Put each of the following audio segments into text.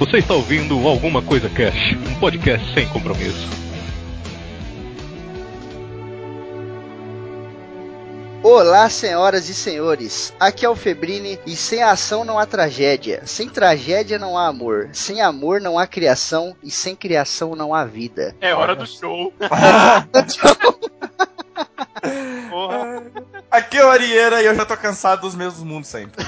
Você está ouvindo Alguma Coisa Cash, um podcast sem compromisso. Olá, senhoras e senhores. Aqui é o Febrini e sem ação não há tragédia. Sem tragédia não há amor. Sem amor não há criação e sem criação não há vida. É hora do show. Porra. Aqui é o Arieira e eu já tô cansado dos mesmos mundos sempre.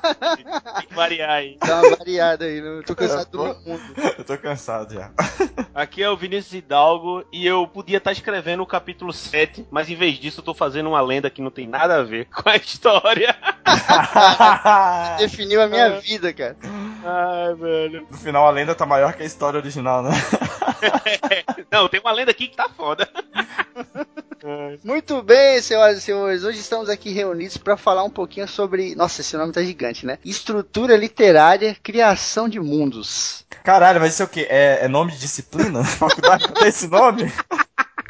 Tem que variar aí. Dá uma variada aí, não tô cansado do mundo. Eu tô cansado já. Aqui é o Vinícius Hidalgo e eu podia estar escrevendo o capítulo 7, mas em vez disso eu tô fazendo uma lenda que não tem nada a ver com a história. Definiu a minha vida, cara. Ai, velho. No final a lenda tá maior que a história original, né? Não, tem uma lenda aqui que tá foda. Muito bem, senhoras e senhores. Hoje estamos aqui reunidos para falar um pouquinho sobre. Nossa, esse nome tá gigante, né? Estrutura literária, criação de mundos. Caralho, mas isso é o quê? É, é nome de disciplina? Faculdade tem esse nome?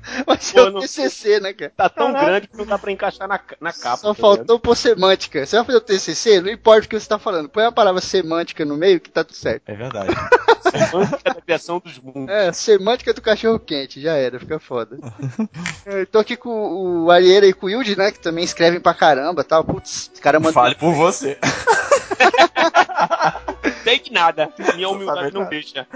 Mas Pô, é o não- TCC, né, cara? Tá tão Caralho. grande que não dá pra encaixar na, na capa. Só tá faltou pôr semântica. Você vai fazer o TCC? Não importa o que você tá falando. Põe a palavra semântica no meio que tá tudo certo. É verdade. Semântica da criação dos mundos. É, semântica do cachorro quente, já era, fica foda. Eu tô aqui com o Arieira e com o Wilde, né, que também escrevem pra caramba tal. Putz, os caras mandam. Fale por você. Tem que nada. Minha humildade não deixa.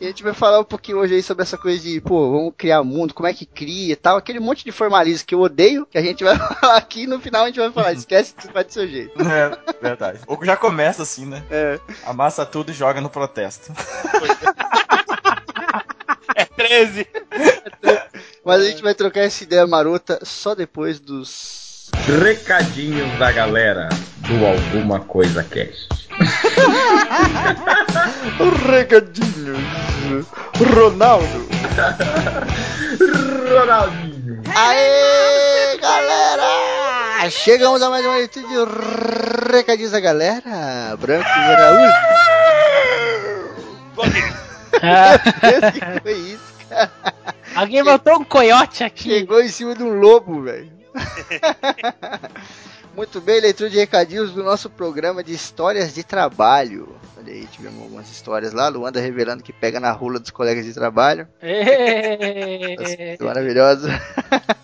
E a gente vai falar um pouquinho hoje aí sobre essa coisa de, pô, vamos criar mundo, como é que cria e tal. Aquele monte de formalismo que eu odeio, que a gente vai falar aqui e no final a gente vai falar, esquece que vai do seu jeito. É, verdade. Ou já começa assim, né? É. Amassa tudo e joga no protesto. É 13. Mas a gente vai trocar essa ideia marota só depois dos. Recadinhos da galera do Alguma Coisa Cast. Recadinhos. Ronaldo. Ronaldinho. Aê, galera! Chegamos a mais uma edição de Recadinhos da galera. Branco e Araújo. Que foi isso, cara? Alguém botou um coiote aqui. Chegou em cima de um lobo, velho. Muito bem, leitura de recadinhos do nosso programa de histórias de trabalho. Olha aí, tivemos algumas histórias lá. Luanda revelando que pega na rola dos colegas de trabalho. Maravilhosa.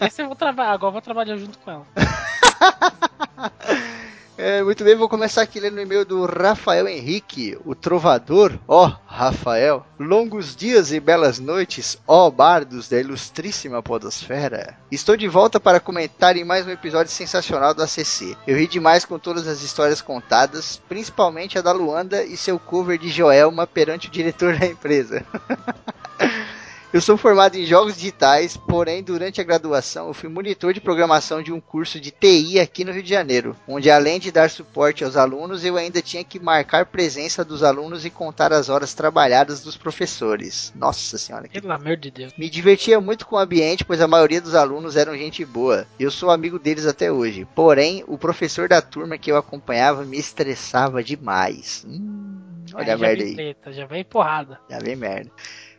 Esse eu vou trabalhar, agora eu vou trabalhar junto com ela. É, muito bem, vou começar aqui lendo o e-mail do Rafael Henrique, o trovador. Ó, Rafael. Longos dias e belas noites, ó bardos da ilustríssima podosfera. Estou de volta para comentar em mais um episódio sensacional do ACC. Eu ri demais com todas as histórias contadas, principalmente a da Luanda e seu cover de Joelma perante o diretor da empresa. Eu sou formado em jogos digitais, porém, durante a graduação, eu fui monitor de programação de um curso de TI aqui no Rio de Janeiro, onde além de dar suporte aos alunos, eu ainda tinha que marcar presença dos alunos e contar as horas trabalhadas dos professores. Nossa senhora, que Pelo amor de Deus. me divertia muito com o ambiente, pois a maioria dos alunos eram gente boa. Eu sou amigo deles até hoje. Porém, o professor da turma que eu acompanhava me estressava demais. Hum, olha a já merda aí. treta, já vem porrada. Já vem merda.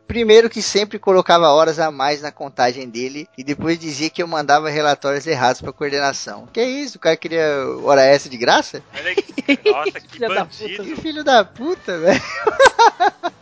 Primeiro que sempre colocava horas a mais na contagem dele e depois dizia que eu mandava relatórios errados pra coordenação. Que isso? O cara queria hora essa de graça? Olha aqui. Nossa, que Filha da bandido. Que filho da puta, velho.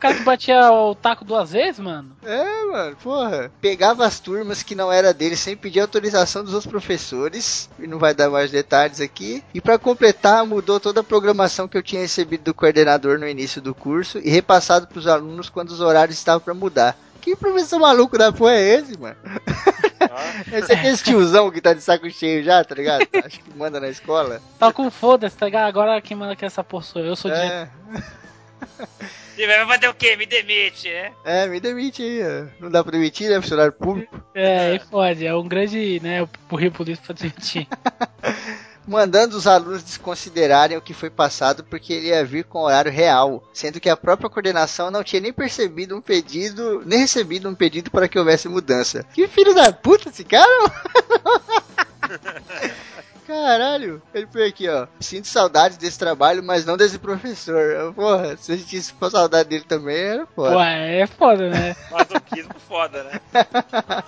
O cara que batia o taco duas vezes, mano. É, mano, porra. Pegava as turmas que não era dele sem pedir autorização dos outros professores. E não vai dar mais detalhes aqui. E pra completar, mudou toda a programação que eu tinha recebido do coordenador no início do curso e repassado pros alunos quando os horários estavam pra mudar. Que professor maluco da porra é esse, mano? Esse é esse tiozão que tá de saco cheio já, tá ligado? Acho que manda na escola. Tá com foda-se, tá ligado? Agora quem manda aqui essa porra sou eu, eu sou. É, Vai fazer o quê? Me demite, né? é, me demite aí. ó. Não dá pra demitir, né? Funcionário público. É, aí pode, é um grande, né, o Rio Polícia pra desmentir. mandando os alunos desconsiderarem o que foi passado porque ele ia vir com horário real, sendo que a própria coordenação não tinha nem percebido um pedido, nem recebido um pedido para que houvesse mudança. Que filho da puta esse cara! Caralho, ele foi aqui, ó. Sinto saudades desse trabalho, mas não desse professor. Eu, Porra, se a gente sentisse saudade dele também, era foda. Ué, é foda, né? Masoquismo foda, né?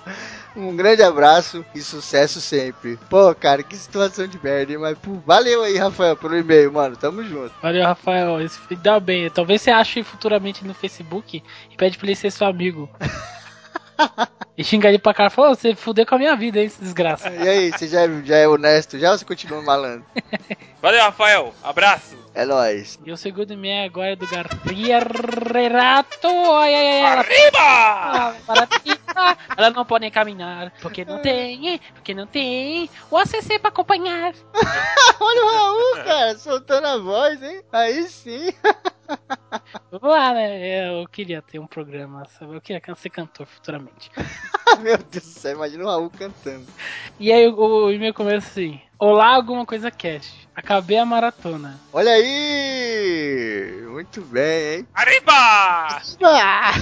Um grande abraço e sucesso sempre. Pô, cara, que situação de merda, hein? Mas pô, valeu aí, Rafael, pelo e-mail, mano. Tamo junto. Valeu, Rafael. Esse dá bem. Talvez você ache futuramente no Facebook e pede pra ele ser seu amigo. e xinga ele pra cara e fala, "Ô, você fudeu com a minha vida, hein, esse desgraça. E aí, você já, já é honesto? Já ou você continua malandro? Valeu, Rafael. Abraço. É nóis. E o segundo e-mail agora é do Garcia Renato. Ai, ai, ai. Ela, Arriba! Ah, baratinha. ela não pode caminhar porque não tem, porque não tem o ACC pra acompanhar. Olha o Raul, cara, soltando a voz, hein? Aí sim. Vamos lá, né? Eu queria ter um programa, sabe? Eu queria ser cantor futuramente. Meu Deus do céu, imagina o Raul cantando. E aí o, o e-mail começa assim: Olá, alguma coisa cast. Acabei a maratona. Olha aí! Muito bem, hein? Arriba! Ah!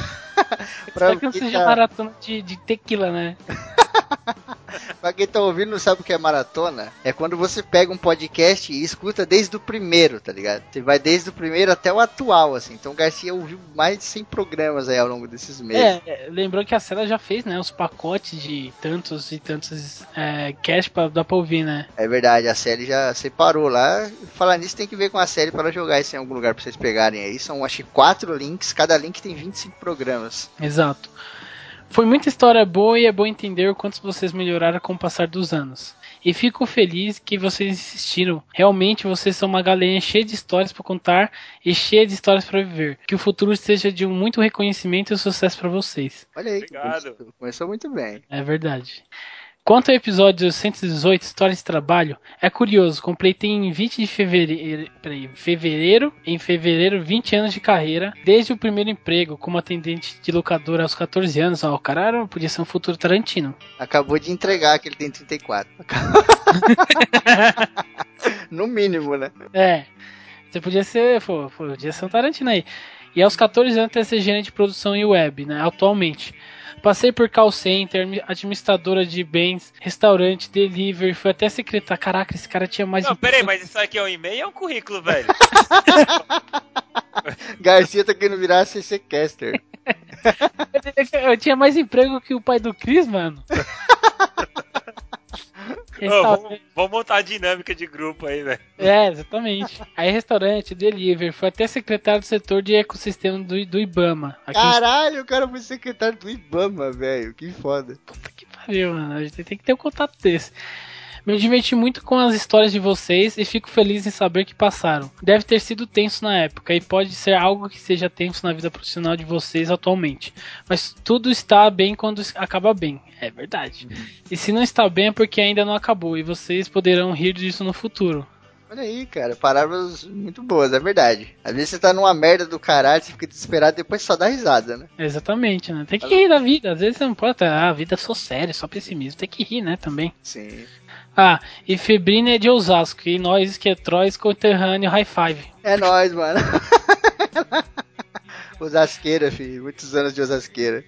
pra, Espero que não seja tá, maratona de, de tequila, né? pra quem tá ouvindo não sabe o que é maratona, é quando você pega um podcast e escuta desde o primeiro, tá ligado? Você vai desde o primeiro até o atual, assim. Então o Garcia ouviu mais de 100 programas aí ao longo desses meses. É, é, lembrou que a Cela já fez, né? Os pacotes de tantos e tantos é, cast pra dar pra ouvir, né? É verdade, a série já separou lá. Falar nisso tem que ver com a série para jogar isso em algum lugar pra vocês pegarem aí. São acho que quatro links, cada link tem 25 programas. Exato. Foi muita história boa e é bom entender o quanto vocês melhoraram com o passar dos anos. E fico feliz que vocês insistiram. Realmente vocês são uma galerinha cheia de histórias para contar e cheia de histórias para viver. Que o futuro seja de muito reconhecimento e sucesso para vocês. Olha aí, Obrigado. começou muito bem. É verdade. Quanto ao episódio 118, Histórias de Trabalho, é curioso, completei em 20 de fevereiro, peraí, fevereiro, em fevereiro, 20 anos de carreira, desde o primeiro emprego como atendente de locadora aos 14 anos. Ó, o cara era- podia ser um futuro Tarantino. Acabou de entregar que ele tem 34. no mínimo, né? É, você podia ser, pô, podia ser um Tarantino aí. E aos 14 anos até ser gerente de produção e web, né, atualmente. Passei por call center, admi- administradora de bens, restaurante, delivery, fui até secretária. Caraca, esse cara tinha mais Não, um- peraí, mas isso aqui é um e-mail ou é um currículo, velho? Garcia tá querendo virar CC Caster. Eu tinha mais emprego que o pai do Chris, mano. Restaurante- vamos, vamos montar a dinâmica de grupo aí, velho. É, exatamente. Aí restaurante, delivery, foi até secretário do setor de ecossistema do, do Ibama. Aqui em Caralho, o cara foi secretário do Ibama, velho. Que foda. Puta que pariu, mano. A gente tem que ter um contato desse. Me diverti muito com as histórias de vocês e fico feliz em saber que passaram. Deve ter sido tenso na época e pode ser algo que seja tenso na vida profissional de vocês atualmente. Mas tudo está bem quando acaba bem. É verdade. E se não está bem é porque ainda não acabou e vocês poderão rir disso no futuro. Olha aí, cara. Palavras muito boas, é verdade. Às vezes você tá numa merda do caralho, você fica desesperado, depois só dá risada, né? Exatamente, né? Tem que rir da vida. Às vezes você não pode. Ah, a vida é só séria, só pessimismo. Tem que rir, né? Também. Sim. Ah, e Febrina é de Osasco. E nós, que é Trois, conterrâneo, high five. É nóis, mano. Osasqueira, filho. Muitos anos de Osasqueira.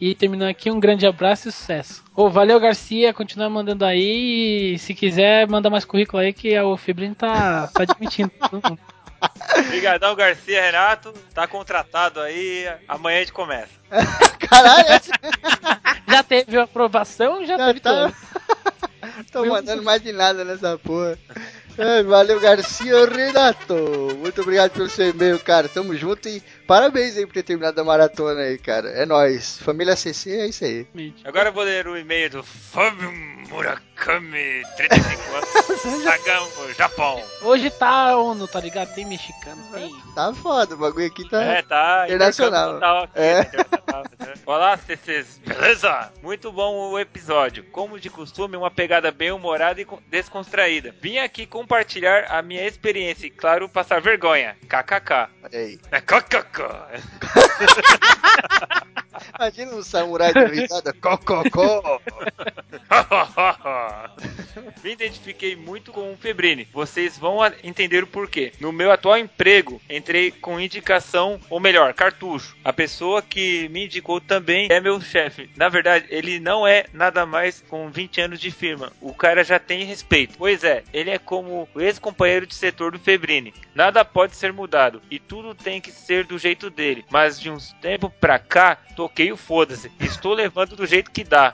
E terminando aqui, um grande abraço e sucesso. Ô, valeu, Garcia. Continua mandando aí. E se quiser, manda mais currículo aí que o Febrino tá, tá admitindo. Obrigadão, Garcia Renato. Tá contratado aí. Amanhã a gente começa. Caralho, essa já teve aprovação, já, já teve tá. Tô mandando mais de nada nessa porra. Ai, valeu, Garcia Renato. Muito obrigado pelo seu e-mail, cara. Tamo junto e parabéns aí por ter terminado a maratona aí, cara. É nóis. Família CC é isso aí. Agora eu vou ler o e-mail do Fábio Murakami, 35 anos, Sagamo, Japão. Hoje tá ONU, tá ligado? Tem mexicano, tem. Tá foda, o bagulho aqui tá. É, tá. Internacional. aqui, É. né, internacional, né? Olá, CCs, beleza? Muito bom o episódio. Como de costume, uma pegada bem humorada e con- descontraída. Vim aqui compartilhar a minha experiência e, claro, passar vergonha. KKK. Aí. É KKK. Imagina um samurai dando risada. Cococó. Me identifiquei muito com o Febrini. Vocês vão entender o porquê. No meu atual emprego, entrei com indicação, ou melhor, cartucho. A pessoa que me indicou também é meu chefe. Na verdade, ele não é nada mais com 20 anos de firma. O cara já tem respeito. Pois é, ele é como o ex-companheiro de setor do Febrini. Nada pode ser mudado e tudo tem que ser do jeito dele. Mas de uns tempo pra cá, toquei o foda-se. Estou levando do jeito que dá.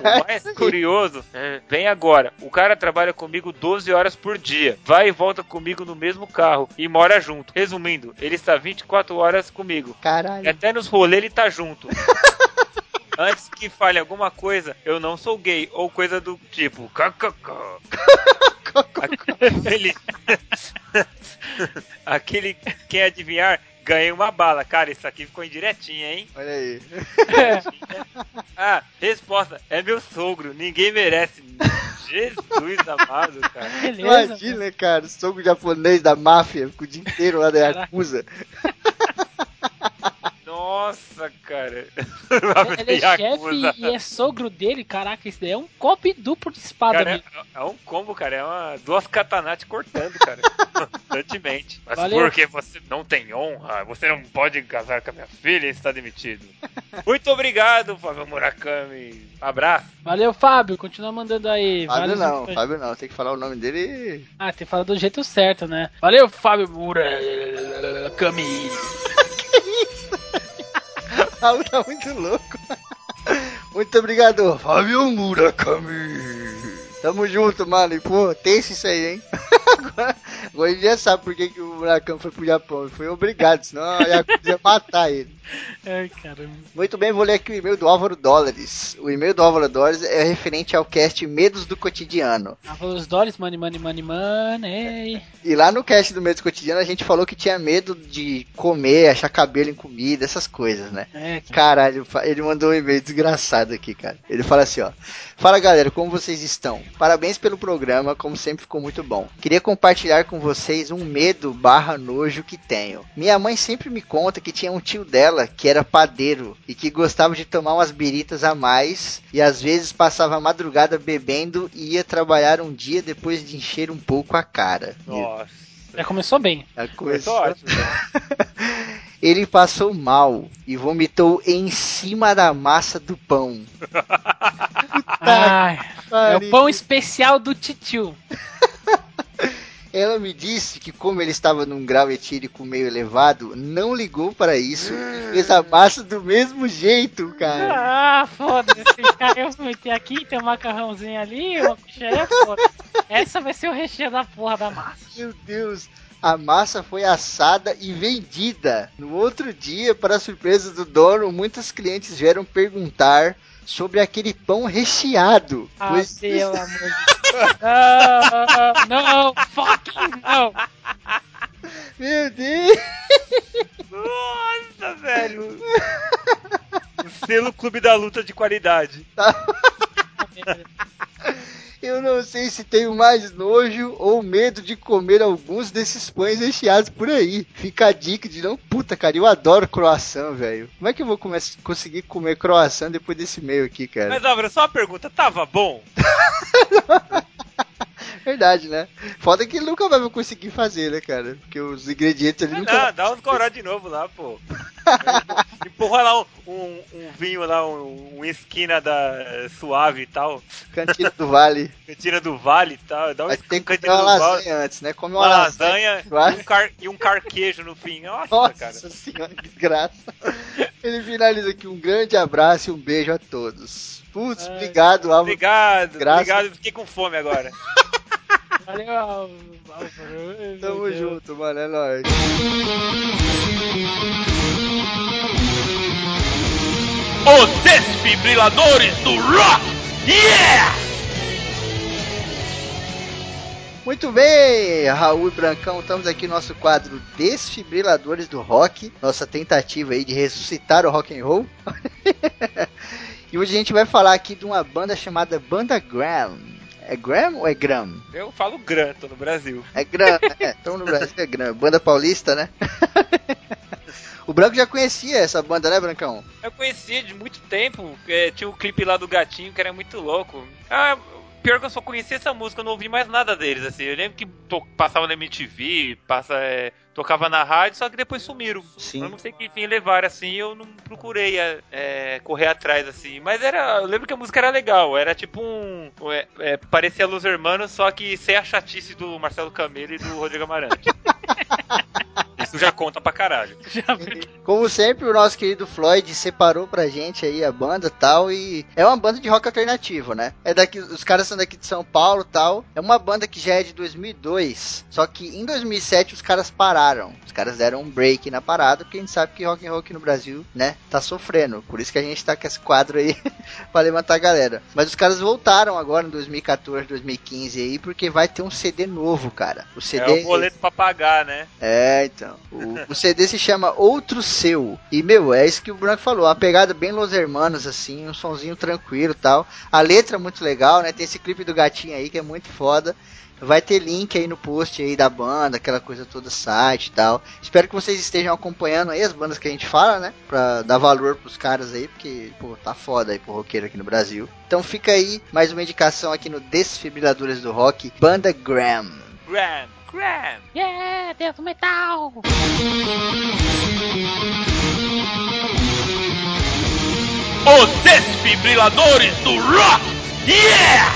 O mais curioso é, vem agora. O cara trabalha comigo 12 horas por dia. Vai e volta comigo no mesmo carro e mora junto. Resumindo, ele está 24 horas comigo. E Caralho. até nos rolês ele tá junto. Antes que fale alguma coisa, eu não sou gay ou coisa do tipo. Aquele. Aquele. Quem adivinhar, ganhei uma bala. Cara, isso aqui ficou indiretinha, hein? Olha aí. Ah, resposta: é meu sogro. Ninguém merece. Jesus amado, cara. Beleza. Imagina, cara, sogro japonês da máfia, com o dia inteiro lá da Yakuza. Nossa, cara. Ele é chefe e é sogro dele, caraca, isso daí é um copo duplo de espada Cara, mesmo. é, é um combo, cara. É uma, duas katanates cortando, cara. Constantemente. Mas Valeu. porque você não tem honra, você não pode casar com a minha filha e está demitido. Muito obrigado, Fábio Murakami. Abraço. Valeu, Fábio. Continua mandando aí. Fábio vários não, Fábio não, tem que falar o nome dele. Ah, tem que falar do jeito certo, né? Valeu, Fábio Murakami. O Raul tá muito louco. Muito obrigado, Fábio Murakami. Tamo junto, mano. E, pô, tenso isso aí, hein? Agora, agora ele já sabe por que, que o Murakami foi pro Japão. Ele foi obrigado, senão a Yakuza ia matar ele. Ai, caramba. Muito bem, vou ler aqui o e-mail do Álvaro Dólares. O e-mail do Álvaro Dólares é referente ao cast Medos do Cotidiano. Os dólares, money, money, money, money. E lá no cast do Medos do Cotidiano a gente falou que tinha medo de comer, achar cabelo em comida, essas coisas, né? É, Caralho, fa- ele mandou um e-mail desgraçado aqui, cara. Ele fala assim, ó. Fala galera, como vocês estão? Parabéns pelo programa, como sempre ficou muito bom. Queria compartilhar com vocês um medo barra nojo que tenho. Minha mãe sempre me conta que tinha um tio dela que era padeiro e que gostava de tomar umas biritas a mais e às vezes passava a madrugada bebendo e ia trabalhar um dia depois de encher um pouco a cara. Nossa. já começou bem. A Começou coisa... ótimo. Ele passou mal e vomitou em cima da massa do pão. Ai, é o pão especial do titio. Ela me disse que como ele estava num grau etílico meio elevado, não ligou para isso e fez a massa do mesmo jeito, cara. Ah, foda-se. Cara, eu meter aqui, tem um macarrãozinho ali, uma cuchara, foda Essa vai ser o recheio da porra da massa. Meu Deus. A massa foi assada e vendida. No outro dia, para surpresa do dono, muitos clientes vieram perguntar sobre aquele pão recheado. Ah, pois pelo amor de Deus. Não, não, fucking não. Meu Deus! Nossa, velho. O selo Clube da Luta de qualidade. Eu não sei se tenho mais nojo ou medo de comer alguns desses pães recheados por aí. Fica a dica de não. Puta, cara, eu adoro croissant, velho. Como é que eu vou conseguir comer croissant depois desse meio aqui, cara? Mas, Álvaro, só uma pergunta. Tava bom? Verdade, né? Foda que ele nunca vai conseguir fazer, né, cara? Porque os ingredientes ele nunca. Não, dá uns de novo lá, pô. Empurra lá um, um- um vinho lá, um, um esquina da suave e tal. Cantina do Vale. Cantina do Vale e tal. Dá um Mas tem que comer uma do Vale. lasanha antes, né? Come uma, Uma lasanha Vai. e um, car, e um carquejo no fim. Nossa, Nossa cara. senhora, que desgraça. Ele finaliza aqui um grande abraço e um beijo a todos. Putz, obrigado, Álvaro. Obrigado, Graças- obrigado. Fiquei com fome agora. Valeu, Al- Álvaro. Tamo Deus. junto, mano, é nóis. Os desfibriladores do Rock! Yeah! Muito bem, Raul e Brancão, estamos aqui no nosso quadro Desfibriladores do Rock, nossa tentativa aí de ressuscitar o rock and roll. e hoje a gente vai falar aqui de uma banda chamada Banda Gram. É Gram ou é Gram? Eu falo gran, tô no Brasil. É Gram, é, estamos no Brasil, é Gram, banda paulista, né? o Branco já conhecia essa banda, né, Brancão? Eu conhecia de muito tempo, é, tinha o clipe lá do gatinho que era muito louco. Ah, pior que eu só conhecia essa música, eu não ouvi mais nada deles, assim. Eu lembro que passava na MTV, passa, é, tocava na rádio, só que depois sumiram. Sim. Eu não sei que fim levaram, assim, eu não procurei é, é, correr atrás, assim. Mas era. Eu lembro que a música era legal, era tipo um. é, é, parecia Los Hermanos, só que sem a chatice do Marcelo Camelo e do Rodrigo Amarante. Isso já conta pra caralho. Já vi. Como sempre, o nosso querido Floyd separou pra gente aí a banda tal. E é uma banda de rock alternativo, né? É daqui, os caras são daqui de São Paulo tal. É uma banda que já é de 2002. Só que em 2007 os caras pararam. Os caras deram um break na parada, porque a gente sabe que rock and roll aqui no Brasil, né, tá sofrendo. Por isso que a gente tá com esse quadro aí pra levantar a galera. Mas os caras voltaram agora em 2014, 2015 aí, porque vai ter um CD novo, cara. O É CD o boleto pra pagar, né? é, então. O, o CD se chama Outro Seu. E, meu, é isso que o Branco falou. Uma pegada bem Los Hermanos, assim, um sonzinho tranquilo tal. A letra é muito legal, né? Tem esse clipe do gatinho aí que é muito foda. Vai ter link aí no post aí da banda, aquela coisa toda, site e tal. Espero que vocês estejam acompanhando aí as bandas que a gente fala, né? Pra dar valor pros caras aí, porque, pô, tá foda aí pro roqueiro aqui no Brasil. Então fica aí mais uma indicação aqui no Desfibriladores do Rock, Banda Graham. Graham, Graham. Yeah, Deus do metal! Os desfibriladores do rock! Yeah!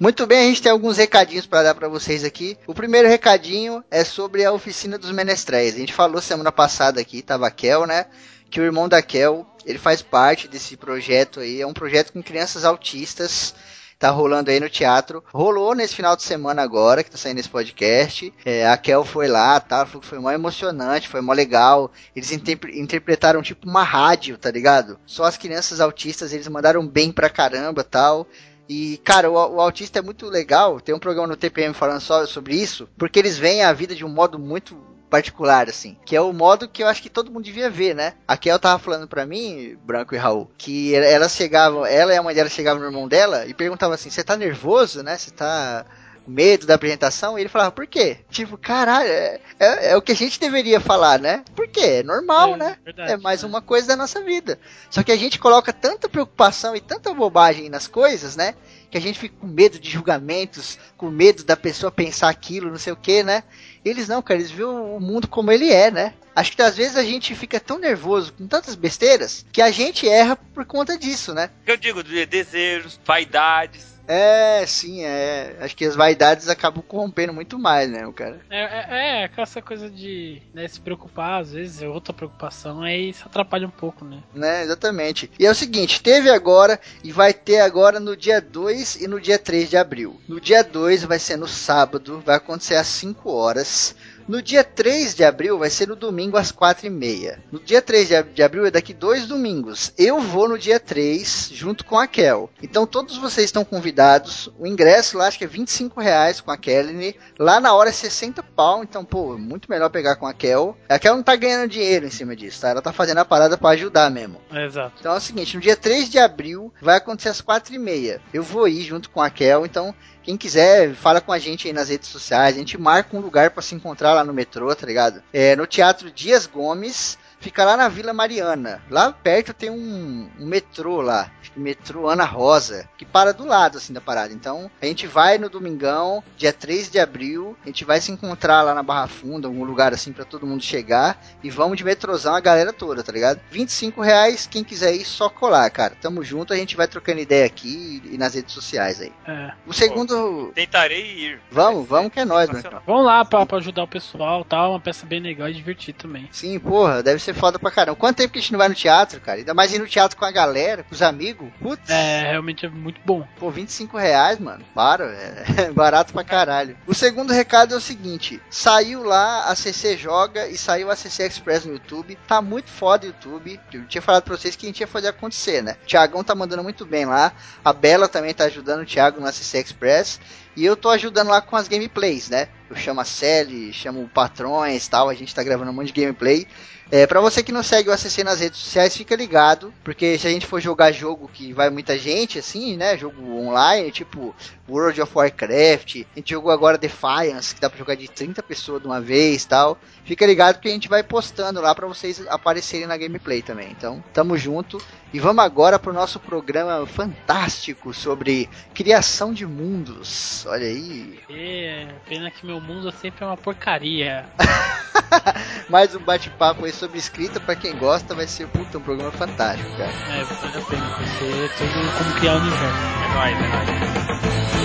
Muito bem, a gente tem alguns recadinhos para dar para vocês aqui. O primeiro recadinho é sobre a oficina dos menestréis. A gente falou semana passada aqui, tava a Kel, né? Que o irmão da Kel, ele faz parte desse projeto aí. É um projeto com crianças autistas. Tá rolando aí no teatro. Rolou nesse final de semana agora, que tá saindo esse podcast. É, a Kel foi lá, tá? Foi mó emocionante, foi mó legal. Eles interpre- interpretaram tipo uma rádio, tá ligado? Só as crianças autistas, eles mandaram bem pra caramba, tal. E, cara, o, o autista é muito legal. Tem um programa no TPM falando só sobre isso, porque eles veem a vida de um modo muito particular, assim. Que é o modo que eu acho que todo mundo devia ver, né? A Kel tava falando pra mim, Branco e Raul, que elas chegavam, ela e a mãe dela chegavam no irmão dela e perguntavam assim: Você tá nervoso, né? Você tá com medo da apresentação? E ele falava: Por quê? Tipo, caralho, é, é, é o que a gente deveria falar, né? Por quê? É normal, É, né? verdade, é mais né? uma coisa da nossa vida. Só que a gente coloca tanta preocupação e tanta bobagem nas coisas, né? Que a gente fica com medo de julgamentos, com medo da pessoa pensar aquilo, não sei o que, né? Eles não, cara, eles veem o mundo como ele é, né? Acho que às vezes a gente fica tão nervoso com tantas besteiras que a gente erra por conta disso, né? Eu digo, de desejos, vaidades. É, sim, é. Acho que as vaidades acabam corrompendo muito mais, né, o cara? É, é, é, essa coisa de né, se preocupar, às vezes é outra preocupação, aí isso atrapalha um pouco, né? Né, exatamente. E é o seguinte, teve agora e vai ter agora no dia 2 e no dia 3 de abril. No dia 2 vai ser no sábado, vai acontecer às 5 horas. No dia 3 de abril vai ser no domingo às 4 e meia. No dia 3 de ab- de abril é daqui dois domingos. Eu vou no dia 3 junto com a Kel. Então todos vocês estão convidados. O ingresso lá acho que é 25 reais com a Kelly. Lá na hora é 60 pau. Então, pô, muito melhor pegar com a Kel. A Kel não tá ganhando dinheiro em cima disso, tá? Ela tá fazendo a parada pra ajudar mesmo. É, exato. Então é o seguinte, no dia 3 de abril vai acontecer às 4 e meia. Eu vou ir junto com a Kel, então quem quiser, fala com a gente aí nas redes sociais. A gente marca um lugar pra se encontrar lá no metrô, tá ligado? É no Teatro Dias Gomes. Fica lá na Vila Mariana. Lá perto tem um, um metrô lá. Metrô Ana Rosa. Que para do lado assim da parada. Então a gente vai no domingão, dia 3 de abril. A gente vai se encontrar lá na Barra Funda, algum lugar assim pra todo mundo chegar. E vamos de metrôzão a galera toda, tá ligado? 25 reais, quem quiser ir, só colar, cara. Tamo junto, a gente vai trocando ideia aqui e nas redes sociais aí. É. O segundo. Tentarei ir. Vamos, vamos que é nóis, né? Vamos lá pra, pra ajudar o pessoal tal, uma peça bem legal e divertir também. Sim, porra, deve ser foda pra caramba. Quanto tempo que a gente não vai no teatro, cara? Ainda mais ir no teatro com a galera, com os amigos. Putz, É, realmente é muito bom. pô, 25 reais, mano. Para, é barato pra caralho. O segundo recado é o seguinte: saiu lá a CC Joga e saiu a CC Express no YouTube. Tá muito foda o YouTube. Eu tinha falado pra vocês que a gente ia fazer acontecer, né? O Thiagão tá mandando muito bem lá. A Bela também tá ajudando o Thiago na CC Express. E eu tô ajudando lá com as gameplays, né? Eu chamo a Sally, chamo patrões tal. A gente tá gravando um monte de gameplay. É, para você que não segue o ACC nas redes sociais, fica ligado, porque se a gente for jogar jogo que vai muita gente, assim, né, jogo online, tipo World of Warcraft, a gente jogou agora Defiance, que dá pra jogar de 30 pessoas de uma vez tal. Fica ligado que a gente vai postando lá pra vocês aparecerem na gameplay também. Então, tamo junto. E vamos agora pro nosso programa fantástico sobre criação de mundos. Olha aí. É, pena que meu mundo sempre é uma porcaria. Mais um bate-papo aí sobre escrita, pra quem gosta, vai ser puta, um programa fantástico, cara. É, vale a pena conhecer tudo como criar o universo. É nóis, é nóis.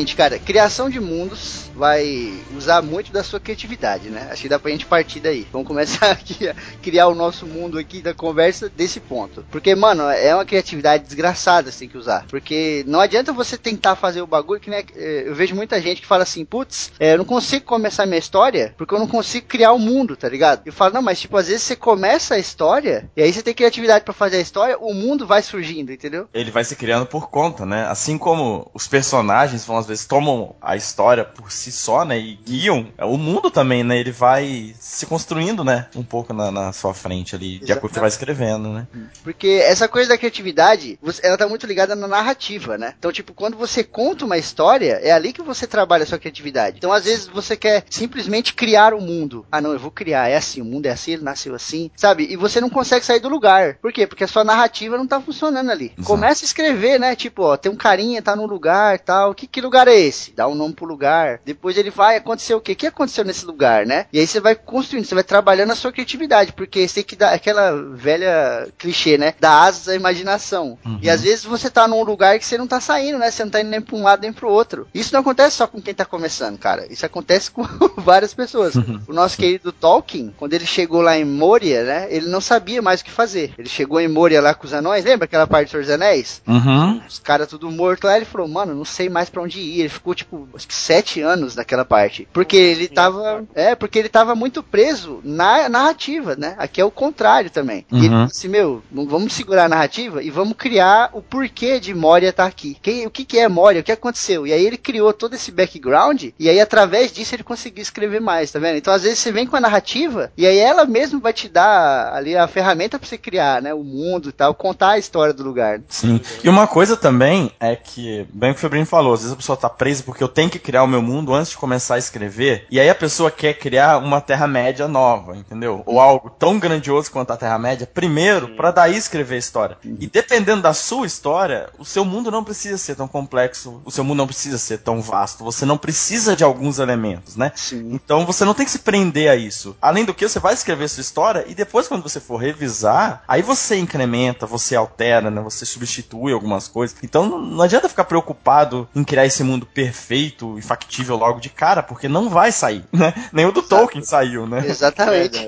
Seguinte, cara, criação de mundos vai usar muito da sua criatividade, né? Acho que dá pra gente partir daí. Vamos começar aqui a criar o nosso mundo aqui da conversa desse ponto. Porque, mano, é uma criatividade desgraçada você tem que usar. Porque não adianta você tentar fazer o bagulho que, né? eh, Eu vejo muita gente que fala assim, putz, eh, eu não consigo começar minha história porque eu não consigo criar o mundo, tá ligado? Eu falo, não, mas tipo, às vezes você começa a história e aí você tem criatividade pra fazer a história, o mundo vai surgindo, entendeu? Ele vai se criando por conta, né? Assim como os personagens vão às vezes tomam a história por si só, né? E guiam o mundo também, né? Ele vai se construindo, né? Um pouco na, na sua frente ali, de acordo com o que você vai escrevendo, né? Porque essa coisa da criatividade, ela tá muito ligada na narrativa, né? Então, tipo, quando você conta uma história, é ali que você trabalha a sua criatividade. Então, às vezes, você quer simplesmente criar o mundo. Ah, não, eu vou criar, é assim, o mundo é assim, ele nasceu assim, sabe? E você não consegue sair do lugar. Por quê? Porque a sua narrativa não tá funcionando ali. Exato. Começa a escrever, né? Tipo, ó, tem um carinha, tá num lugar tal. Que, que lugar é esse? Dá um nome pro lugar. Depois ele vai, aconteceu o quê? O que aconteceu nesse lugar, né? E aí você vai construindo, você vai trabalhando a sua criatividade, porque você tem que dar aquela velha clichê, né? Dar asas à imaginação. E às vezes você tá num lugar que você não tá saindo, né? Você não tá indo nem pra um lado nem pro outro. Isso não acontece só com quem tá começando, cara. Isso acontece com várias pessoas. O nosso querido Tolkien, quando ele chegou lá em Moria, né? Ele não sabia mais o que fazer. Ele chegou em Moria lá com os anões, lembra aquela parte dos Anéis? Uhum. Os caras tudo morto lá, ele falou, mano, não sei mais pra onde ir. Ele ficou, tipo, acho que sete anos naquela parte. Porque ele tava. É, porque ele tava muito preso na narrativa, né? Aqui é o contrário também. E ele Uhum. disse, meu, não vamos segurar a narrativa e vamos criar o porquê de Moria estar aqui. Quem, o que, que é Moria? O que aconteceu? E aí ele criou todo esse background, e aí através disso ele conseguiu escrever mais, tá vendo? Então às vezes você vem com a narrativa, e aí ela mesmo vai te dar ali a ferramenta pra você criar, né? O mundo e tal, contar a história do lugar. Sim. E uma coisa também é que, bem o que o Febrinho falou, às vezes a pessoa tá presa porque eu tenho que criar o meu mundo antes de começar a escrever, e aí a pessoa quer criar uma Terra-média nova, entendeu? Ou algo tão grandioso quanto a Terra-média, primeiro, pra daí escrever a história. E dependendo da sua história, o seu mundo não precisa ser tão complexo, o seu mundo não precisa ser tão vasto, você não precisa de alguns elementos, né? Sim. Então você não tem que se prender a isso. Além do que, você vai escrever sua história e depois, quando você for revisar, aí você incrementa, você altera, né? Você substitui algumas coisas. Então não adianta ficar preocupado em criar esse mundo perfeito e factível logo de cara, porque não vai sair, né? Nem o do Tolkien saiu, né? Exatamente.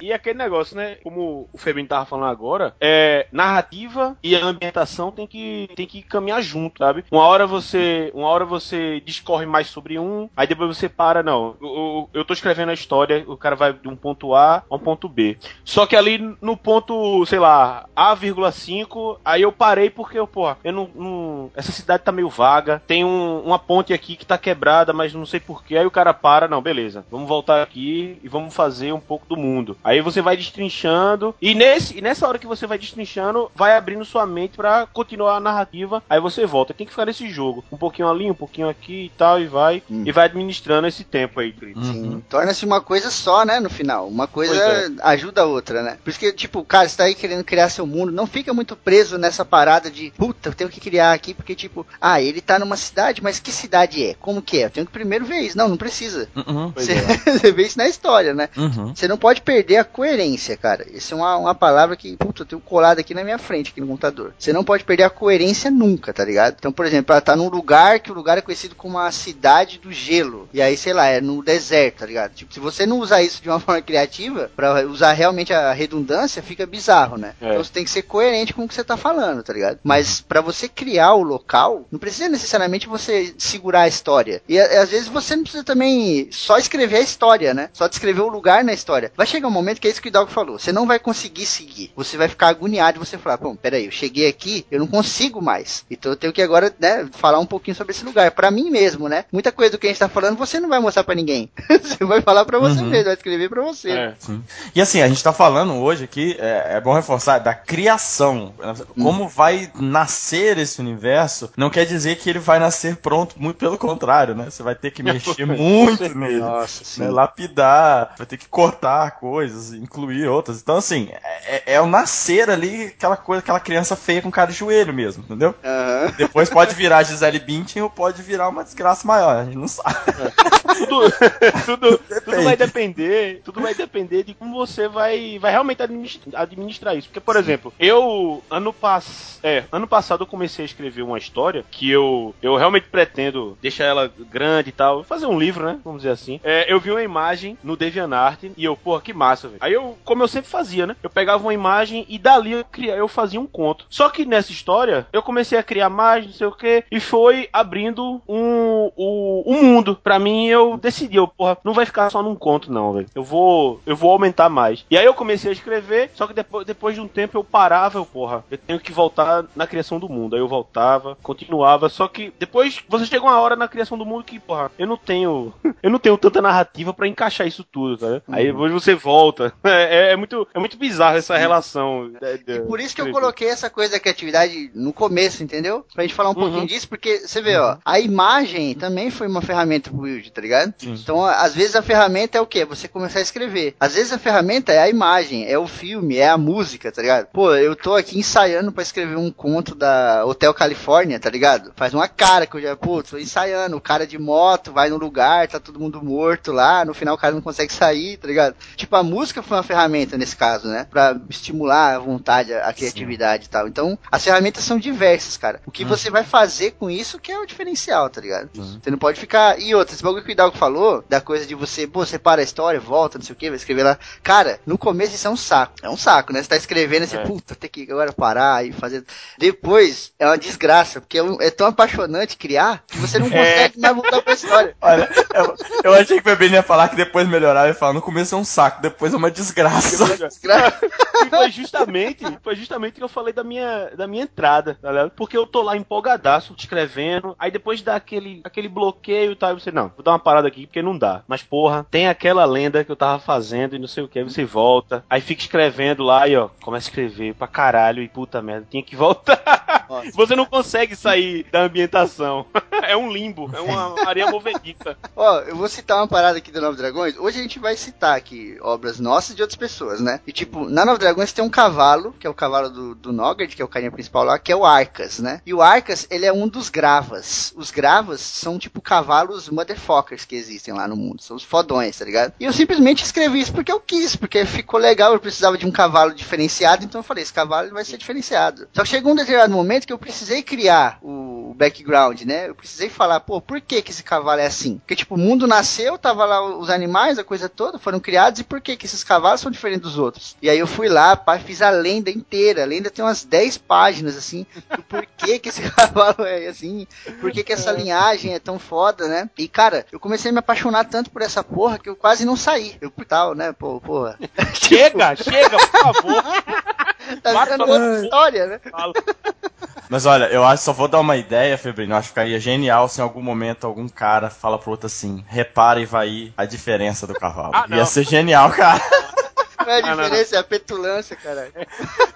E aquele negócio, né? Como o Febrinho tava falando agora, é narrativa e a ambientação tem que, tem que caminhar junto, sabe? Uma hora você, uma hora você discorre mais sobre um, aí depois você para, não. Eu, eu, eu tô escrevendo a história, o cara vai de um ponto A a um ponto B. Só que ali no ponto, sei lá, A,5, aí eu parei porque, eu, pô, eu não, não- Essa cidade tá meio vaga, tem um- uma ponte aqui que tá quebrada, mas não sei porquê. Aí o cara para, não, beleza, vamos voltar aqui e vamos fazer um pouco do mundo. Aí você vai destrinchando, e, nesse, e nessa hora que você vai destrinchando, vai abrindo sua mente pra continuar a narrativa. Aí você volta. Tem que ficar nesse jogo. Um pouquinho ali, um pouquinho aqui e tal, e vai. E vai administrando esse tempo aí, Cris. Sim, torna-se uma coisa só, né, no final. Uma coisa Pois ajuda a outra, né? Por isso que, tipo, cara, você tá aí querendo criar seu mundo, não fica muito preso nessa parada de, puta, eu tenho que criar aqui, porque, tipo, ah, ele tá numa, ci- cidade, mas que cidade é? Como que é? Eu tenho que primeiro ver isso. Não, não precisa. Uhum. Pois Você, é. você vê isso na história, né? Uhum. Você não pode perder a coerência, cara. Isso é uma, uma palavra que, puta, eu tenho colado aqui na minha frente, aqui no computador. Você não pode perder a coerência nunca, tá ligado? Então, por exemplo, ela tá num lugar que o lugar é conhecido como a cidade do gelo. E aí, sei lá, é no deserto, tá ligado? Tipo, se você não usar isso de uma forma criativa, pra usar realmente a redundância, fica bizarro, né? É. Então você tem que ser coerente com o que você tá falando, tá ligado? Mas pra você criar o local, não precisa necessariamente você segurar a história. E às vezes você não precisa também só escrever a história, né? Só descrever o lugar na história. Vai chegar um momento que é isso que o Hidalgo falou. Você não vai conseguir seguir. Você vai ficar agoniado e você falar, bom, peraí, eu cheguei aqui, eu não consigo mais. Então eu tenho que agora, né, falar um pouquinho sobre esse lugar. Pra mim mesmo, né? Muita coisa do que a gente tá falando, você não vai mostrar pra ninguém. você vai falar pra você Uhum. mesmo, vai escrever pra você. É. E assim, a gente tá falando hoje aqui, é, é bom reforçar, da criação. Como vai nascer esse universo, não quer dizer que ele vai nascer pronto, muito pelo contrário, né? Você vai ter que mexer muito nele. Nossa, né, lapidar, vai ter que cortar coisas, incluir outras. Então, assim, é, é o nascer ali, aquela coisa, aquela criança feia com cara de joelho mesmo, entendeu? Depois pode virar Gisele Bündchen ou pode virar uma desgraça maior, a gente não sabe. tudo, tudo, tudo Depende. vai depender, tudo vai depender de como você vai, vai realmente administrar, administrar isso. Porque, por exemplo, eu ano pass, é, ano passado eu comecei a escrever uma história que eu, eu realmente pretendo deixar ela grande e tal, fazer um livro, né? Vamos dizer assim. É, eu vi uma imagem no DeviantArt e eu, porra, que massa, velho. Aí eu, como eu sempre fazia, né? Eu pegava uma imagem e dali eu, cria, eu fazia um conto. Só que nessa história eu comecei a criar mais, não sei o que, e foi abrindo um, o, um mundo. Pra mim, eu decidi, eu, porra, não vai ficar só num conto, não, velho. Eu vou, eu vou aumentar mais. E aí eu comecei a escrever, só que depois, depois de um tempo eu parava, eu, porra, eu tenho que voltar na criação do mundo. Aí eu voltava, continuava, só que depois você chega uma hora na criação do mundo que, porra, eu não tenho, eu não tenho tanta narrativa pra encaixar isso tudo, tá? Aí depois você volta. É, é- é muito, é muito bizarro essa relação. E por isso que eu coloquei essa coisa da criatividade no começo, entendeu? Pra gente falar um Uhum. pouquinho disso, porque você vê, ó, a imagem também foi uma ferramenta pro Wilde, tá ligado? Sim. Então, às vezes a ferramenta é o quê? Você começar a escrever. Às vezes a ferramenta é a imagem, é o filme, é a música, tá ligado? Pô, eu tô aqui ensaiando pra escrever um conto da Hotel Califórnia, tá ligado? Faz uma cara que eu já, pô, tô ensaiando, o cara de moto vai no lugar, tá todo mundo morto lá, no final o cara não consegue sair, tá ligado? Tipo, a música foi uma ferramenta nesse caso, né? Pra estimular a vontade, a criatividade e tal. Então, as ferramentas são diversas, cara. O que você vai fazer com isso que é o diferencial, tá ligado? Você não pode ficar. E outra, esse bagulho que o Hidalgo falou, da coisa de você, pô, você para a história, volta, não sei o que, vai escrever lá. Cara, no começo isso é um saco. É um saco, né? Você tá escrevendo e você, É. puta, tem que agora parar e fazer. Depois é uma desgraça, porque é, um- é tão apaixonante criar que você não consegue mais voltar pra história. Olha, eu, eu achei que o Bebê ia falar que depois melhorava e falar, no começo é um saco, depois é uma desgraça. Desgra- E foi justamente, foi justamente que eu falei da minha, da minha entrada, tá ligado? Porque eu tô lá empolgadaço, escrevendo, aí depois dá aquele, aquele bloqueio e tal, e você, não, vou dar uma parada aqui porque não dá. Mas porra, tem aquela lenda que eu tava fazendo e não sei o que, aí você volta, aí fica escrevendo lá e ó, começa a escrever pra caralho e puta merda, tinha que voltar. Nossa. Você não consegue sair da ambientação. É um limbo, é uma areia movediça. Ó, eu vou citar uma parada aqui do Nove Dragões. Hoje a gente vai citar aqui obras nossas e de outras pessoas, né? E tipo, na Nove Dragões tem um cavalo, que é o cavalo do, do Nogard, que é o carinha principal lá, que é o Arcas, né? E o Arcas, ele é um dos gravas. Os gravas são tipo cavalos motherfuckers que existem lá no mundo. São os fodões, tá ligado? E eu simplesmente escrevi isso porque eu quis, porque ficou legal, eu precisava de um cavalo diferenciado, então eu falei, esse cavalo vai ser diferenciado. Só que chegou um determinado momento que eu precisei criar o background, né? Eu precisei falar, pô, por que que esse cavalo é assim? Porque, tipo, o mundo nasceu, tava lá os animais, a coisa toda, foram criados, e por que que esses cavalos são diferentes dos outros? E aí eu fui lá, pá, fiz a lenda inteira. A lenda tem umas 10 páginas, assim, do porquê que esse cavalo é assim, por que que essa linhagem é tão foda, né? E, cara, eu comecei a me apaixonar tanto por essa porra que eu quase não saí. Eu, tal, né, pô, porra. Chega, chega, por favor. Tá outra história, né? Mas olha, eu acho, só vou dar uma ideia, Febrino, eu acho que ficaria genial se em algum momento algum cara fala pro outro assim, repara e vai aí a diferença do cavalo. Ah. Ia ser genial, cara. É a Não, não, diferença, é a petulância, caralho.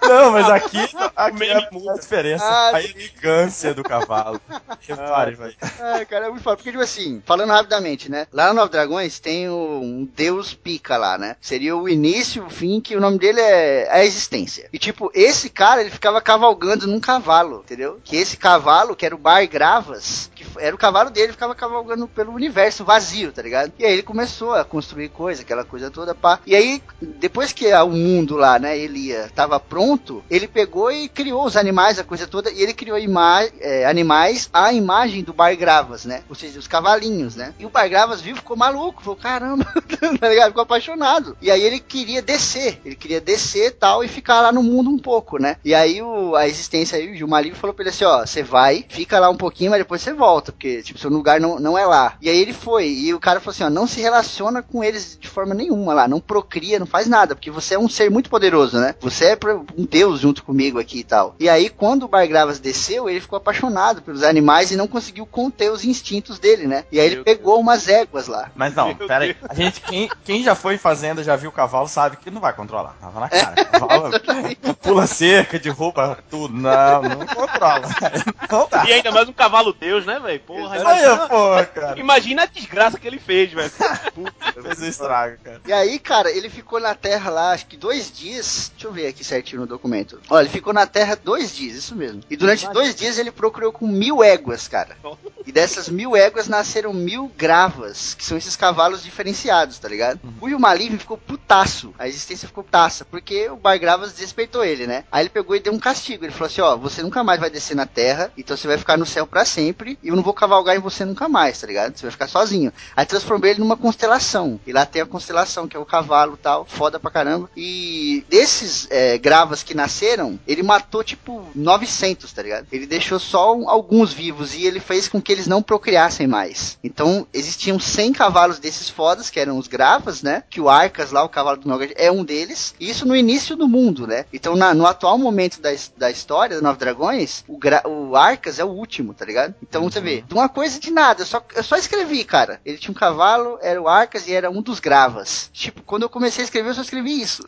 Não, mas aqui, aqui é muda. a diferença, Ah, a elegância do cavalo. Repare, vai. Ah, cara, é muito foda. Porque, tipo assim, falando rapidamente, né? Lá no Nove Dragões tem o- um deus pica lá, né? Seria o início, o fim, que o nome dele é a existência. E, tipo, esse cara, ele ficava cavalgando num cavalo, entendeu? Que esse cavalo, que era o Bar Gravas, que era o cavalo dele, ficava cavalgando pelo universo vazio, tá ligado? E aí ele começou a construir coisa, aquela coisa toda, pá. E aí, depois que a- o mundo lá, né, Elia, tava pronto, ele pegou e criou os animais, a coisa toda, e ele criou é, animais à imagem do Bar Gravas, né? Ou seja, os cavalinhos, né? E o Bar Gravas viu, ficou maluco, falou, caramba, tá ligado? Ficou apaixonado. E aí ele queria descer, ele queria descer tal e ficar lá no mundo um pouco, né? E aí o, a existência aí, o Gilmar falou pra ele assim, ó, você vai, fica lá um pouquinho, mas depois você volta, porque, tipo, seu lugar não, não é lá. E aí ele foi, e o cara falou assim, ó, não se relaciona com eles de forma nenhuma lá, não procria, não faz nada, porque você é um ser muito poderoso, né? Você é um deus junto comigo aqui e tal. E aí, quando o Bargravas desceu, ele ficou apaixonado pelos animais e não conseguiu conter os instintos dele, né? E aí ele Meu pegou umas éguas lá. Mas não, Meu pera aí. A gente, quem, quem já foi em fazenda, já viu o cavalo, sabe que não vai controlar. Tava na cara. O cavalo pula cerca, derruba tudo. Não, não controla. Não dá. E ainda mais um cavalo deus, né, velho? Porra, imagina, porra, cara. imagina a desgraça que ele fez, velho. Fez um estrago, cara. E aí, cara, ele ficou na Terra lá, acho que dois dias. Deixa eu ver aqui certinho no documento. Olha, ele ficou na Terra dois dias, isso mesmo. E durante dois dias ele procurou com mil éguas, cara. E dessas mil éguas nasceram mil gravas, que são esses cavalos diferenciados, tá ligado? O Yumaliv ficou putaço. A existência ficou putaça, porque o Bar Gravas desrespeitou ele, né? Aí ele pegou e deu um castigo. Ele falou assim: ó, você nunca mais vai descer na Terra, então você vai ficar no céu pra sempre. E eu não vou cavalgar em você nunca mais, tá ligado? Você vai ficar sozinho. Aí transformou ele numa constelação. E lá tem a constelação, que é o cavalo e tal, foda pra caramba. E desses é, gravas que nasceram, ele matou tipo 900, tá ligado? Ele deixou só alguns vivos e ele fez com que eles não procriassem mais. Então existiam 100 cavalos desses fodas, que eram os gravas, né? Que o Arcas lá, o cavalo do Nogard, é um deles. E isso no início do mundo, né? Então na- no atual momento da, da história da Nove Dragões, o, o Arcas é o último, tá ligado? Então você vê, de uma coisa de nada, eu só, eu só escrevi, cara. Ele tinha um cavalo, era o Arcas e era um dos gravas. Tipo, quando eu comecei a escrever, eu só escrevi isso.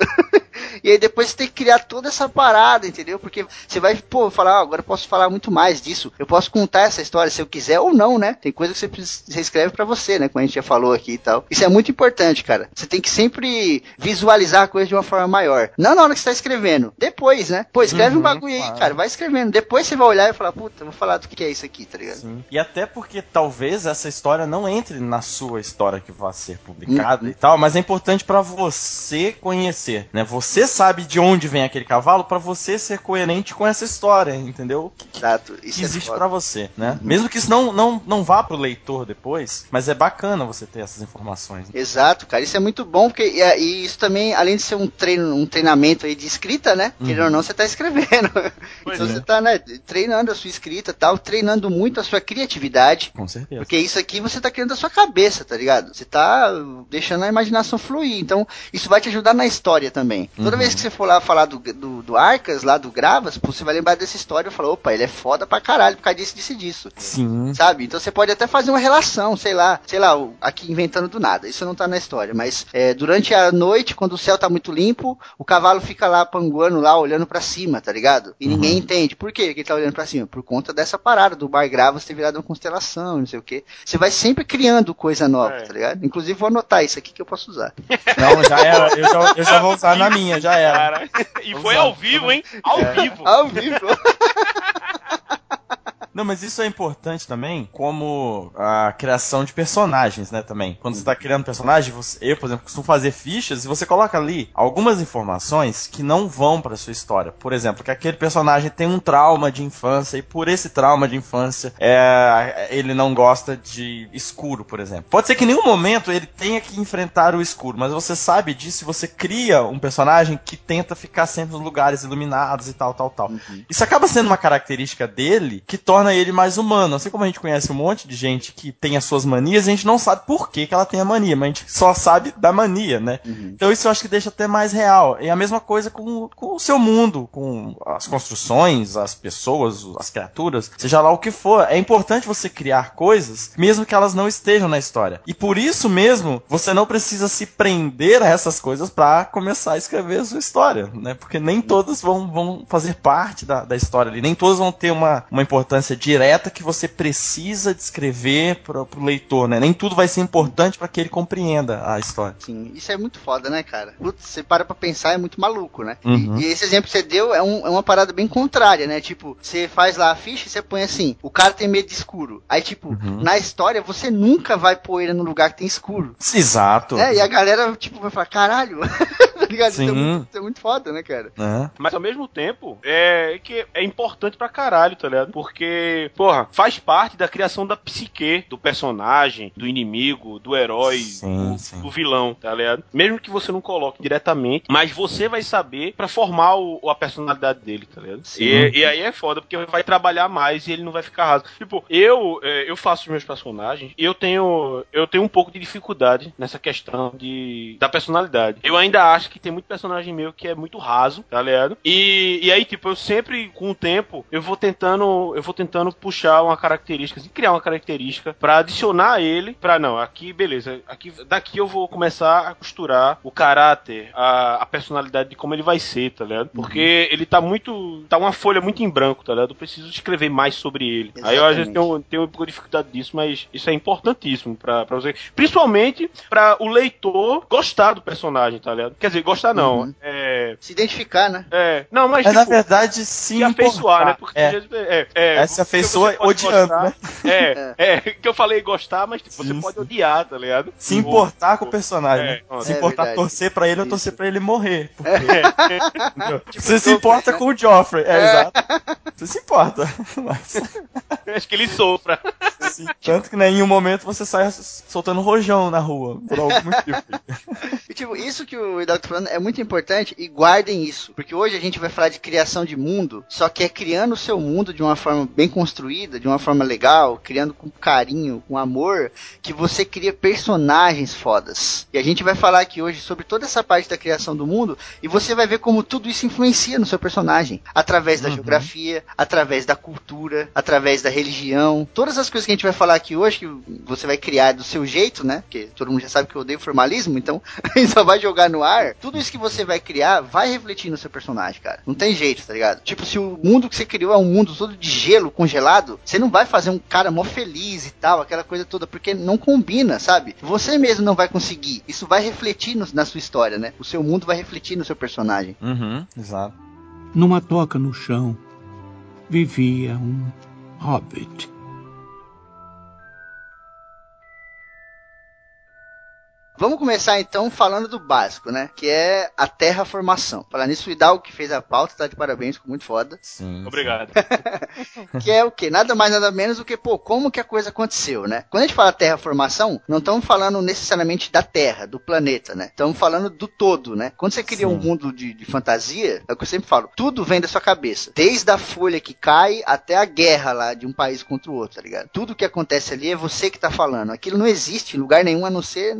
E aí depois você tem que criar toda essa parada, entendeu? Porque você vai, pô, falar, ah, agora eu posso falar muito mais disso. Eu posso contar essa história se eu quiser ou não, né? Tem coisa que você, escreve pra você, né? Como a gente já falou aqui e tal. Isso é muito importante, cara. Você tem que sempre visualizar a coisa de uma forma maior. Não na hora que você tá escrevendo. Depois, né? Pô, escreve um Uhum, bagulho aí, claro. cara. Vai escrevendo. Depois você vai olhar e falar, puta, vou falar do que é isso aqui, tá ligado? Sim. E até porque talvez essa história não entre na sua história que vai ser publicada Uhum. e tal, mas é importante pra você conhecer, né? Você sabe de onde vem aquele cavalo pra você ser coerente com essa história, entendeu? Que, Exato. Isso que é existe foda. pra você, né? Mesmo que isso não, não, não vá pro leitor depois, mas é bacana você ter essas informações. Exato, cara, isso é muito bom, porque e, e isso também, além de ser um treino, um treinamento aí de escrita, né? Uhum. Querendo ou não, você tá escrevendo. Pois então é. você tá, né, treinando a sua escrita e tal, treinando muito a sua criatividade. Com certeza. Porque isso aqui você tá criando da sua cabeça, tá ligado? Você tá deixando a imaginação fluir. Então, isso vai te ajudar na história também. Toda Uhum. Vez que você for lá falar do, do, do Arcas, lá do Gravas, pô, você vai lembrar dessa história e falar, opa, ele é foda pra caralho por causa disso, disso e disso. Sim. Sabe? Então você pode até fazer uma relação, sei lá, sei lá, aqui inventando do nada. Isso não tá na história, mas é, durante a noite, quando o céu tá muito limpo, o cavalo fica lá panguando lá, olhando pra cima, tá ligado? E ninguém entende. Por quê que ele tá olhando pra cima? Por conta dessa parada do Bar Gravas ter virado uma constelação, não sei o quê. Você vai sempre criando coisa nova, É. tá ligado? Inclusive vou anotar isso aqui que eu posso usar. Não, já era. Eu já, eu já vou usar na minha, já era. Cara. E foi ao vivo, hein? Ao vivo. Ao vivo. Não, mas isso é importante também, como a criação de personagens, né, também. Quando você tá criando personagem, você- eu, por exemplo, costumo fazer fichas e você coloca ali algumas informações que não vão pra sua história. Por exemplo, que aquele personagem tem um trauma de infância e por esse trauma de infância é, ele não gosta de escuro, por exemplo. Pode ser que em nenhum momento ele tenha que enfrentar o escuro, mas você sabe disso e você cria um personagem que tenta ficar sempre nos lugares iluminados e tal, tal, tal. Isso acaba sendo uma característica dele que torna ele mais humano. Assim como a gente conhece um monte de gente que tem as suas manias, a gente não sabe por que, que ela tem a mania, mas a gente só sabe da mania, né? Então isso eu acho que deixa até mais real. E a mesma coisa com, com o seu mundo, com as construções, as pessoas, as criaturas, seja lá o que for. É importante você criar coisas, mesmo que elas não estejam na história. E por isso mesmo, você não precisa se prender a essas coisas pra começar a escrever a sua história, né? Porque nem todas vão, vão fazer parte da, da história ali, nem todas vão ter uma, uma importância importância direta que você precisa descrever pro, pro leitor, né? Nem tudo vai ser importante para que ele compreenda a história. Sim, isso é muito foda, né, cara? Putz, você para pra pensar, é muito maluco, né? Uhum. E, e esse exemplo que você deu é, um- é uma parada bem contrária, né? Tipo, você faz lá a ficha e você põe assim, o cara tem medo de escuro. Aí, tipo, Uhum. na história, você nunca vai pôr ele no lugar que tem escuro. Exato. É, e a galera, tipo, vai falar, caralho, tá ligado? Isso é, Sim. muito, isso é muito foda, né, cara? Né? Mas ao mesmo tempo, é que é importante pra caralho, tá ligado? Porque, porra, faz parte da criação da psique do personagem, do inimigo, do herói, Sim, do, sim. do vilão, tá ligado? Mesmo que você não coloque diretamente, mas você vai saber pra formar o- a personalidade dele, tá ligado? E, e aí é foda, porque vai trabalhar mais e ele não vai ficar raso. Tipo, eu, é, eu faço os meus personagens e eu tenho, eu tenho um pouco de dificuldade nessa questão de, da personalidade. Eu ainda acho que tem muito personagem meu que é muito raso, tá ligado? E, e aí, tipo, eu sempre, com o tempo, eu vou tentando, eu vou tentando puxar uma característica, assim, criar uma característica pra adicionar ele, pra não, aqui, beleza, aqui, daqui eu vou começar a costurar o caráter, a, a personalidade de como ele vai ser, tá ligado? Porque ele tá muito, tá uma folha muito em branco, tá ligado? Eu preciso escrever mais sobre ele. Aí eu às vezes Exatamente. tenho, tenho um pouco de dificuldade disso, mas isso é importantíssimo pra você. Principalmente pra o leitor gostar do personagem, tá ligado? Quer dizer, gostar não. Uhum. É. Se identificar, né? É. Não, mas. É, na tipo, verdade, sim. se afeiçoar, né? Porque é. às vezes- é, é, É, se afeiçoa você pode odiando, gostar- né? É, é, que eu falei gostar, mas tipo, você Sim, pode sim. odiar, tá ligado? Se importar com o personagem. É, né? se é importar verdade. torcer pra ele ou torcer pra ele morrer. Porque? Tipo você se importa com o Joffrey, é, exato. Você se importa. Mas, Acho que ele sofra. sim, tanto que né, em nenhum momento você sai soltando rojão na rua, por algum motivo. E, tipo, isso que o Hidalgo tá falando é muito importante e guardem isso. Porque hoje a gente vai falar de criação de mundo, só que é criando o seu mundo de uma forma bem construída, de uma forma legal, criando com carinho, com amor, que você cria personagens fodas. E a gente vai falar aqui hoje sobre toda essa parte da criação do mundo e você vai ver como tudo isso influencia no seu personagem. Através da Uhum. geografia, através da cultura, através da religião. Todas as coisas que a gente vai falar aqui hoje, que você vai criar do seu jeito, né? Porque todo mundo já sabe que eu odeio formalismo, então a gente só vai jogar no ar. Tudo isso que você vai criar vai refletir no seu personagem, cara. Não tem jeito, tá ligado? Tipo, se o mundo que você criou é um mundo todo de gelo, congelado, você não vai fazer um cara mó feliz e tal, aquela coisa toda, porque não combina, sabe? Você mesmo não vai conseguir. Isso vai refletir no- na sua história, né? O seu mundo vai refletir no seu personagem. Uhum, exato. Numa toca no chão vivia um hobbit. Vamos começar então falando do básico, né? Que é a terraformação. Falar nisso, o Hidalgo que fez a pauta, tá de parabéns, ficou muito foda. Sim. Obrigado. Que é o quê? Nada mais, nada menos do que, pô, como que a coisa aconteceu, né? Quando a gente fala terraformação, não estamos falando necessariamente da Terra, do planeta, né? Estamos falando do todo, né? Quando você cria Sim. um mundo de, de fantasia, é o que eu sempre falo, tudo vem da sua cabeça. Desde a folha que cai até a guerra lá de um país contra o outro, tá ligado? Tudo que acontece ali é você que tá falando. Aquilo não existe em lugar nenhum a não ser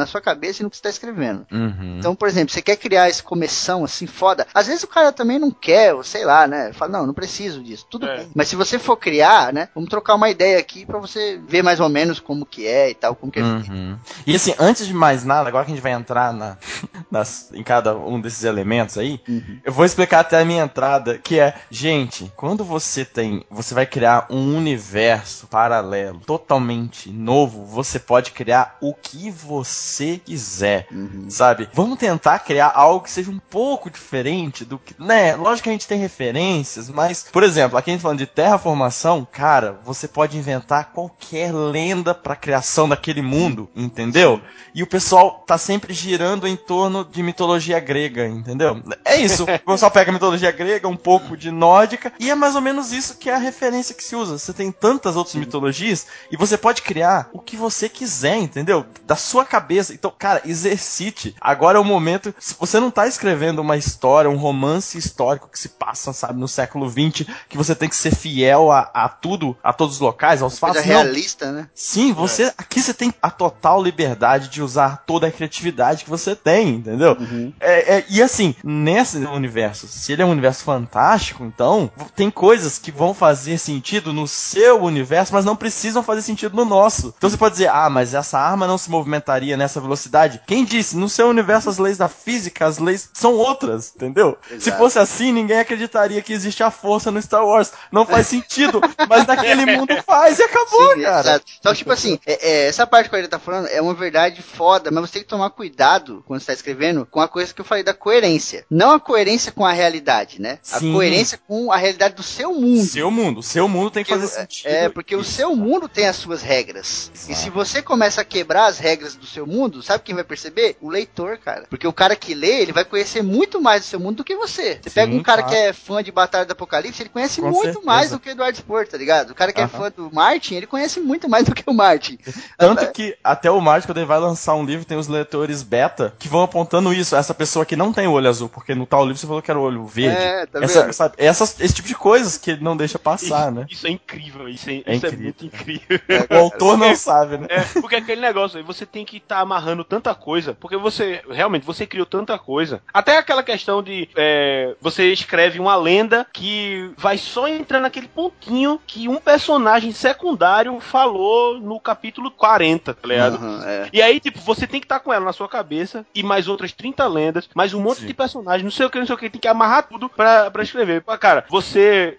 na sua cabeça e no que você tá escrevendo. Uhum. Então, por exemplo, você quer criar esse começão assim foda. Às vezes o cara também não quer, ou sei lá, né? Fala, não, não preciso disso. Tudo É. bem. Mas se você for criar, né? Vamos trocar uma ideia aqui pra você ver mais ou menos como que é e tal, como que é. Uhum. E assim, antes de mais nada, agora que a gente vai entrar na, nas- em cada um desses elementos aí, Uhum. eu vou explicar até a minha entrada, que é, gente, quando você tem, você vai criar um universo paralelo, totalmente novo, você pode criar o que você quiser, Uhum. sabe? Vamos tentar criar algo que seja um pouco diferente do que, né? Lógico que a gente tem referências, mas, por exemplo, aqui a gente falando de terraformação, cara, você pode inventar qualquer lenda pra criação daquele mundo, entendeu? E o pessoal tá sempre girando em torno de mitologia grega, entendeu? É isso. O pessoal pega a mitologia grega, um pouco de nórdica, e é mais ou menos isso que é a referência que se usa. Você tem tantas outras mitologias e você pode criar o que você quiser, entendeu? Da sua cabeça. Então, cara, exercite. Agora é o momento. Se você não tá escrevendo uma história, um romance histórico que se passa, sabe, no século XX, que você tem que ser fiel a, a tudo, a todos os locais, aos Coisa fatos. Não. realista, né? Sim, você aqui você tem a total liberdade de usar toda a criatividade que você tem, entendeu? Uhum. É, é, e assim, nesse universo, se ele é um universo fantástico, então tem coisas que vão fazer sentido no seu universo, mas não precisam fazer sentido no nosso. Então você pode dizer, ah, mas essa arma não se movimentaria nessa velocidade. Quem disse? No seu universo, as leis da física, as leis são outras, entendeu? Se Exato. fosse assim, ninguém acreditaria que existe a força no Star Wars. Não faz sentido, mas naquele mundo faz e acabou, Sim, cara. exato. Só que, tipo assim, é- é, essa parte que ele tá falando é uma verdade foda, mas você tem que tomar cuidado quando você tá escrevendo com a coisa que eu falei da coerência. Não a coerência com a realidade, né? Sim. A coerência com a realidade do seu mundo. Seu mundo, seu mundo tem que fazer o- sentido. É, porque o Isso. seu mundo tem as suas regras. E Exato. se você começa a quebrar as regras do seu mundo, sabe quem vai perceber? O leitor, cara. Porque o cara que lê, ele vai conhecer muito mais do seu mundo do que você. Você Sim, pega um cara claro. que é fã de Batalha do Apocalipse, ele conhece Com muito certeza. mais do que o Eduardo Spor, tá ligado? O cara que é Aham. fã do Martin, ele conhece muito mais do que o Martin. Tanto que até o Martin, quando ele vai lançar um livro, tem os leitores beta que vão apontando isso. Essa pessoa que não tem o olho azul, porque no tal livro você falou que era o olho verde. É, tá Essa, vendo? sabe, essas, esse tipo de coisas que ele não deixa passar, né? Isso é incrível, isso é, É isso é incrível. muito incrível. O autor não sabe, né? É, porque aquele negócio aí, você tem que estar amarrando tanta coisa, porque você, realmente, você criou tanta coisa. Até aquela questão de, é, você escreve uma lenda que vai só entrar naquele pontinho que um personagem secundário falou no capítulo 40, tá ligado? Aham, é. E aí, tipo, você tem que estar com ela na sua cabeça e mais outras 30 lendas, mais um monte Sim. de personagens, não sei o que, não sei o que, tem que amarrar tudo pra, pra escrever. Cara, você.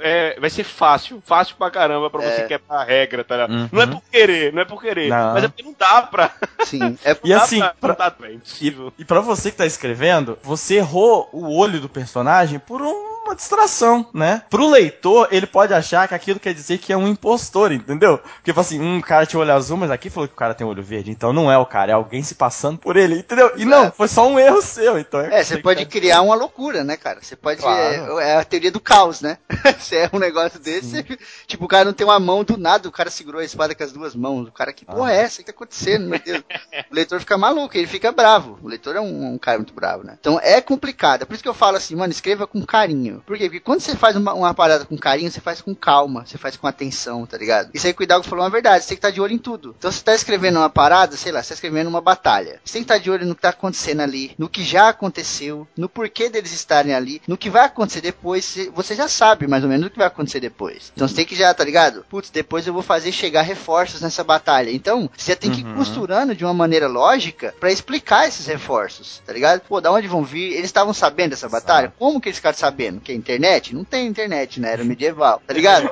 É, vai ser fácil, fácil pra caramba pra você É. quebrar a regra, tá ligado? Uhum. Não é por querer, não é por querer, Não. mas é porque não dá pra. Sim. É, E assim, pra, impossível. E pra você que tá escrevendo, você errou o olho do personagem por uma distração, né? Pro leitor, ele pode achar que aquilo quer dizer que é um impostor, entendeu? Porque, fala assim, um cara tinha olho azul, mas aqui falou que o cara tem olho verde, então não é o cara, é alguém se passando por ele, entendeu? E não, foi só um erro seu, então É, você pode criar uma loucura, né, cara? Você pode. Claro. É, é a teoria do caos, né? Você é um negócio desse, você- tipo, o cara não tem uma mão do nada, o cara segurou a espada com as duas mãos. O cara, que porra Ah. é essa? O que tá acontecendo, meu Deus? O leitor fica maluco, ele fica bravo. O leitor é um, um cara muito bravo, né? Então é complicado. É por isso que eu falo assim, mano, escreva com carinho. Por quê? Porque quando você faz uma, uma parada com carinho, você faz com calma, você faz com atenção, tá ligado? Isso aí que o Hidalgo falou uma verdade, você tem que estar de olho em tudo. Então você tá escrevendo uma parada, sei lá, você tá escrevendo uma batalha. Você tem que estar de olho no que tá acontecendo ali, no que já aconteceu, no porquê deles estarem ali, no que vai acontecer depois, você- já sabe mais ou menos o que vai acontecer depois. Então você tem que já, tá ligado? Putz, depois eu vou fazer chegar reforços nessa batalha. Então, você já tem que ir Uhum. costurando de uma maneira lógica pra explicar esses reforços, tá ligado? Pô, da onde vão vir? Eles estavam sabendo dessa batalha? Como que eles ficaram sabendo? Que é internet? Não tem internet, né? Era medieval, tá ligado?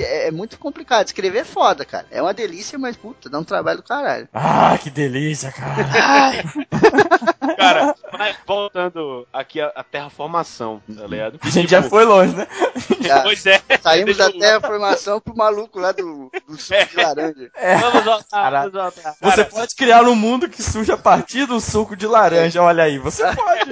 É, é muito complicado. Escrever é foda, cara. É uma delícia, mas puta, dá um trabalho do caralho. Ah, que delícia, cara. Cara, mas voltando aqui a, a terraformação, tá ligado? A gente já foi longe, né? Já Pois é. saímos da terraformação pro maluco lá do, do suco de laranja. Vamos voltar, vamos voltar. Você Cara, pode criar um mundo que surge a partir do suco de laranja, olha aí, você pode.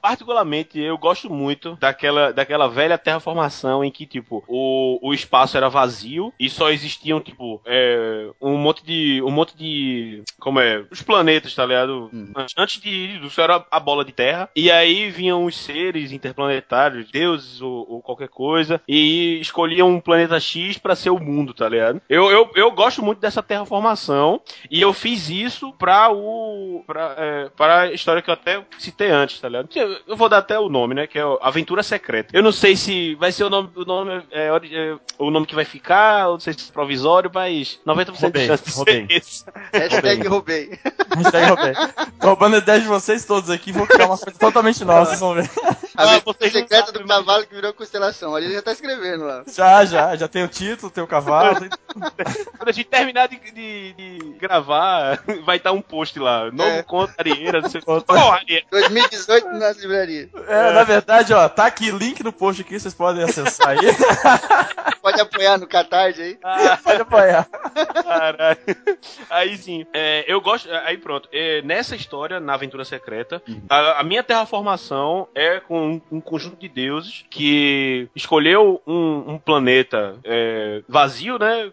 particularmente, eu gosto muito daquela, daquela velha terraformação em que, tipo, o, o espaço era vazio e só existiam, tipo, é, um monte de. Um monte de. Como é? Os planetas, tá ligado? Hum. Antes- de isso era a bola de terra. E aí vinham os seres interplanetários, deuses ou, ou qualquer coisa, e escolhiam um planeta X pra ser o mundo, tá ligado? Eu, eu, eu gosto muito dessa terraformação. E eu fiz isso pra o. Pra, é, para a história que eu até citei antes, tá ligado? Eu, vou dar até o nome, né? Que é o Aventura Secreta. Eu não sei se vai ser o nome, o nome, é, é, o nome que vai ficar, ou não sei se é provisório, mas 90% Roubei, de chance de roubei. ser esse. Hashtag roubei. Hashtag roubei. Roubando a ideia de vocês todos aqui, vou criar uma coisa totalmente nova, vocês vão ver. A Ah, aventura vocês secreta do cavalo que virou constelação. Ali ele já tá escrevendo lá. Já, já, já tem o título, tem o cavalo. tem- Quando a gente terminar de, de- de gravar, vai estar um post lá. Novo É. conto Arieira, não sei quanto. Porra, Arieira. 2018 nas livrarias. É, na verdade, ó, tá aqui, link no post aqui, vocês podem acessar aí. Pode apoiar no Catarse aí. Ah, Pode apoiar. Caralho. Aí sim, é, eu gosto. Aí pronto. é, nessa história, na Aventura Secreta, a, a minha terraformação é com um, um conjunto de deuses que escolheu um, um planeta é, vazio, né?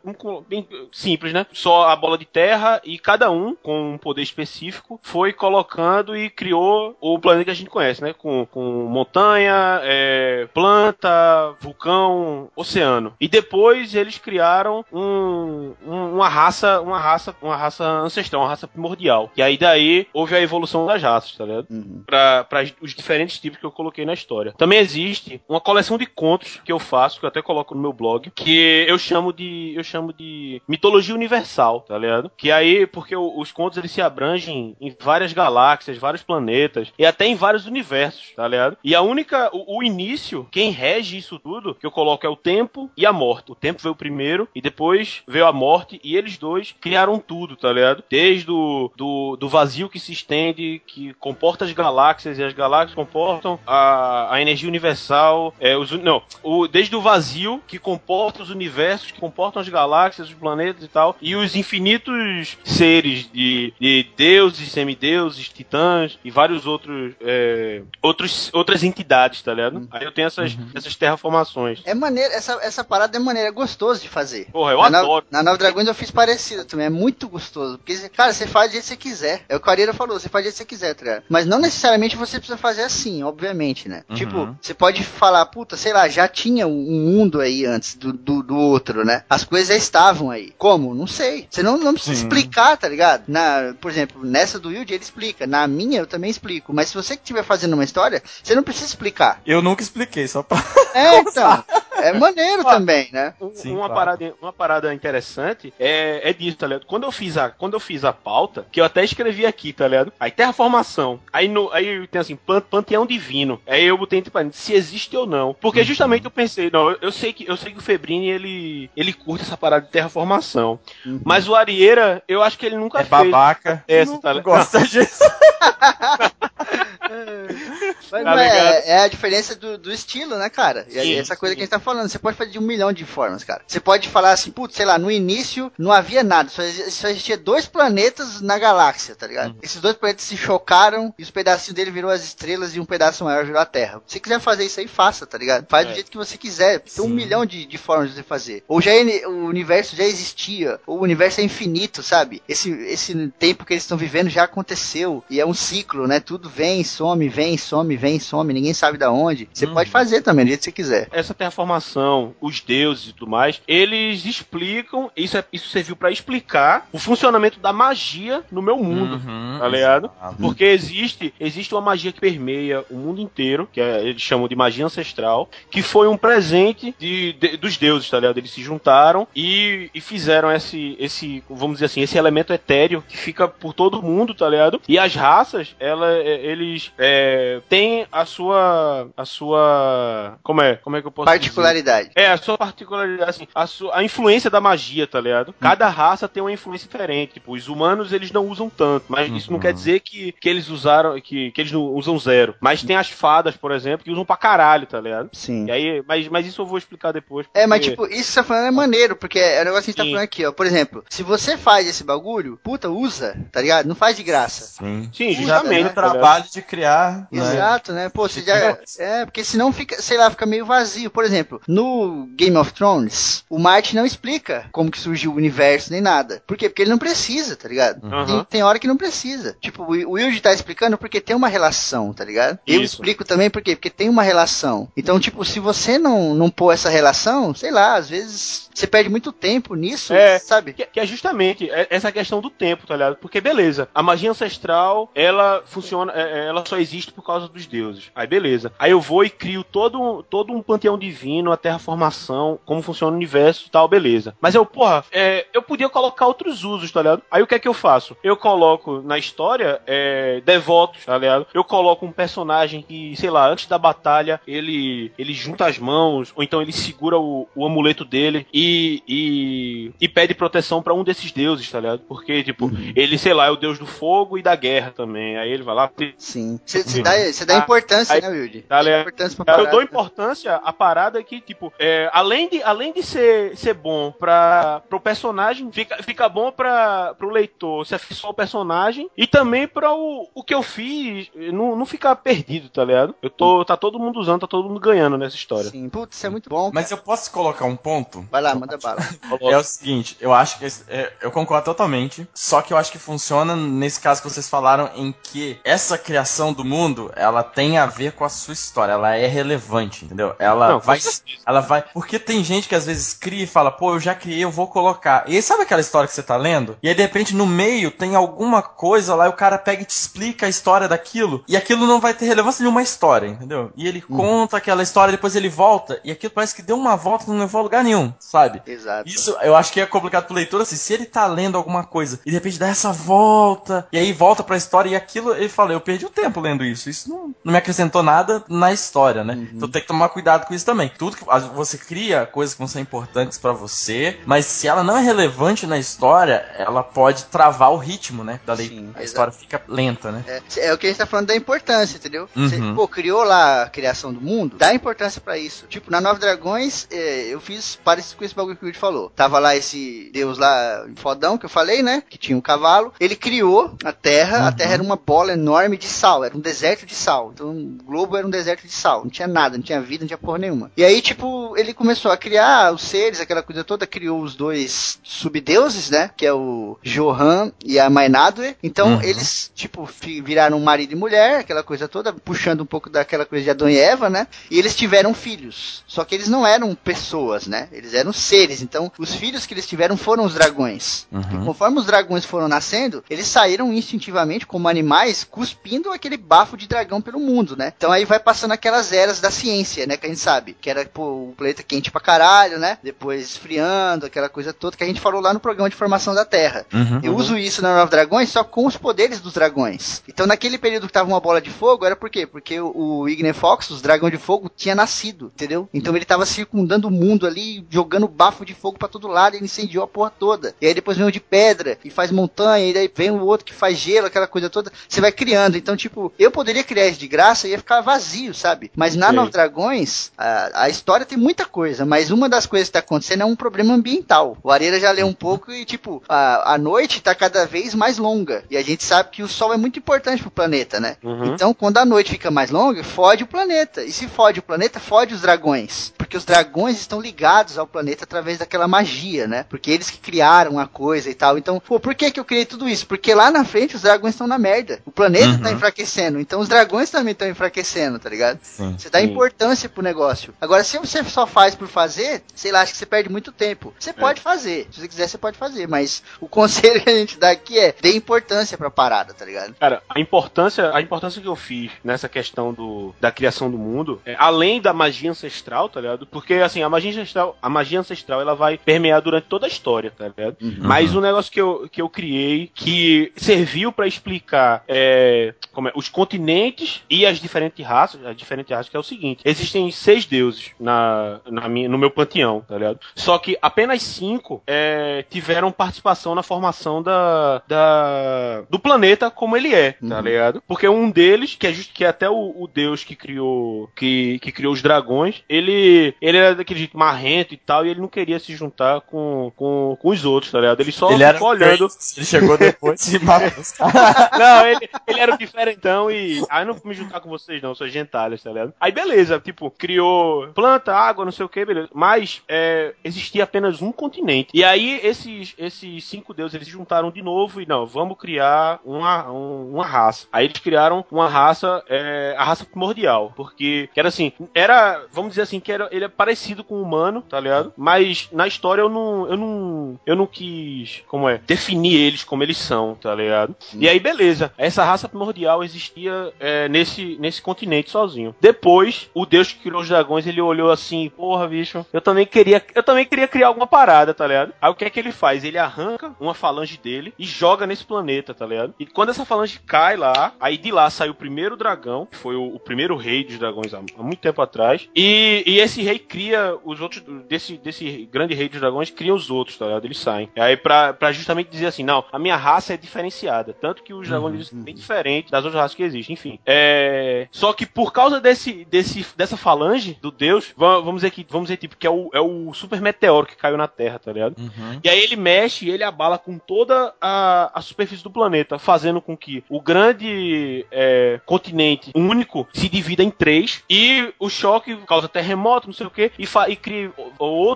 Bem simples, né? Só a bola de terra e cada um, com um poder específico, foi colocando e criou o planeta que a gente conhece, né? Com, com montanha, é, planta, vulcão, oceano. E depois eles criaram um, um- uma raça, uma raça, uma raça ancestral, uma raça primordial. E aí daí houve a evolução das raças, tá ligado? Pra, pra os diferentes tipos que eu coloquei na história. Também existe uma coleção de contos que eu faço, que eu até coloco no meu blog, que eu chamo de eu chamo de mitologia universal, tá ligado? Que aí, porque os contos eles se abrangem em várias galáxias, vários planetas e até em vários universos, tá ligado? E a única, o, o início, quem rege isso tudo, que eu coloco é o tempo e a morte. O tempo veio primeiro e depois veio a morte e eles dois criaram tudo, tá ligado? Desde o do, do vazio que se estende, que comporta as galáxias e as galáxias comportam a, a energia universal, é, os, não, o, desde o vazio que comporta os universos, que comportam as galáxias, os planetas e tal, e os infinitos seres de, de deuses, semideuses, titãs e vários outros, é, outros outras entidades, tá ligado? Aí eu tenho essas, essas terraformações. É maneiro, essa, essa parada é maneira, é gostoso de fazer. Porra, eu na, adoro. Na Nova Dragões eu fiz parecido também, é muito gostoso. Porque, cara, você faz do jeito que você quiser. É o que o Ariera falou, você faz do jeito que você quiser, tá ligado? Mas não necessariamente você precisa fazer assim, obviamente, né? Uhum. Tipo, você pode falar, puta, sei lá, já tinha um mundo aí antes do, do, do outro, né? As coisas já estavam aí. Como? Não sei. Você não, não precisa Sim. explicar, tá ligado? Na, por exemplo, nessa do Wild ele explica. Na minha eu também explico. Mas se você que estiver fazendo uma história, você não precisa explicar. Eu nunca expliquei, só pra. É, então. É maneiro também, né? Sim, uma, claro. parada, uma parada interessante é, é disso, tá ligado? Quando eu fiz a, quando eu fiz a pauta, que eu até escrevi aqui, tá ligado? Aí terraformação. Aí, no, aí tem assim, pan- panteão divino. Aí eu botei entre parênteses, se existe ou não. Porque Uhum. justamente eu pensei, não, eu, eu sei que eu sei que o Febrini ele, ele curte essa parada de terraformação. Mas o Arieira, eu acho que ele nunca É fez. babaca. Essa, não tá gosta disso. Mas Tá é, é a diferença do, do estilo, né, cara? E aí, Sim, essa coisa sim. que a gente tá falando, você pode fazer de um milhão de formas, cara. Você pode falar assim, putz, sei lá, no início não havia nada, só, só existia dois planetas na galáxia, tá ligado? Esses dois planetas se chocaram e os pedacinhos dele virou as estrelas e um pedaço maior virou a Terra. Se você quiser fazer isso aí, faça, tá ligado? Faz do É. jeito que você quiser. Tem um Sim. milhão de, de formas de você fazer. Ou já é- o universo já existia, ou o universo é infinito, sabe? Esse, esse tempo que eles estão vivendo já aconteceu. E é um ciclo, né? Tudo vem, some, vem, some, vem, some. Ninguém sabe da onde. Você Uhum. pode fazer também, do jeito que você quiser. essa terraformação, os deuses e tudo mais, eles explicam, isso, é, isso serviu pra explicar o funcionamento da magia no meu mundo. Uhum, Tá ligado? exato. Porque existe, existe uma magia que permeia o mundo inteiro, que é- eles chamam de magia ancestral, que foi um presente de, de- dos deuses, tá ligado? Eles se juntaram e, e fizeram esse, esse, vamos dizer assim, esse elemento etéreo que fica por todo mundo, tá ligado? E as raças, ela, é, eles é, têm a sua, a sua, como é, como é que eu posso dizer? Particularidade. É, a sua particularidade, assim, a, sua, a influência da magia, tá ligado? Cada raça tem uma influência diferente. Tipo, os humanos eles não usam tanto, mas isso não Uhum. quer dizer que, que eles usaram, que, que eles não usam zero. Mas tem as fadas, por exemplo, que usam pra caralho, tá ligado? Sim. E aí, mas, mas isso eu vou explicar depois. É, mas porque- tipo, isso que você tá falando é maneiro, porque é o negócio que a gente tá Sim. falando aqui, ó. Por exemplo, se você faz esse bagulho, puta, usa, tá ligado? Não faz de graça. Sim. Sim, justamente. né? o tá trabalho de criar. né? Exato, né? Pô, você já. É, porque senão fica, sei lá, fica meio vazio. Por exemplo, no Game of Thrones, o Martin não explica como que surgiu o universo nem nada. Por quê? Porque ele não precisa, tá ligado? Aham. Tem, tem hora que não precisa. Tipo, o Wilde tá explicando porque tem uma relação, tá ligado? Eu Isso. explico também por quê? Porque tem uma relação. Então, tipo, se você não, não pôr essa relação, sei lá, às vezes você perde muito tempo nisso, É. sabe? Que, que é justamente é- essa questão do tempo, tá ligado? Porque beleza, a magia ancestral, ela funciona, é- é, ela só existe por causa dos deuses. Aí beleza. Aí eu vou e crio todo, um- todo um panteão divino, a terraformação, como funciona o universo e tal, beleza. Mas eu, porra, é, eu podia colocar outros usos, tá ligado? Aí o que é que eu faço? Eu coloco na história é, devotos, tá ligado? Eu coloco um personagem que, sei lá, antes da batalha, ele, ele junta as mãos, ou então ele segura o, o amuleto dele e, e, e pede proteção pra um desses deuses, tá ligado? Porque, tipo, ele, sei lá, é o deus do fogo e da guerra também. Aí ele vai lá. Sim. Você dá, dá importância, aí- né, Wilde? Tá Dá importância pra Cara, eu dou importância à parada que, tipo, é, além, de, além de ser, ser bom pra, pro personagem, fica, fica bom pra, pro leitor se afeiçoar ao personagem e também pra o, o que eu fiz não, não ficar perdido, tá ligado? Eu tô, tá todo mundo usando, tá todo mundo ganhando nessa história. Sim, putz, isso é muito bom. Mas eu posso colocar um ponto? Vai lá, manda bala. É o seguinte, eu acho que esse- é, eu concordo totalmente, só que eu acho que funciona nesse caso que vocês falaram em que essa criação do mundo, ela tem a ver com a sua história, ela é relevante, entendeu? Ela Não, vai. Ela vai. Porque tem gente que às vezes cria e fala, pô, eu já criei, eu vou colocar. E aí sabe aquela história que você tá lendo? E aí de repente no meio tem alguma coisa lá e o cara pega e te explica a história daquilo. E aquilo não vai ter relevância nenhuma história, entendeu? E ele conta aquela história, depois ele volta. E aquilo parece que deu uma volta e não levou a lugar nenhum, sabe? Exato. Isso eu acho que é complicado pro leitor, assim, se ele tá lendo alguma coisa e de repente dá essa volta, e aí volta pra história e aquilo, ele fala, eu perdi o tempo lendo isso. Isso não, não me acrescentou nada na história, né? Então tem que tomar cuidado com isso também. Tudo que você cria coisas que vão ser importantes pra você, mas se ela não é relevante na história, ela pode travar o ritmo, né? Da leitura. A história fica lenta, né? É, é o que a gente tá falando da importância, entendeu? Você, Uhum. pô, criou lá a criação do mundo, dá importância pra isso. Tipo, na Nova Dragões, é, eu fiz parecido com esse bagulho que o Yuri falou. Tava lá esse deus lá, fodão, que eu falei, né? Que tinha um cavalo. Ele criou a Terra, a Uhum. Terra era uma bola enorme de sal, era um deserto de sal. Então o globo era um deserto de sal, não tinha nada, não tinha vida, não tinha porra nenhuma. E aí, tipo, ele começou a criar os seres, aquela coisa toda, criou os dois subdeuses, né? Que é o Johan e a Mainadue. Então Uhum. eles, tipo, viraram marido e mulher, aquela coisa toda, puxando um pouco daquela coisa de Adão e Eva, né? E eles tiveram filhos. Só que eles não eram pessoas, né? Eles eram seres. Então, os filhos que eles tiveram foram os dragões. E conforme os dragões foram nascendo, eles saíram instintivamente, como animais, cuspindo aquele bafo de dragão pelo mundo, né? Então aí vai passando aquelas eras da ciência, né? Que a gente sabe. Que era, pô, o planeta quente pra caralho, né? Depois esfriando, aquela coisa toda que a gente falou lá no programa de formação da Terra. Uhum. Eu uso isso na Nova Dragões só com os poderes dos dragões. Então naquele período que tava uma bola de fogo, era por quê? Porque o, o Igne Fox, os dragões de fogo, tinha nascido, entendeu? Então ele tava circundando o mundo ali, jogando bafo de fogo pra todo lado, e ele incendiou a porra toda. E aí depois vem o de pedra, e faz montanha, e daí vem o outro que faz gelo, aquela coisa toda. Você vai criando. Então, tipo, eu poderia criar isso de graça e ia ficar vazio, sabe? Mas na. Nova Dragões, a, a história tem muita coisa, mas uma das coisas que tá acontecendo é um problema ambiental. O Areira já leu um pouco e, tipo, a, a noite tá cada vez mais longa. E a gente sabe que o Sol é muito importante pro planeta, né? Uhum. Então, quando a noite fica mais longa, fode o planeta. E se fode o planeta, fode os dragões. Porque os dragões estão ligados ao planeta através daquela magia, né? Porque eles que criaram a coisa e tal. Então, pô, por que que eu criei tudo isso? Porque lá na frente os dragões estão na merda. O planeta Uhum. tá enfraquecendo. Então os dragões também estão enfraquecendo, tá ligado? Sim. Você dá Sim. importância pro negócio. Agora, se você só faz por fazer, sei lá, acho que você perde muito tempo. Você pode fazer. Se você quiser, você pode fazer. Mas o conselho que a gente dá aqui é dê importância pra parada, tá ligado? Cara, a importância, a importância que eu fiz nessa questão do, da criação do mundo, é, além da magia ancestral, tá ligado? Porque assim, a magia ancestral, a magia ancestral, ela vai permear durante toda a história, tá ligado? Mas o negócio que eu, que eu criei que serviu pra explicar é, como é, os continentes e as diferentes raças, as diferentes raças que é o seguinte: existem seis deuses na, na minha, no meu panteão, tá ligado? Só que apenas cinco é, tiveram participação na formação da, da do planeta como ele é, tá ligado? Porque um deles, que é justo que é até o, o deus que criou que, que criou os dragões, ele ele era daquele jeito marrento e tal, e ele não queria se juntar com, com, com os outros, tá ligado? Ele só Ele era ficou olhando. Ele chegou depois e matou os caras. Não, ele, ele era o diferentão e. Ah, eu não vou me juntar com vocês, não, sou gentalhas, tá ligado? Aí beleza, tipo, criou planta, água, não sei o que, beleza. Mas é, existia apenas um continente. E aí esses, esses cinco deuses eles se juntaram de novo e não, vamos criar uma, um- uma raça. Aí eles criaram uma raça, é, a raça primordial. Porque que era assim, era, vamos dizer assim, que era, ele é parecido com o humano, tá ligado? Mas na história eu não, eu não, eu não quis, como é, definir eles como eles são, tá ligado? E aí, beleza. Essa raça primordial existia é, nesse, nesse continente sozinho. Depois, o deus que criou os dragões, ele olhou assim, porra, bicho, eu também queria, eu também queria criar alguma parada, tá ligado? Aí o que é que ele faz? Ele arranca uma falange dele e joga nesse planeta, tá ligado? E quando essa falange cai lá, aí de lá sai o primeiro dragão, que foi o, o primeiro rei dos dragões há, há muito tempo atrás. E, e esse rei cria os outros, desse, desse grande rei dos dragões, cria os outros, tá ligado? Eles saem. E aí pra, pra justamente dizer assim, não, a minha raça é diferenciada. Tanto que os dragões são bem diferentes das outras raças que existem, enfim. É... Só que por causa desse, desse, dessa falange do deus, va- vamos dizer que, vamos dizer tipo, que é o, é o super meteoro que caiu na Terra, tá ligado? Uhum. E aí ele mexe e ele abala com toda a, a superfície do planeta, fazendo com que o grande é, continente único se divida em três e o choque causa terremoto, não sei o que, e, e cria o-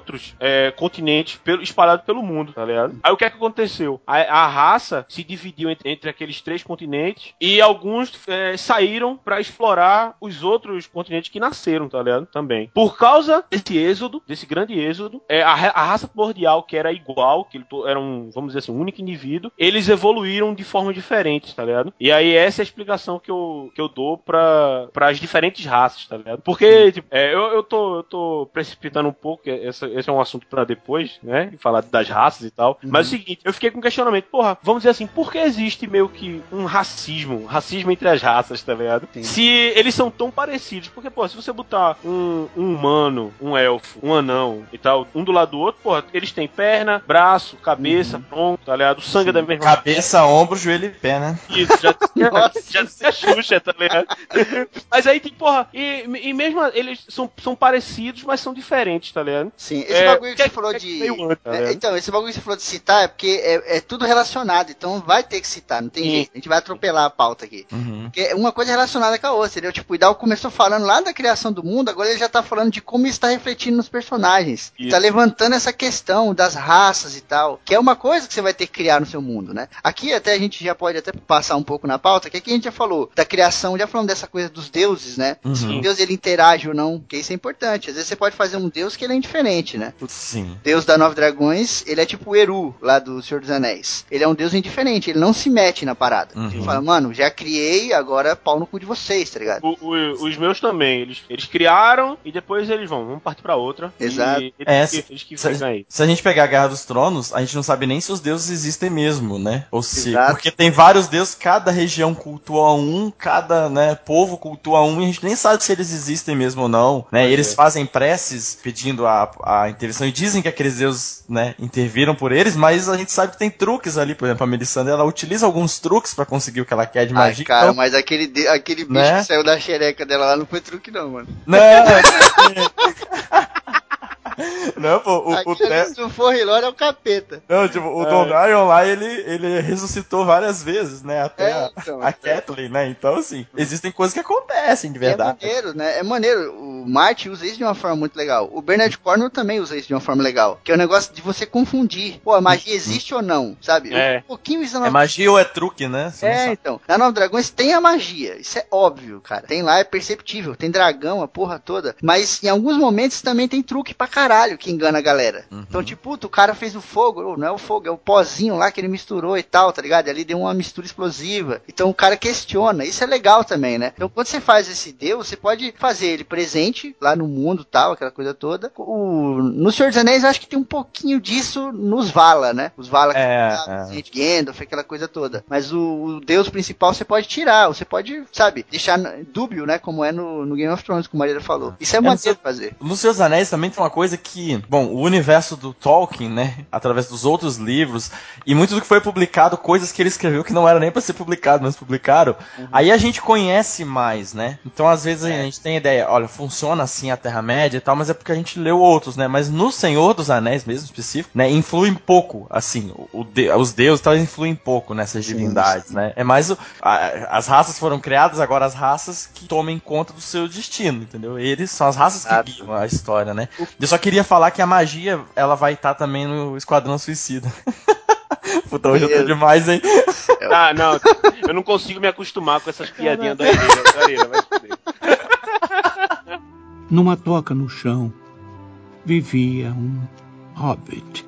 outros é, continentes pelo, espalhados pelo mundo, tá ligado? Aí o que é que aconteceu? A, a raça se dividiu entre, entre aqueles três continentes e alguns é, saíram pra explorar os outros continentes que nasceram, tá ligado? Também. Por causa desse êxodo, desse grande êxodo, é, a, a raça primordial, que era igual, que era um, vamos dizer assim, um único indivíduo, eles evoluíram de formas diferentes, tá ligado? E aí essa é a explicação que eu, que eu dou pra, as diferentes raças, tá ligado? Porque, tipo, é, eu, eu, tô, eu tô precipitando um pouco, essa- esse é um assunto pra depois, né? Falar das raças e tal. Mas é o seguinte, eu fiquei com um questionamento, porra, vamos dizer assim, por que existe meio que um racismo, racismo entre as raças, tá ligado? Sim. Se eles são tão parecidos, porque, pô, se você botar um, um humano, um elfo, um anão e tal, um do lado do outro, porra, eles têm perna, braço, cabeça, tronco, tá ligado? O sangue é da mesma Cabeça, ombro, joelho e pé, né? isso, já, Nossa. já tinha Xuxa, tá ligado? Mas aí, tipo, porra, e, e mesmo eles são, são parecidos, mas são diferentes, tá ligado? Sim, esse É, bagulho que que- você falou que- de. É, ligado? então, esse bagulho que você falou de citar é porque é, é tudo relacionado, então vai ter que citar, não tem Sim. jeito. A gente vai atropelar a pauta aqui. Uhum. Porque uma coisa é relacionada com a outra, entendeu? Tipo, o Hidalgo começou falando lá da criação do mundo, agora ele já tá falando de como isso tá refletindo nos personagens. Isso. Tá levantando essa questão das raças e tal, que é uma coisa que você vai ter que criar no seu mundo, né? Aqui até a gente já pode até passar um pouco na pauta, que aqui a gente já falou da criação, já falamos dessa coisa dos deuses, né? Se o Uhum. deus ele interage ou não, que isso é importante. Às vezes você pode fazer um deus que ele é indiferente, né? Sim. Deus da Nove Dragões, ele é tipo o Eru, lá do Senhor dos Anéis. Ele é um deus indiferente, ele não se mete na parada. Uhum. Ele fala, mano, já criei, agora pau no cu de vocês, tá ligado? O- o- os meus também, eles, eles criaram e depois eles vão, vamos partir pra outra. Exato. E eles, É, que, se- eles que se- aí. Se a gente pegar a Guerra dos Tronos, a gente não sabe nem se os deuses existem mesmo, né? Ou se. Exato. Porque tem vários deuses, cada região cultua um, cada né, povo cultua um, e a gente nem sabe se eles existem mesmo ou não. Né? E eles é. fazem preces pedindo a, a intervenção e dizem que aqueles deuses né, interviram por eles, mas a gente sabe que tem truques ali. Por exemplo, a Melisandre ela utiliza alguns truques pra conseguir o que ela quer de Ai, magia. cara, então- mas aquele, de- aquele bicho Né? que saiu da xereca dela lá não foi truque, não, mano. Não, não, pô, o, o, se for Hilor é o capeta. Não, tipo, o Darion lá, ele, ele ressuscitou várias vezes, né? Até É, a, então, a então. Kathleen, né? Então, assim, existem coisas que acontecem de É verdade. maneiro, né? É maneiro. O Marty usa isso de uma forma muito legal. O Bernard Cornwell também usa isso de uma forma legal. Que é o negócio de você confundir. Pô, a magia existe ou não, sabe? É. Um pouquinho isso É na magia ou é truque, né? Você não É, então. Na Nova Dragões tem a magia. Isso é óbvio, cara. Tem lá, é perceptível. Tem dragão, a porra toda. Mas em alguns momentos também tem truque pra caralho que engana a galera. Uhum. Então, tipo, puta, o cara fez o fogo. Não é o fogo, é o pozinho lá que ele misturou e tal, tá ligado? E ali deu uma mistura explosiva. Então o cara questiona. Isso é legal também, né? Então quando você faz esse deus, você pode fazer ele presente lá no mundo tal, aquela coisa toda. O... No Senhor dos Anéis, eu acho que tem um pouquinho disso nos Vala, né? Os Vala que É, tá, é. Gandalf, aquela coisa toda. Mas o, o deus principal você pode tirar, você pode, sabe, deixar dúbio, né? Como é no, no Game of Thrones, como a Maria falou. Isso é no maneiro fazer. Nos Seus Anéis também tem uma coisa que, bom, o universo do Tolkien, né, através dos outros livros, e muito do que foi publicado, coisas que ele escreveu que não era nem pra ser publicado, mas publicaram, aí a gente conhece mais, né? Então, às vezes, a gente tem ideia, olha, funciona assim a Terra-média e tal, mas é porque a gente leu outros, né? Mas no Senhor dos Anéis mesmo, específico, né, influem pouco, assim, o, de- os deuses tal, influem pouco nessas Sim, divindades, sim. né? É mais o, a- as raças foram criadas, agora as raças que tomem conta do seu destino, entendeu? Eles são as raças que Exato. guiam a história, né? Só queria falar que a magia, ela vai estar também no Esquadrão Suicida. Puta, hoje eu tô demais, hein? Ah, não, eu não consigo me acostumar com essas piadinhas da fuder. Numa toca no chão vivia um hobbit.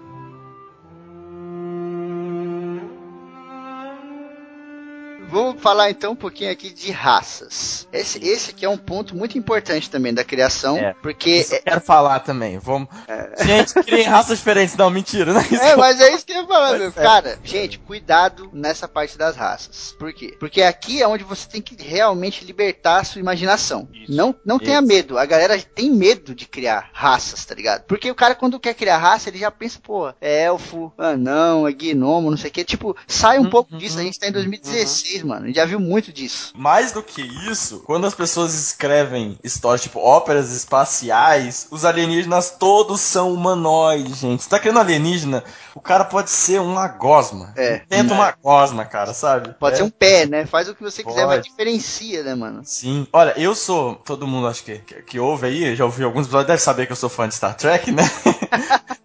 Vamos falar então um pouquinho aqui de raças. Esse, esse aqui é um ponto muito importante também da criação, É. porque Isso eu quero falar também. Vamos. Gente, criem raças diferentes. Não, mentira, né? Isso É, mas é isso que eu ia falar, meu. é. Cara, gente, cuidado nessa parte das raças. Por quê? Porque aqui é onde você tem que realmente libertar a sua imaginação. Isso. Não, não tenha Isso. medo. A galera tem medo de criar raças, tá ligado? Porque o cara, quando quer criar raça, ele já pensa, pô, é elfo, anão, é gnomo, não sei o quê. Tipo, sai um Uhum, pouco disso. A gente tá em 2016, mano. A gente já viu muito disso. Mais do que isso, quando as pessoas escrevem histórias tipo óperas espaciais, os alienígenas todos são humanoides, gente. Você tá criando alienígena, o cara pode ser uma gosma. É. Tenta uma gosma, cara, sabe? Pode É. ser um pé, né? Faz o que você quiser, mas Pode. diferencia, né, mano? Sim. Olha, eu sou. Todo mundo acho que, que, que ouve aí, já ouviu alguns episódios, deve saber que eu sou fã de Star Trek, né?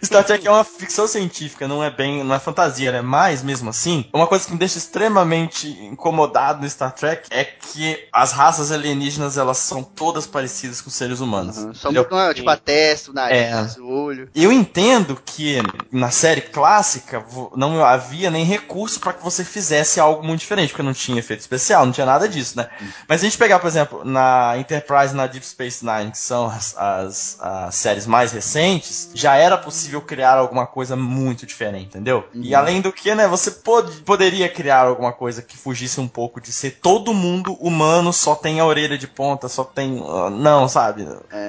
E Star Trek é uma ficção científica, não é bem, não é fantasia, né? Mas mesmo assim, uma coisa que me deixa extremamente incomodado no Star Trek é que as raças alienígenas elas são todas parecidas com seres humanos. Uhum. Mudou, tipo, a testa, o nariz, É. o olho. Eu entendo que na série clássica não havia nem recurso pra que você fizesse algo muito diferente, porque não tinha efeito especial, não tinha nada disso, né? Mas se a gente pegar, por exemplo, na Enterprise e na Deep Space Nine, que são as, as- as séries mais recentes, já era possível criar alguma coisa muito diferente, entendeu? E além do que, né, você pod- poderia criar alguma coisa que fugisse um pouco de ser todo mundo humano, só tem a orelha de ponta, só tem. ah, não, sabe?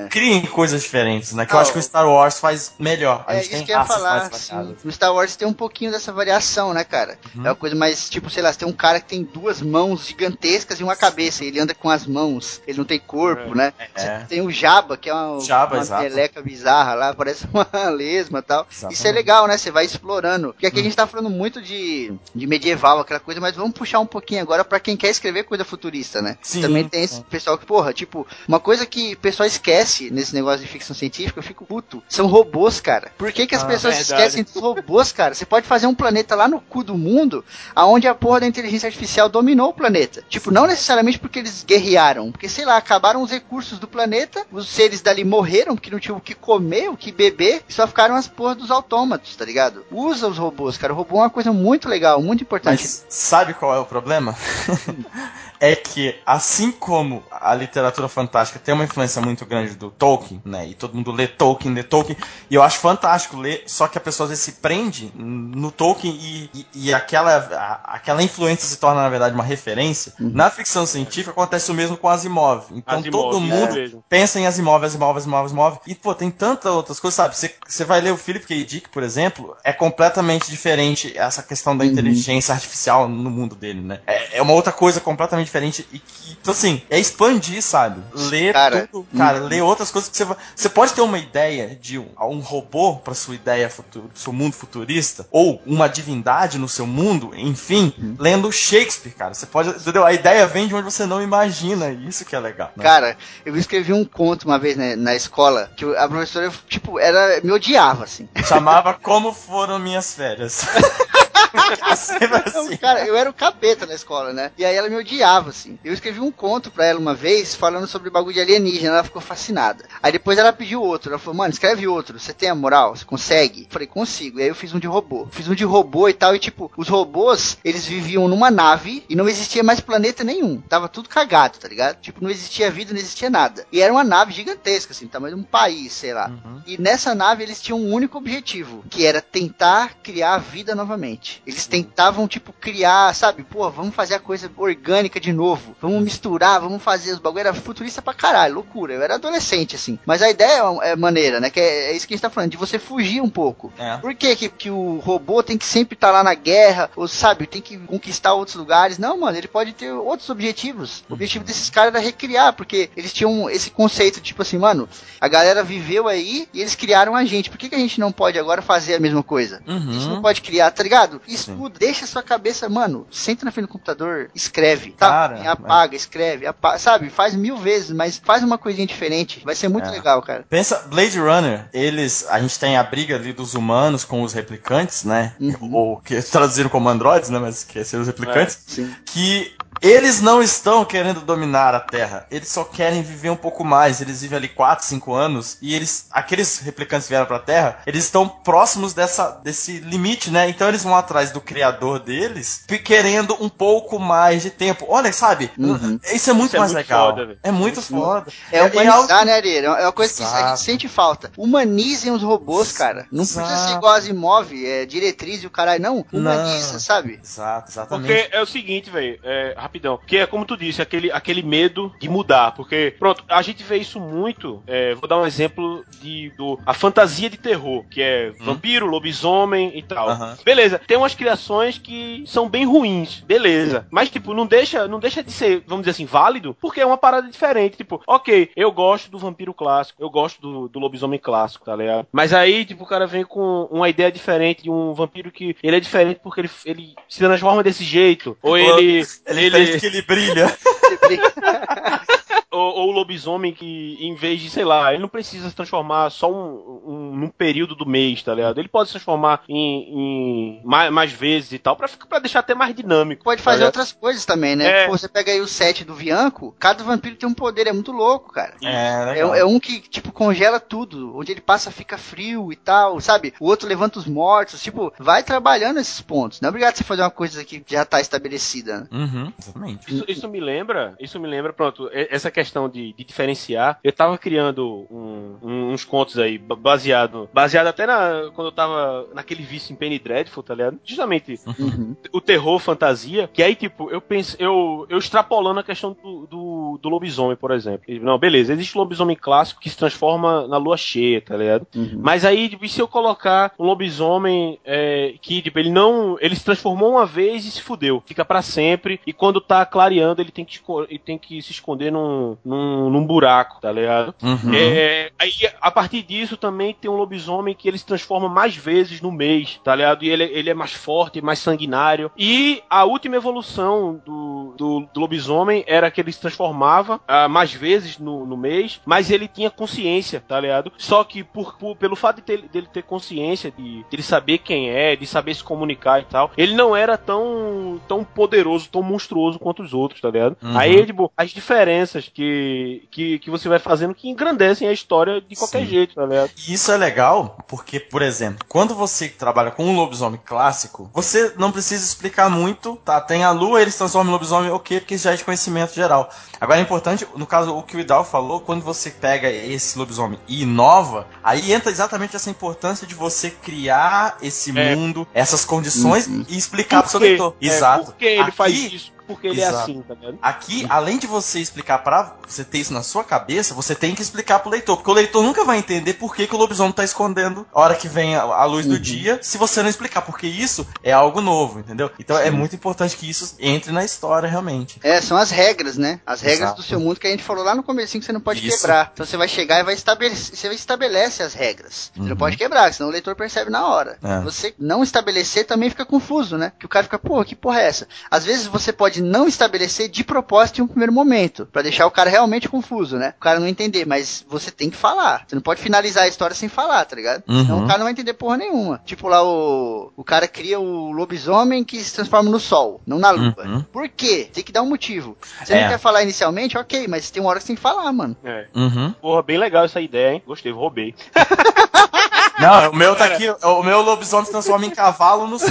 Criem coisas diferentes, né? Que eu Ah, acho que o Star Wars faz melhor. A É gente isso tem que eu ia falar, mais sim. variadas. No Star Wars tem um pouquinho dessa variação, né, cara? Uhum. É uma coisa mais, tipo, sei lá, você tem um cara que tem duas mãos gigantescas e uma cabeça, e ele anda com as mãos, ele não tem corpo, né? Você É. tem o Jabba, que é uma, Jabba, uma bizarra lá, parece uma lesma e tal. Isso é Exatamente. Hum. legal, né? Você vai explorando. Porque aqui a gente tá falando muito de, de medieval, aquela coisa, mas vamos puxar um pouquinho agora pra quem quer escrever coisa futurista, né? Sim, Também tem esse pessoal que, porra, tipo, uma coisa que o pessoal esquece nesse negócio de ficção científica, eu fico puto, são robôs, cara. Por que, que as Ah, pessoas verdade. esquecem dos robôs, cara? Você pode fazer um planeta lá no cu do mundo, aonde a porra da inteligência artificial dominou o planeta. Tipo, não necessariamente porque eles guerrearam, porque, sei lá, acabaram os recursos do planeta, os seres dali morreram porque não tinham o que comer, o que beber, só ficaram as porras dos autômatos, tá ligado? Usa os robôs, cara. O robô é uma coisa muito legal, muito importante. Mas sabe qual é o problema? é que, assim como a literatura fantástica tem uma influência muito grande do Tolkien, né? E todo mundo lê Tolkien, lê Tolkien, e eu acho fantástico ler, só que a pessoa às vezes se prende no Tolkien e, e, e aquela, a- aquela influência se torna, na verdade, uma referência. Na ficção científica acontece o mesmo com Asimov. Então Asimov, todo é mundo mesmo. pensa em Asimov, Asimov, Asimov, Asimov. E, pô, tem tantas outras coisas, sabe? Você- Você vai ler o Philip K. Dick, por exemplo, é completamente diferente essa questão da inteligência artificial no mundo dele, né? É, é uma outra coisa completamente diferente e que, então, assim, é expandir, sabe? Ler Cara, tudo, cara, ler outras coisas que você vai... Você pode ter uma ideia de um, um robô pra sua ideia futuro, seu mundo futurista, ou uma divindade no seu mundo, enfim, lendo Shakespeare, cara. Você pode, entendeu? A ideia vem de onde você não imagina, e isso que é legal. né? Cara, eu escrevi um conto uma vez né, na escola que a professora, tipo, era, me odiava, assim. Chamava Como Foram Minhas Férias. Assim. cara, eu era o capeta na escola, né? E aí ela me odiava, assim. Eu escrevi um conto pra ela uma vez falando sobre bagulho de alienígena, ela ficou fascinada. Aí depois ela pediu outro, ela falou, mano, escreve outro, você tem a moral? Você consegue? Eu falei, consigo. E aí eu fiz um de robô. Fiz um de robô e tal, e tipo, os robôs, eles viviam numa nave e não existia mais planeta nenhum. Tava tudo cagado, tá ligado? Tipo, não existia vida, não existia nada. E era uma nave gigantesca, assim, tamanho de um país, sei lá. E nessa nave eles tinham um único objetivo, que era tentar criar vida novamente. Eles tentavam, tipo, criar, sabe? Pô, vamos fazer a coisa orgânica de novo. Vamos misturar, vamos fazer os bagulho. Era futurista pra caralho, loucura. Eu era adolescente, assim. Mas a ideia é maneira, né? Que é, é isso que a gente tá falando, de você fugir um pouco. É. Por que, que, que o robô tem que sempre estar lá na guerra, ou sabe, tem que conquistar outros lugares? Não, mano, ele pode ter outros objetivos. O objetivo desses caras era recriar, porque eles tinham esse conceito, tipo assim, mano, a galera viveu aí e eles criaram a gente. Por que, que a gente não pode agora fazer a mesma coisa? A gente não Uhum. pode criar, tá ligado? Estuda, deixa a sua cabeça, mano, senta na frente do computador, escreve, tá? Cara, E apaga, escreve, apa- sabe? Faz mil vezes, mas faz uma coisinha diferente. Vai ser muito É. legal, cara. Pensa, Blade Runner, eles. A gente tem a briga ali dos humanos com os replicantes, né? Uhum. Ou que traduziram como androides, né? Mas que seriam os replicantes. Sim. Que eles não estão querendo dominar a Terra. Eles só querem viver um pouco mais. Eles vivem ali 4, 5 anos. E eles. Aqueles replicantes que vieram pra Terra, eles estão próximos dessa, desse limite, né? Então eles vão atrás do criador deles, querendo um pouco mais de tempo. Olha, sabe? Uhum. Isso é muito Isso é mais muito legal. foda, é muito Muito foda. É é humanizar, algo- né, Ariel? É uma coisa que a Exato. gente sente falta. Humanizem os robôs, cara. Não precisa ser Exato. igual as imóveis, é, diretriz e o caralho. Não, humaniza, Não. sabe? Exato, exatamente. Porque é o seguinte, velho, é, rapidão. Que é como tu disse, aquele, aquele medo de mudar. Porque, pronto, a gente vê isso muito. é, vou dar um exemplo de do, a fantasia de terror, que é vampiro, lobisomem e tal. Beleza, tem umas criações que são bem ruins, beleza. Mas, tipo, não deixa, não deixa de ser, vamos dizer assim, válido, porque é uma parada diferente. Tipo, ok, eu gosto do vampiro clássico, eu gosto do, do lobisomem clássico, tá ligado? Mas aí, tipo, o cara vem com uma ideia diferente de um vampiro que ele é diferente porque ele, ele se transforma desse jeito. Ou ele. Ele, entende que ele brilha. ou, ou o lobisomem que, em vez de, sei lá, ele não precisa se transformar só um, um num, num período do mês, tá ligado? Ele pode se transformar em, em mais, mais vezes e tal, pra, ficar- pra deixar até mais dinâmico. Pode tá fazer ligado? outras coisas também, né? É. Pô, você pega aí o set do Vianco, cada vampiro tem um poder, é muito louco, cara. É, É, legal. é um que, tipo, congela tudo. Onde ele passa fica frio e tal, sabe? O outro levanta os mortos. Tipo, vai trabalhando esses pontos. Não é obrigado você fazer uma coisa que já tá estabelecida. né? Uhum, exatamente. Isso, isso me lembra, isso me lembra, pronto, essa questão de, de diferenciar. Eu tava criando um- um- uns contos aí, ba- baseado, baseado até na, quando eu tava naquele vício em Penny Dreadful, tá ligado? Justamente Uhum. o terror fantasia, que aí, tipo, eu penso, eu, eu extrapolando a questão do, do, do lobisomem, por exemplo. Não, beleza, existe o lobisomem clássico que se transforma na lua cheia, tá ligado? Uhum. Mas aí, tipo, e se eu colocar um lobisomem é, que, tipo, ele não. Ele se transformou uma vez e se fudeu. Fica pra sempre. E quando tá clareando, ele tem que, ele tem que se esconder num, num, num buraco, tá ligado? Uhum. É, aí, a partir disso, também tem um lobisomem que ele se transforma mais vezes no mês, tá ligado? E ele, ele é mais forte, mais sanguinário. E a última evolução do, do, do lobisomem era que ele se transformava ah, mais vezes no, no mês, mas ele tinha consciência, tá ligado? Só que por, por- pelo fato de ter- dele ter consciência, de, de ele saber quem é, de saber se comunicar e tal, ele não era tão, tão poderoso, tão monstruoso quanto os outros, tá ligado? Uhum. Aí, tipo, as diferenças que, que, que você vai fazendo que engrandecem a história de qualquer Sim. jeito, tá ligado? E isso é legal porque, por exemplo, quando você trabalha com um lobisomem clássico, você não precisa explicar muito, tá? Tem a lua, ele se transforma em lobisomem, ok, porque isso já é de conhecimento geral. Agora é importante, no caso, o que o Idal falou, quando você pega esse lobisomem e inova, aí entra exatamente essa importância de você criar esse É. mundo, essas condições Uhum. e explicar pro seu Por quê? leitor. É, Exato. Por que ele Aqui- faz isso? Porque ele é Exato. assim, tá ligado? Aqui, além de você explicar pra você ter isso na sua cabeça, você tem que explicar pro leitor, porque o leitor nunca vai entender por que, que o lobisomem tá escondendo a hora que vem a, a luz do dia, se você não explicar, porque isso é algo novo, entendeu? Então é muito importante que isso entre na história realmente. É, são as regras, né? As regras Exato. do seu mundo que a gente falou lá no comecinho que você não pode Isso. quebrar. Então você vai chegar e vai estabelecer, você estabelece as regras. Você não Uhum. pode quebrar, senão o leitor percebe na hora. É. Você não estabelecer também fica confuso, né? Que o cara fica, pô, que porra é essa? Às vezes você pode não estabelecer de propósito em um primeiro momento, pra deixar o cara realmente confuso, né? O cara não entender, mas você tem que falar. Você não pode finalizar a história sem falar, tá ligado? Uhum. Senão o cara não vai entender porra nenhuma. Tipo lá o o cara cria o lobisomem que se transforma no sol, não na lua. Uhum. Por quê? Tem que dar um motivo. Você É. não quer falar inicialmente, ok, mas tem uma hora que você tem que falar, mano. É. Uhum. Porra, bem legal essa ideia, hein? Gostei, roubei. Não, o meu tá aqui, o meu lobisomem se transforma em cavalo no sol.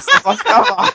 Se transforma em cavalo.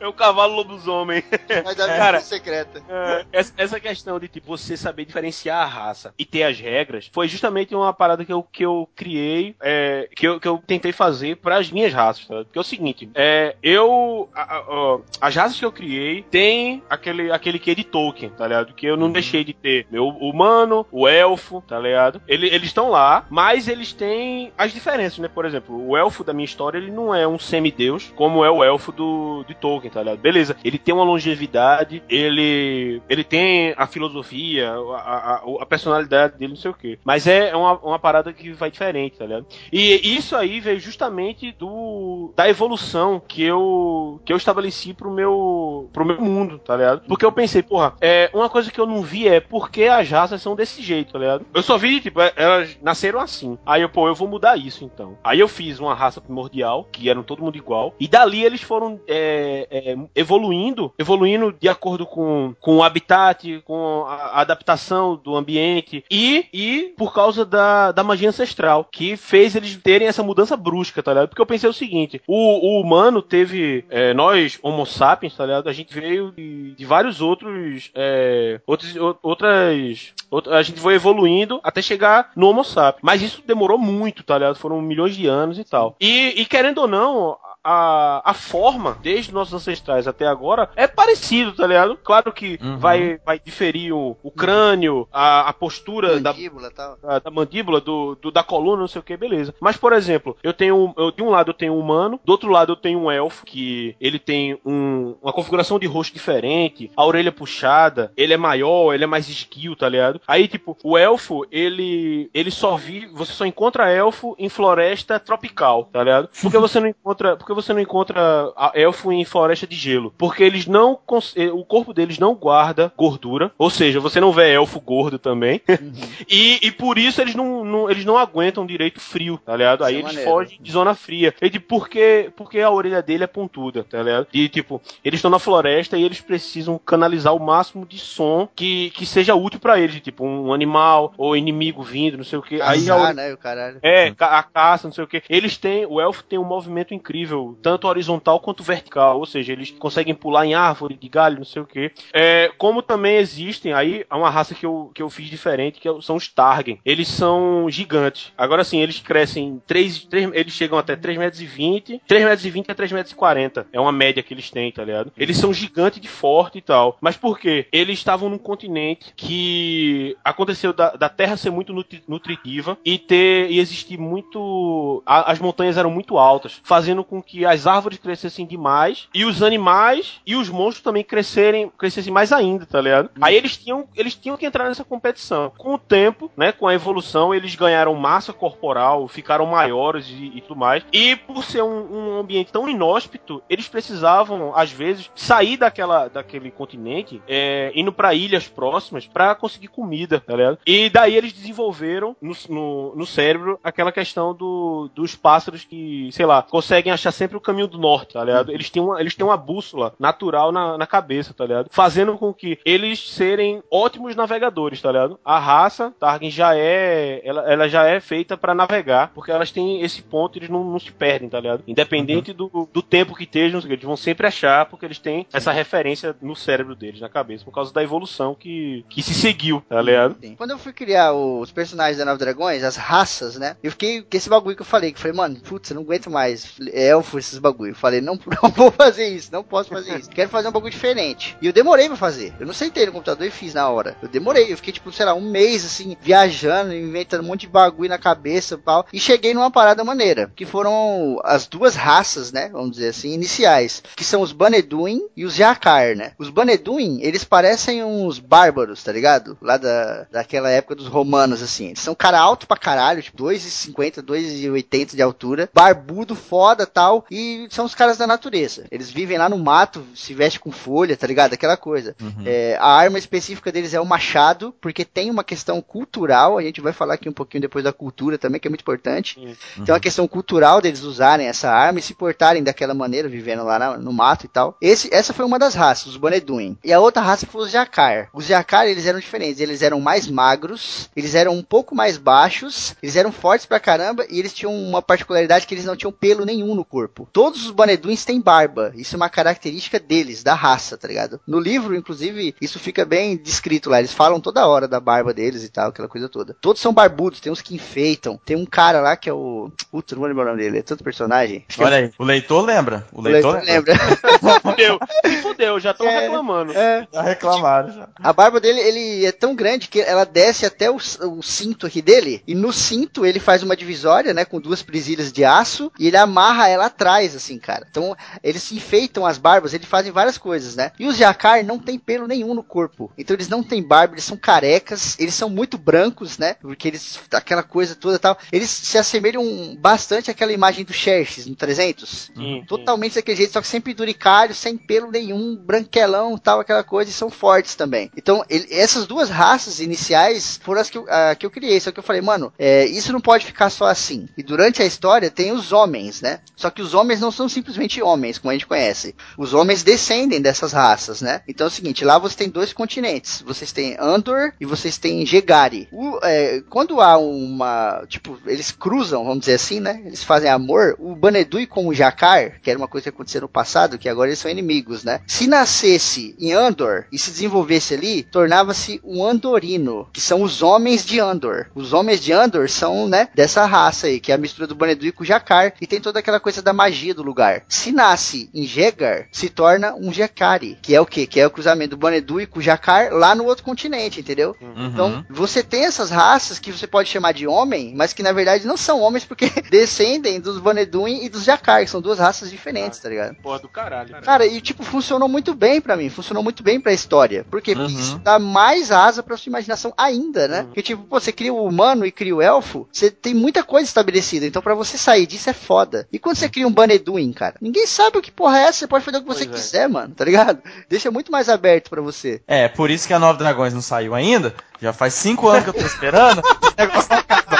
É o cavalo lobisomem. Mas a Cara, vida secreta. É, essa, essa questão de tipo, você saber diferenciar a raça e ter as regras foi justamente uma parada que eu, que eu criei, é, que, eu, que eu tentei fazer para as minhas raças. Tá? Porque é o seguinte: é, eu. a- a- as raças que eu criei tem aquele, aquele que de Tolkien, tá ligado? Que eu não deixei de ter. Meu humano, o elfo, tá ligado? Ele- eles estão lá, mas eles têm as diferenças, né? Por exemplo, o elfo da minha história ele não é um semideus como é o elfo do, de Tolkien, tá? Beleza, ele tem uma longevidade, ele ele tem a filosofia, a, a, a personalidade dele, não sei o quê. Mas é uma, uma parada que vai diferente, tá ligado? E isso aí veio justamente do da evolução que eu que eu estabeleci pro meu pro meu mundo, tá ligado? Porque eu pensei, porra, é uma coisa que eu não vi é por que as raças são desse jeito, tá ligado? Eu só vi, tipo, é- elas nasceram assim. Aí eu, pô, eu vou mudar isso então. Aí eu fiz uma raça primordial, que eram todo mundo igual, e dali eles foram é, é, evoluindo, evoluindo de acordo com, com o habitat, com a adaptação do ambiente e, e por causa da, da magia ancestral, que fez eles terem essa mudança brusca, tá ligado? Porque eu pensei o seguinte: o, o humano teve, é, nós, Homo sapiens, tá ligado? A gente veio de, de vários outros, é, outros, outras, outra- a gente foi evoluindo até chegar no Homo sapiens. Mas isso demorou muito, tá ligado? Foram milhões de anos e tal. E, e querendo ou não, a, a forma, desde nossos ancestrais até agora, é parecido, tá ligado? Claro que Uhum. vai, vai diferir o, o crânio, a, a postura da, Mandíbula tal. da, da mandíbula, do, do- da coluna, não sei o que, beleza. Mas, por exemplo, eu tenho. Eu, de um lado eu tenho um humano, do outro lado eu tenho um elfo, que ele tem um- uma configuração de rosto diferente, a orelha puxada, ele é maior, ele é mais esguio, tá ligado? Aí, tipo, o elfo, ele. ele só vive. Você só encontra elfo em floresta tropical, tá ligado? Porque você não encontra. Porque que você não encontra elfo em floresta de gelo? Porque eles não. eh, O corpo deles não guarda gordura. Ou seja, você não vê elfo gordo também. e, e por isso eles não, não- eles não aguentam direito frio, tá ligado? Aí é eles maneiro. fogem de zona fria. E de por que, porque a orelha dele é pontuda, tá ligado? E tipo, eles estão na floresta e eles precisam canalizar o máximo de som que, que seja útil pra eles. Tipo, um animal ou inimigo vindo, não sei o que. Aí a orelha- né, o caralho. é, a caça, não sei o que. Eles têm, o elfo tem um movimento incrível, tanto horizontal quanto vertical, ou seja, eles conseguem pular em árvore, de galho, não sei o que. É, como também existem, aí há uma raça que eu, que eu fiz diferente, que é são os Targen. Eles são gigantes. Agora sim, eles crescem 3, eles chegam até 3,20 metros, e 20, 3 metros 20 a 3 metros 40. É uma média que eles têm, tá ligado? Eles são gigantes de forte e tal. Mas por quê? Eles estavam num continente que aconteceu da, da Terra ser muito nutri- nutritiva e ter e existir muito a- as montanhas eram muito altas, fazendo com que as árvores crescessem demais e os animais e os monstros também crescerem crescessem mais ainda, tá ligado? Aí eles tinham eles tinham que entrar nessa competição. Com o tempo, né, com a evolução, eles ganharam massa corporal, ficaram maiores e, e tudo mais. E por ser um, um ambiente tão inóspito, eles precisavam às vezes sair daquela daquele continente, é, indo para ilhas próximas para conseguir comida, tá ligado? E daí eles desenvolveram no, no, no cérebro aquela questão do, dos pássaros que, sei lá, conseguem achar sempre o caminho do norte, tá ligado? Eles têm uma, eles têm uma bússola natural na, na cabeça, tá ligado? Fazendo com que eles serem ótimos navegadores, tá ligado? A raça Tarkin já é, ela, ela já é feita para navegar, porque elas têm esse ponto, eles não, não se perdem, tá ligado? Independente do, do tempo que estejam, eles vão sempre achar, porque eles têm essa referência no cérebro deles, na cabeça, por causa da evolução que, que se seguiu, tá ligado? Sim. Quando eu fui criar os personagens da Nova Dragões, as raças, né? Eu fiquei com esse bagulho que eu falei, que eu falei, mano, putz, eu não aguento mais elfo, esses bagulho. Eu falei, não, não vou fazer isso, não posso fazer isso. Quero fazer um bagulho diferente. E eu demorei pra fazer. Eu não sentei no computador e fiz na hora. Eu demorei, eu fiquei, tipo, sei lá, um mês, assim, viajando, inventando um monte de bagulho na cabeça e tal. E cheguei numa parada maneira, que foram as duas raças, né? Vamos dizer assim, iniciais. Que são os Baneduin e os Jakar, né? Os Baneduin, eles parecem uns bárbaros, tá ligado? Lá da, daquela época dos romanos, assim. Eles são cara alto pra caralho, tipo 2,50, 2,80 de altura. Barbudo, foda tal. E são os caras da natureza. Eles vivem lá no mato, se vestem com folha, tá ligado? Aquela coisa. É, a arma específica deles é o machado, porque tem uma questão cultural. A gente vai falar aqui um pouquinho depois da cultura também, que é muito importante. Tem uma questão cultural deles usarem essa arma e se portarem daquela maneira, vivendo lá na- no mato e tal. Esse, essa foi uma das raças, os Boneduin. E a outra raça foi os Jakar. Os Jakar, eles eram diferentes. Eles eram mais magros, eles eram um pouco mais baixos, eles eram fortes pra caramba e eles tinham uma particularidade que eles não tinham pelo nenhum no corpo. Todos os Boneduins têm barba. Isso é uma característica deles, da raça, tá ligado? No livro, inclusive, isso fica bem descrito lá. Eles falam toda hora da barba deles e tal, aquela coisa toda. Todos são barbudos, tem uns que enfeitam. Tem um cara lá que é o. Puta, não vou lembrar o nome dele, é tanto personagem. Acho que Olha aí, o leitor lembra. O o leitor, leitor lembra. Fudeu, se fudeu, já estão É. reclamando. É. Já reclamaram. Já. A barba dele, ele é tão grande que ela desce até o, o cinto aqui dele. E no cinto ele faz uma divisória, né? Com duas presilhas de aço. E ele amarra ela atrás, assim, cara. Então, eles se enfeitam as barbas, eles fazem várias coisas, né? E os Jakar não tem pelo nenhum no corpo. Então eles não têm barba, eles são carecas. Eles são muito brancos, né? Porque eles, aquela coisa toda tal. Eles se assemelham bastante àquela imagem do Xerxes no 300. Sim, Totalmente daquele jeito, só que sem penduricalho, sem pelo nenhum, branquelão tal, aquela coisa, e são fortes também. Então, ele- essas duas raças iniciais foram as que eu, a, que eu criei, só que eu falei, mano, é, isso não pode ficar só assim. E durante a história tem os homens, né? Só que os homens não são simplesmente homens, como a gente conhece. Os homens descendem dessas raças, né? Então é o seguinte, lá você tem dois continentes. Vocês têm Andor e vocês têm Gegari. O, é, quando há uma, tipo, eles cruzam, vamos dizer assim, né? Eles fazem amor. O Banedui com o Jakar, que era uma coisa que acontecia no passado, que agora eles são inimigos, né? Se nascesse em Andor e se desenvolvesse ali, tornava-se um Andorino, que são os homens de Andor. Os homens de Andor são, né, dessa raça aí, que é a mistura do Banedui com o Jakar, e tem toda aquela coisa da magia do lugar. Se nasce em Jegar, se torna um Jakari, que é o quê? Que é o cruzamento do Banedui com o Jakar lá no outro continente, entendeu? Uhum. Então, você tem essas raças que você pode chamar de homem, mas que na verdade não são homens porque descendem dos Boneduin e dos Jakar, que são duas raças diferentes, tá ligado? Porra do caralho. Cara, e tipo, funcionou muito bem pra mim, funcionou muito bem pra história. Porque Uhum. isso dá mais asa pra sua imaginação ainda, né? Porque tipo, pô, você cria o humano e cria o elfo, você tem muita coisa estabelecida, então pra você sair disso é foda. E quando você cria um Baneduin, cara? Ninguém sabe o que porra é essa, você pode fazer o que você Pois é. quiser, mano, tá ligado? Deixa muito mais aberto pra você. É, por isso que a Nova Dragões não saiu ainda. Já faz cinco anos que eu tô esperando. o negócio não acaba.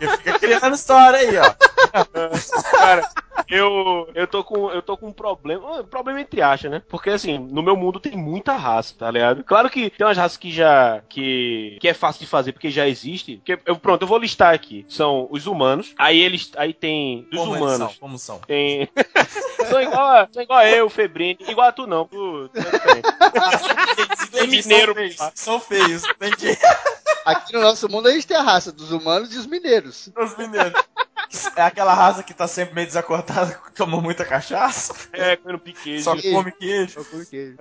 É fica criando história aí, ó. Cara, eu, eu tô com eu tô com um problema, um problema entre aspas, né? Porque assim, no meu mundo tem muita raça, tá ligado? Claro que tem umas raças que já que que é fácil de fazer porque já existe. Que eu, pronto, eu vou listar aqui. São os humanos. Aí eles aí tem dos Como eles humanos. são? Como são? Tem. são igual a, são igual a eu, Febrine. Igual a tu não. Tu, tu é diferente. Entendi, mineiro, São feios. São feios. Entendi. Aqui no nosso mundo a gente tem a raça dos humanos e os mineiros. Os mineiros. É aquela raça que tá sempre meio desacortada, que toma muita cachaça, É, comendo piquejo. só queijo. come queijo. Só por quê?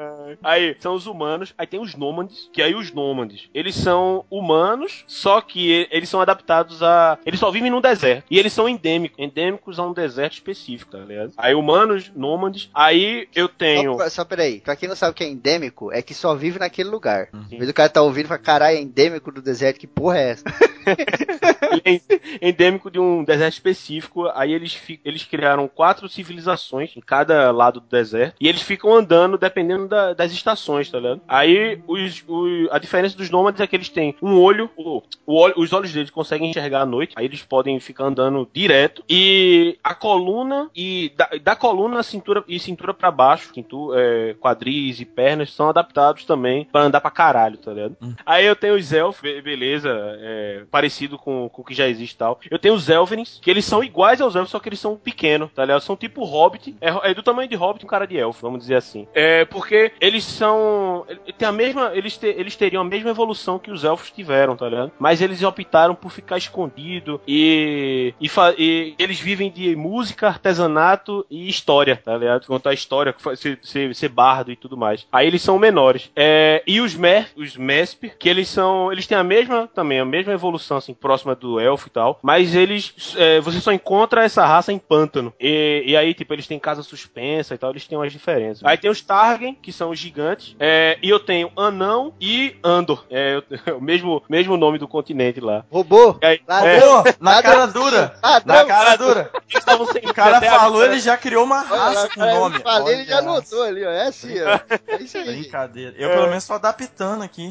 Aí, são os humanos, aí tem os nômades, que aí os nômades, eles são humanos, só que eles são adaptados a... Eles só vivem no deserto. E eles são endêmicos, endêmicos a um deserto específico, tá ligado? Aí humanos, nômades, aí eu tenho... Só, só peraí, pra quem não sabe o que é endêmico, é que só vive naquele lugar. Uhum. Em vez do cara tá ouvindo e fala, caralho, é endêmico do deserto, que porra é essa? Ele é endêmico de um deserto específico. Aí eles, eles criaram quatro civilizações em cada lado do deserto. E eles ficam andando dependendo da- das estações, tá ligado? Aí os, o- a diferença dos nômades é que eles têm um olho, o, o olho- os olhos deles conseguem enxergar à noite. Aí eles podem ficar andando direto. E a coluna e da, da coluna cintura e cintura para baixo, cintu, é, quadris e pernas são adaptados também pra andar pra caralho, tá ligado? Aí eu tenho os elfos, be- beleza, é, parecido com, com o que já existe e tal. Eu tenho os elvenins, que eles são iguais aos elfos, só que eles são pequenos, tá ligado? São tipo hobbit, é, é do tamanho de hobbit um cara de elfo, vamos dizer assim. É porque eles são. Tem a mesma. Eles, te- eles teriam a mesma evolução que os elfos tiveram, tá ligado? Mas eles optaram por ficar escondido e, e, e eles vivem de música, artesanato e história, tá ligado? Contar história, ser, ser, ser bardo e tudo mais. Aí eles são menores. É, e os Mer, os Mesper, que eles são. Eles têm a mesma também, a mesma evolução, assim, próxima do elfo e tal. Mas eles. é, você só encontra essa raça em pântano. E, e aí, tipo, eles têm casa suspensa e tal, eles têm umas diferenças. Aí tem os Targen, que são os gigantes. É, e eu tenho Anão e Andor. É eu- o mesmo, mesmo nome do continente lá. Robô? Aí, Ladrão. é, na cara dura. Ladrão. Na cara dura. eles estavam sem O cara falou, ele já criou uma raça com cara, eu nome. falei, ele já anotou ali, ó. É assim, ó. É isso aí. Brincadeira. Eu pelo menos tô adaptando aqui.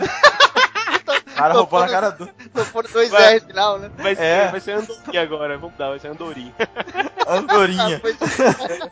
O cara roubou na cara. Tô pondo dois Vai. R no final, né? Vai ser, É. vai ser Andorinha agora, vamos dar, vai ser Andorinha. Andorinha. Foi-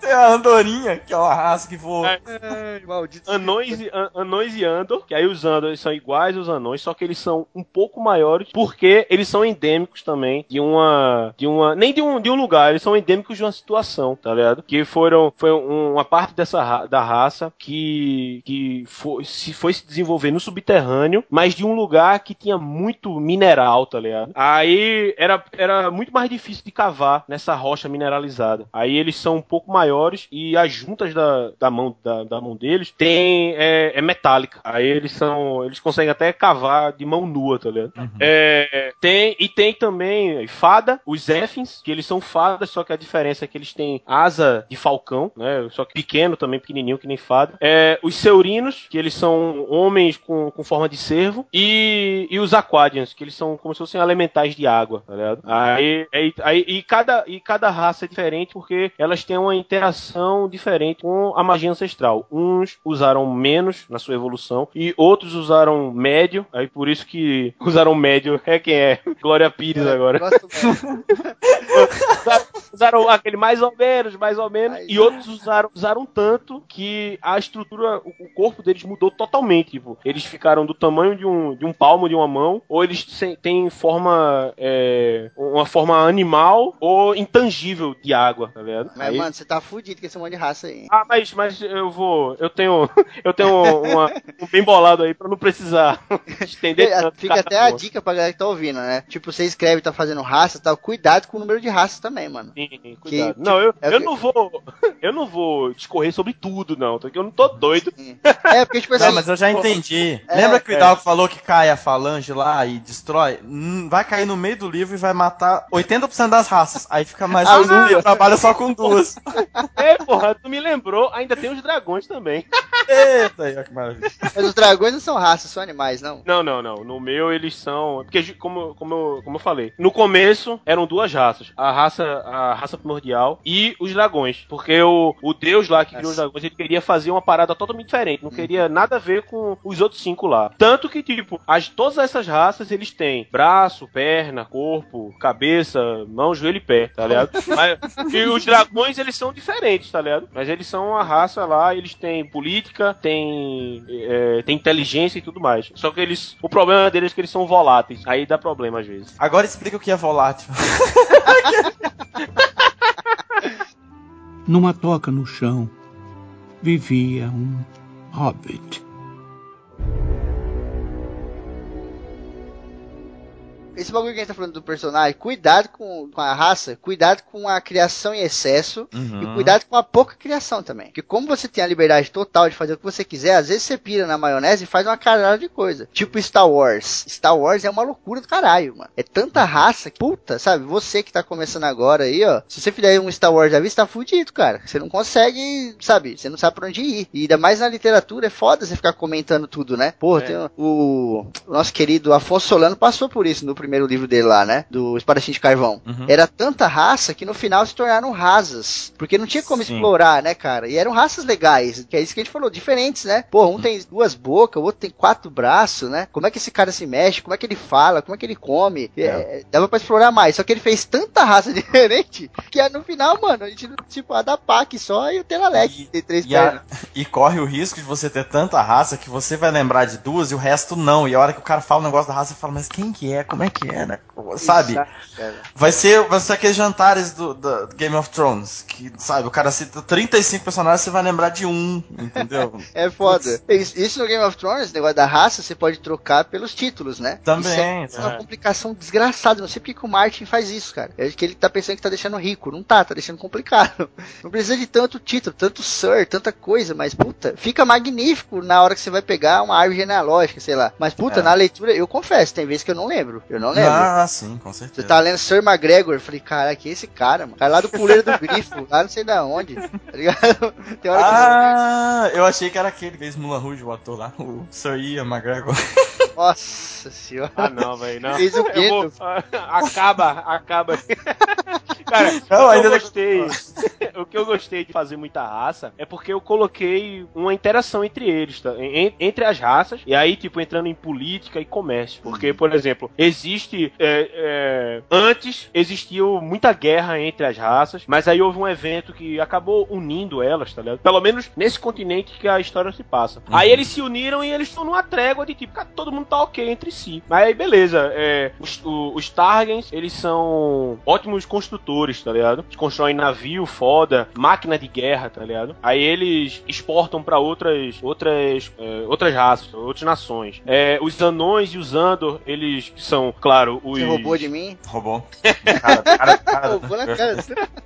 Tem a Andorinha, que é uma raça que voa. É. Maldito. Anões e, an- anões e Andor, que aí os Andor eles são iguais aos anões, só que eles são um pouco maiores, porque eles são endêmicos também de uma. de uma. nem de um, de um lugar, eles são endêmicos de uma situação, tá ligado? Que foram. Foi um- uma parte dessa ra- da raça que. que foi se, foi se desenvolver no subterrâneo, mas de um lugar que tinha muito mineral, tá ligado? Aí era, era muito mais difícil de cavar nessa rocha mineralizada. Aí eles são um pouco maiores e as juntas da, da, mão, da, da mão deles tem, é, é metálica. Aí eles são. Eles conseguem até cavar de mão nua, tá ligado? É, tem, e tem também fada, os Zéfins, que eles são fadas, só que a diferença é que eles têm asa de falcão, né? Só que pequeno também, pequenininho, que nem fada. É, os Seurinos, que eles são homens com, com forma de cervo. E, e os Aquadians, que eles são como se fossem elementais de água, tá ligado? Aí, aí, aí- e, cada, e cada raça é diferente porque elas têm uma interação diferente com a magia ancestral. Uns usaram menos na sua evolução e outros usaram médio. Aí por isso que usaram médio é quem é. Glória Pires agora. Gosto mesmo. Usaram- usaram aquele mais ou menos, mais ou menos, Ai, e outros usaram, usaram tanto que a estrutura, o, o corpo deles mudou totalmente. Tipo, eles ficaram do tamanho de um, de um palmo de uma mão, ou eles têm forma, é, uma forma animal ou intangível de água, tá ligado? Mas, Aí- mano, você tá fudido com esse monte de raça aí. ah, mas, mas eu vou. Eu tenho. Eu tenho uma- um bem bolado aí pra não precisar estender Fica- tanto. Fica até a dica pra galera que tá ouvindo, né? Tipo, você escreve, tá fazendo raça e tal. Cuidado com o número de raças também, mano. Sim, cuidado. Que- não, eu, é eu que- não vou. Eu não vou discorrer sobre tudo, não. Porque eu não tô doido. É, porque, tipo assim. Não, mas eu já entendi. É, Lembra que o é. Hidalgo falou que cai a falange lá e destrói? Hum, vai cair no meio do livro e vai matar 80% das raças. Aí fica mais Ah, um e trabalha só com duas. É, porra, tu me lembrou, ainda tem os dragões também. Eita, aí, que maravilha. Mas os dragões não são raças, são animais, não. Não, não, não. No meu eles são. Porque, como, como, eu- como eu falei, no começo eram duas raças: a raça, a raça primordial e os dragões. Porque o, o deus lá que criou os dragões, ele queria fazer uma parada totalmente diferente. Não queria nada a ver com os outros cinco lá. Tanto que, tipo, as, todas essas raças eles têm braço, perna, corpo, cabeça, mão, joelho e pé, tá ligado? Mas, e os dragões eles são diferentes, tá ligado? Mas eles são uma raça lá, eles têm política, têm, é, têm inteligência e tudo mais. Só que eles. O problema deles é que eles são voláteis. Aí dá problema às vezes. Agora explica o que é volátil. Numa toca no chão vivia um hobbit. Esse bagulho que a gente tá falando do personagem, cuidado com, com a raça, cuidado com a criação em excesso Uhum. e cuidado com a pouca criação também. Porque como você tem a liberdade total de fazer o que você quiser, às vezes você pira na maionese e faz uma caralho de coisa. Tipo Star Wars. Star Wars é uma loucura do caralho, mano. É tanta raça que, puta, sabe? Você que tá começando agora aí, ó. Se você fizer um Star Wars da vez, tá fudido, cara. Você não consegue, sabe? Você não sabe pra onde ir. E ainda mais na literatura, é foda você ficar comentando tudo, né? Porra, É. tem o, o nosso querido Afonso Solano passou por isso no primeiro livro dele lá, né? Do Espadachim de Carvão. Uhum. Era tanta raça que no final se tornaram rasas. Porque não tinha como Sim. explorar, né, cara? E eram raças legais, que é isso que a gente falou, diferentes, né? Pô, um tem duas bocas, o outro tem quatro braços, né? Como é que esse cara se mexe? Como é que ele fala? Como é que ele come? É, dava pra explorar mais. Só que ele fez tanta raça diferente que é, no final, mano, a gente, tipo, a da PAC só e o Tenalec, E- tem três E, a- pernas. e corre o risco de você ter tanta raça que você vai lembrar de duas e o resto não. E a hora que o cara fala o negócio da raça, você fala, mas quem que é? Como é que é, né? Sabe? Vai ser, vai ser aqueles jantares do, do Game of Thrones, que, sabe, o cara cita 35 personagens, você vai lembrar de um, entendeu? É foda. Isso, isso no Game of Thrones, negócio da raça, você pode trocar pelos títulos, né? Também, Isso é uma é. complicação desgraçada. Não sei porque que o Martin faz isso, cara. É que ele tá pensando que tá deixando rico. Não tá, tá deixando complicado. Não precisa de tanto título, tanto Sir, tanta coisa, mas puta, fica magnífico na hora que você vai pegar uma árvore genealógica, sei lá. Mas puta, É. na leitura, eu confesso, tem vezes que eu não lembro. Eu não lembro. Ah, sim, com Você certeza. tá lendo Sir McGregor, eu falei, cara, que é esse cara, mano? Cara lá do puleiro do grifo, lá não sei da onde, tá ligado? Tem hora que Ah, eu achei que era aquele que fez Mulan Rouge, o ator lá, o Sir Ian McGregor. Nossa senhora. Ah, não, velho, não. Fez o quê, vou- acaba, acaba. Cara, Não, o, que ainda eu não- gostei, o que eu gostei de fazer muita raça é porque eu coloquei uma interação entre eles, tá? En- entre as raças, e aí, tipo, entrando em política e comércio. Porque, por exemplo, existe. É, é, antes existia muita guerra entre as raças, mas aí houve um evento que acabou unindo elas, tá ligado? Pelo menos nesse continente que a história se passa. Aí eles se uniram e eles estão numa trégua de tipo, cara, todo mundo tá ok entre si. Mas aí, beleza, é, os, o- os Targens, eles são ótimos construtores, tá ligado? Eles constroem navio foda, máquina de guerra, tá ligado? Aí eles exportam pra outras outras é, outras raças, outras nações. É, os anões e os Andor, eles são, claro, os Você roubou de mim? Roubou. Cara, cara, cara, Roubou na cara.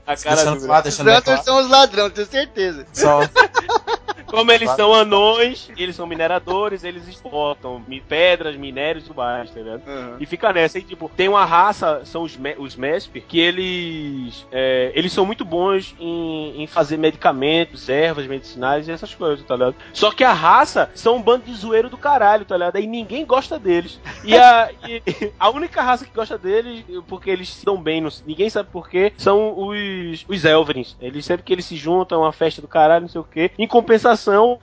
a cara Deixando do- deixando bem claro. são os ladrões, tenho certeza. Só, Como eles são anões, eles são mineradores, eles exportam pedras, minérios e tudo mais, tá ligado? E fica nessa, e tipo, tem uma raça, são os, me os Mesper, que eles é, eles são muito bons em, em fazer medicamentos, ervas medicinais e essas coisas, tá ligado? Só que a raça são um bando de zoeiro do caralho, tá ligado? E ninguém gosta deles. E a, e a única raça que gosta deles, porque eles se dão bem, não- ninguém sabe porquê, são os, os Elverins. Eles sempre que eles se juntam, é uma festa do caralho, não sei o quê. Em compensação,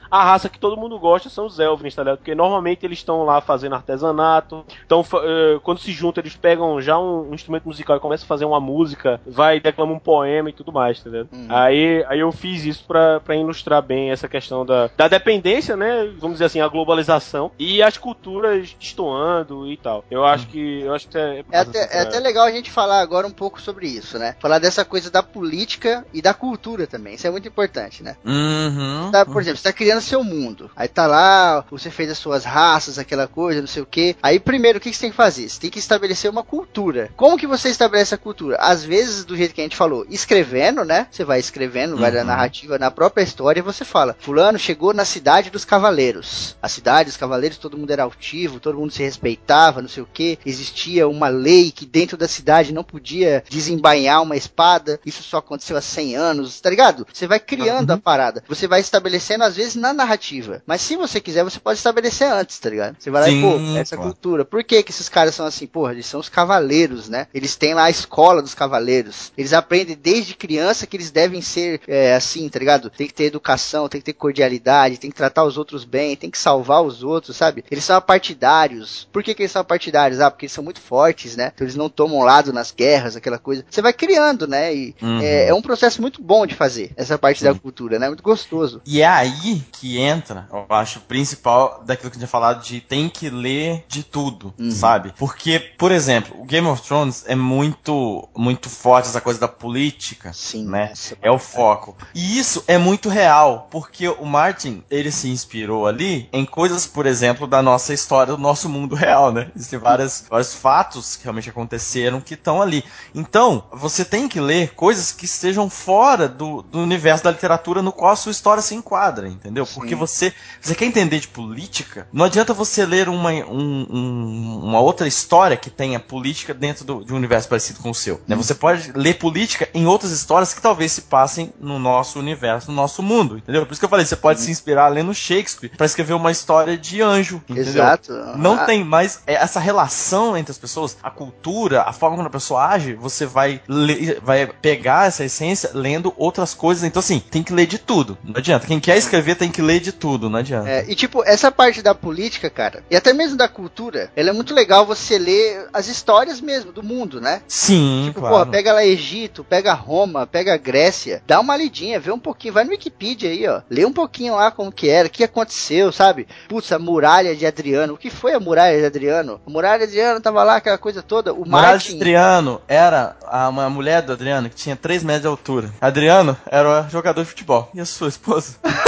a raça que todo mundo gosta são os Elverins, tá ligado? Porque normalmente eles estão lá fazendo artesanato. Então, eh, quando se juntam, eles pegam já um, um instrumento musical e começam a fazer uma música, vai declamar um poema e tudo mais, tá ligado? Hum. Aí, aí eu fiz isso pra, pra ilustrar bem essa questão da, da dependência, né? Vamos dizer assim, a globalização e as culturas destoando e tal. Eu acho que. Eu acho que é, É até, é até legal a gente falar agora um pouco sobre isso, né? Falar dessa coisa da política e da cultura também. Isso é muito importante, né? Uhum. Tá, por exemplo, você tá criando seu mundo. Aí tá lá, você fez as suas raças, aquela coisa, não sei o que. Aí primeiro, o que que você tem que fazer? Você tem que estabelecer uma cultura. Como que você estabelece a cultura? Às vezes, do jeito que a gente falou, escrevendo, né? Você vai escrevendo, vai da Uhum. narrativa, na própria história, você fala: Fulano chegou na cidade dos cavaleiros. A cidade dos cavaleiros, todo mundo era altivo, todo mundo se respeitava, não sei o que. Existia uma lei que dentro da cidade não podia desembainhar uma espada. Isso só aconteceu há 100 anos, tá ligado? Você vai criando a parada. Você vai estabelecendo estabelecendo, às vezes, na narrativa. Mas se você quiser, você pode estabelecer antes, tá ligado? Você vai lá e, Sim, pô, essa claro. cultura. Por que que esses caras são assim? Porra, eles são os cavaleiros, né? Eles têm lá a escola dos cavaleiros. Eles aprendem desde criança que eles devem ser é, assim, tá ligado? Tem que ter educação, tem que ter cordialidade, tem que tratar os outros bem, tem que salvar os outros, sabe? Eles são partidários. Por que, que eles são partidários? Ah, porque eles são muito fortes, né? Então eles não tomam lado nas guerras, aquela coisa. Você vai criando, né? E Uhum. é, é um processo muito bom de fazer, essa parte da cultura, né? Muito gostoso. E é aí que entra, eu acho, o principal daquilo que a gente tinha falado de tem que ler de tudo, Uhum. sabe? Porque, por exemplo, o Game of Thrones é muito, muito forte essa coisa da política, Sim, né? essa É o foco. E isso é muito real, porque o Martin, ele se inspirou ali em coisas, por exemplo, da nossa história, do nosso mundo real, né? Existem várias, vários fatos que realmente aconteceram que estão ali. Então, você tem que ler coisas que estejam fora do, do universo da literatura no qual a sua história se enquadra, entendeu? Porque você, você quer entender de política, não adianta você ler uma, um- um- uma outra história que tenha política dentro do- de um universo parecido com o seu. né? Você pode ler política em outras histórias que talvez se passem no nosso universo, no nosso mundo, entendeu? Por isso que eu falei, você pode se inspirar lendo Shakespeare para escrever uma história de anjo, entendeu? Exato. Não Ah, tem mais essa relação entre as pessoas, a cultura, a forma como a pessoa age, você vai ler- vai pegar essa essência lendo outras coisas. Então, assim, tem que ler de tudo. Não adianta. Quem quer escrever tem que ler de tudo, não adianta. É, e tipo, essa parte da política, cara, e até mesmo da cultura, ela é muito legal você ler as histórias mesmo do mundo, né? Sim, Tipo, claro. porra, pega lá Egito, pega Roma, pega Grécia, dá uma lidinha, vê um pouquinho, vai no Wikipedia aí, ó. Lê um pouquinho lá como que era, o que aconteceu, sabe? Putz, a muralha de Adriano. O que foi a muralha de Adriano? A muralha de Adriano tava lá, aquela coisa toda. O Moraes Martin. Adriano era a, uma mulher do Adriano que tinha 3 metros de altura. Adriano era um jogador de futebol. E a sua esposa?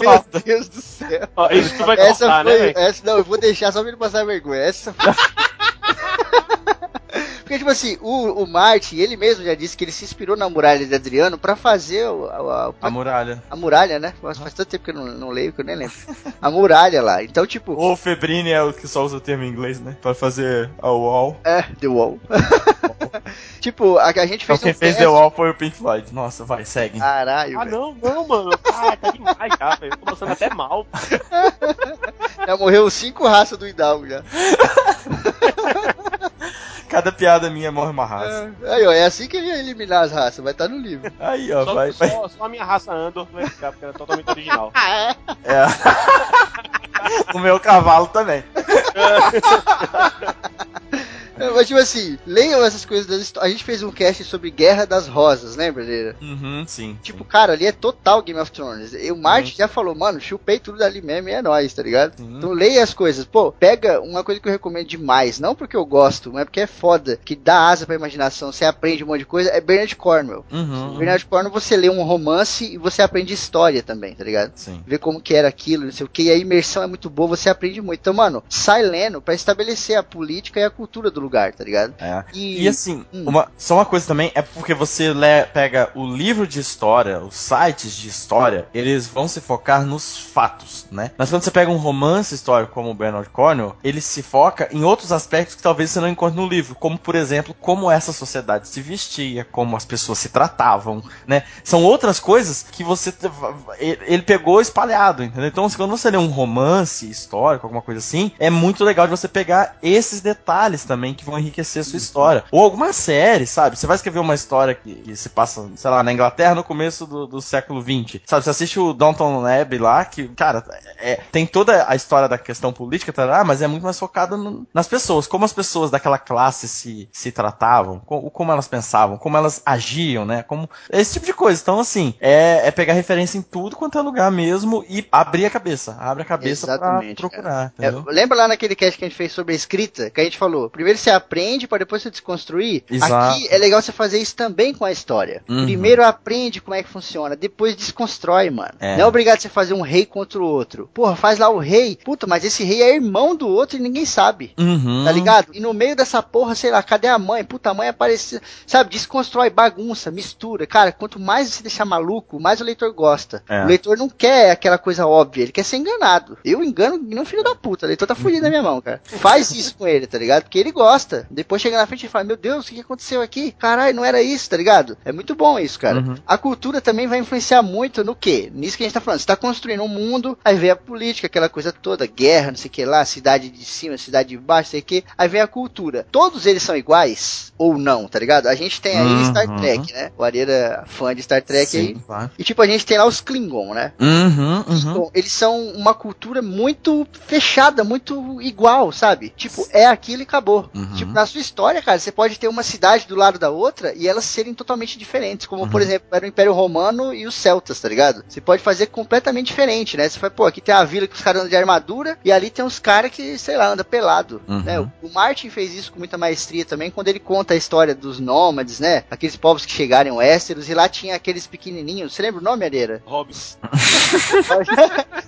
Meu. Deus do céu. Ó, isso tu vai Essa cortar, né, foi. velho? essa, não, eu vou deixar só pra ele passar vergonha. Essa foi. Porque, tipo assim, o, o Martin, ele mesmo já disse que ele se inspirou na muralha de Adriano pra fazer o- a, a- A muralha. a muralha, né? Faz, faz tanto tempo que eu não, não leio que eu nem lembro. A muralha lá. Então, tipo, O Febrini é o que só usa o termo em inglês, né? Pra fazer a wall. é, The Wall. tipo, a, a gente Então fez quem um fez teste- The Wall foi o Pink Floyd. Nossa, vai, segue. Caralho, Ah, velho. não, não, mano. Ah, tá demais já, velho. Eu tô passando até mal. Já morreu cinco raças do Hidalgo já. Cada piada minha morre uma raça. Aí, ó, é assim que ele ia eliminar as raças, vai estar no livro. Aí, ó, Só, vai, vai. só, só a minha raça Andor vai ficar, porque ela é totalmente original. É. o meu cavalo também. É, Mas, tipo assim, leiam essas coisas das histórias. A gente fez um cast sobre Guerra das Rosas, lembra, Leira? Uhum, sim. Tipo, cara, ali é total Game of Thrones. E o Martin já falou, mano, chupei tudo dali mesmo e é nóis, tá ligado? Sim. Então leia as coisas. Pô, pega uma coisa que eu recomendo demais, não porque eu gosto, mas porque é foda, que dá asa pra imaginação, você aprende um monte de coisa, é Bernard Cornwell. Uhum. Bernard Cornwell você lê um romance e você aprende história também, tá ligado? Sim. Ver como que era aquilo, não sei o que, e a imersão é muito boa, você aprende muito. Então, mano, sai lendo pra estabelecer a política e a cultura do lugar, tá ligado? É. E, E assim, Hum. uma, só uma coisa também, é porque você lê, pega o livro de história, os sites de história, eles vão se focar nos fatos, né? Mas quando você pega um romance histórico como o Bernard Cornwell, ele se foca em outros aspectos que talvez você não encontre no livro, como por exemplo, como essa sociedade se vestia, como as pessoas se tratavam, né? São outras coisas que você ele pegou espalhado, entendeu? Então, assim, quando você lê um romance histórico, alguma coisa assim, é muito legal de você pegar esses detalhes também que vão enriquecer a sua história. Ou alguma série, sabe? Você vai escrever uma história que, que se passa, sei lá, na Inglaterra no começo do, do século XX, sabe? Você assiste o Downton Abbey lá, que, cara, é- tem toda a história da questão política, tá, mas é muito mais focado no- nas pessoas, como as pessoas daquela classe se, se tratavam, co- como elas pensavam, como elas agiam, né? Como esse tipo de coisa. Então, assim, é, é pegar referência em tudo quanto é lugar mesmo e abrir a cabeça. Abre a cabeça Exatamente, pra procurar, É, lembra lá naquele cast que a gente fez sobre a escrita? Que a gente falou, primeiro você aprende para depois você desconstruir. Exato. Aqui é legal você fazer isso também com a história. Uhum. Primeiro aprende como é que funciona, depois desconstrói, mano. É. Não é obrigado você fazer um rei contra o outro. Porra, faz lá o rei. Puta, mas esse rei é irmão do outro e ninguém sabe. Uhum. Tá ligado? E no meio dessa porra, sei lá, cadê a mãe? Puta, a mãe apareceu. Sabe, desconstrói, bagunça, mistura. Cara, quanto mais você deixar maluco, mais o leitor gosta. É. O leitor não quer aquela coisa óbvia, ele quer ser enganado. Eu engano não filho da puta, o leitor tá fudido na minha mão, cara. Faz isso com ele, tá ligado? Porque ele gosta. Gosta. Depois chega na frente e fala, meu Deus, o que aconteceu aqui? Caralho, não era isso, tá ligado? É muito bom isso, cara. Uhum. A cultura também vai influenciar muito no quê? Nisso que a gente tá falando. Você tá construindo um mundo, aí vem a política, aquela coisa toda, guerra, não sei o que lá, cidade de cima, cidade de baixo, sei o que. Aí vem a cultura. Todos eles são iguais ou não, tá ligado? A gente tem aí Uhum. Star Trek, né? O Areira fã de Star Trek aí. Sim, claro. E tipo, a gente tem lá os Klingon, né? Uhum, uhum. Bom, eles são uma cultura muito fechada, muito igual, sabe? Tipo, é aquilo e acabou. Uhum. Tipo, na sua história, cara, você pode ter uma cidade do lado da outra e elas serem totalmente diferentes. Como, por Uhum. exemplo, era o Império Romano e os Celtas, tá ligado? Você pode fazer completamente diferente, né? Você fala, pô, aqui tem a vila que os caras andam de armadura e ali tem uns caras que, sei lá, anda pelado, Uhum. né? O o Martin fez isso com muita maestria também quando ele conta a história dos nômades, né? Aqueles povos que chegaram em Westeros e lá tinha aqueles pequenininhos. Você lembra o nome, Areira? Hobbs.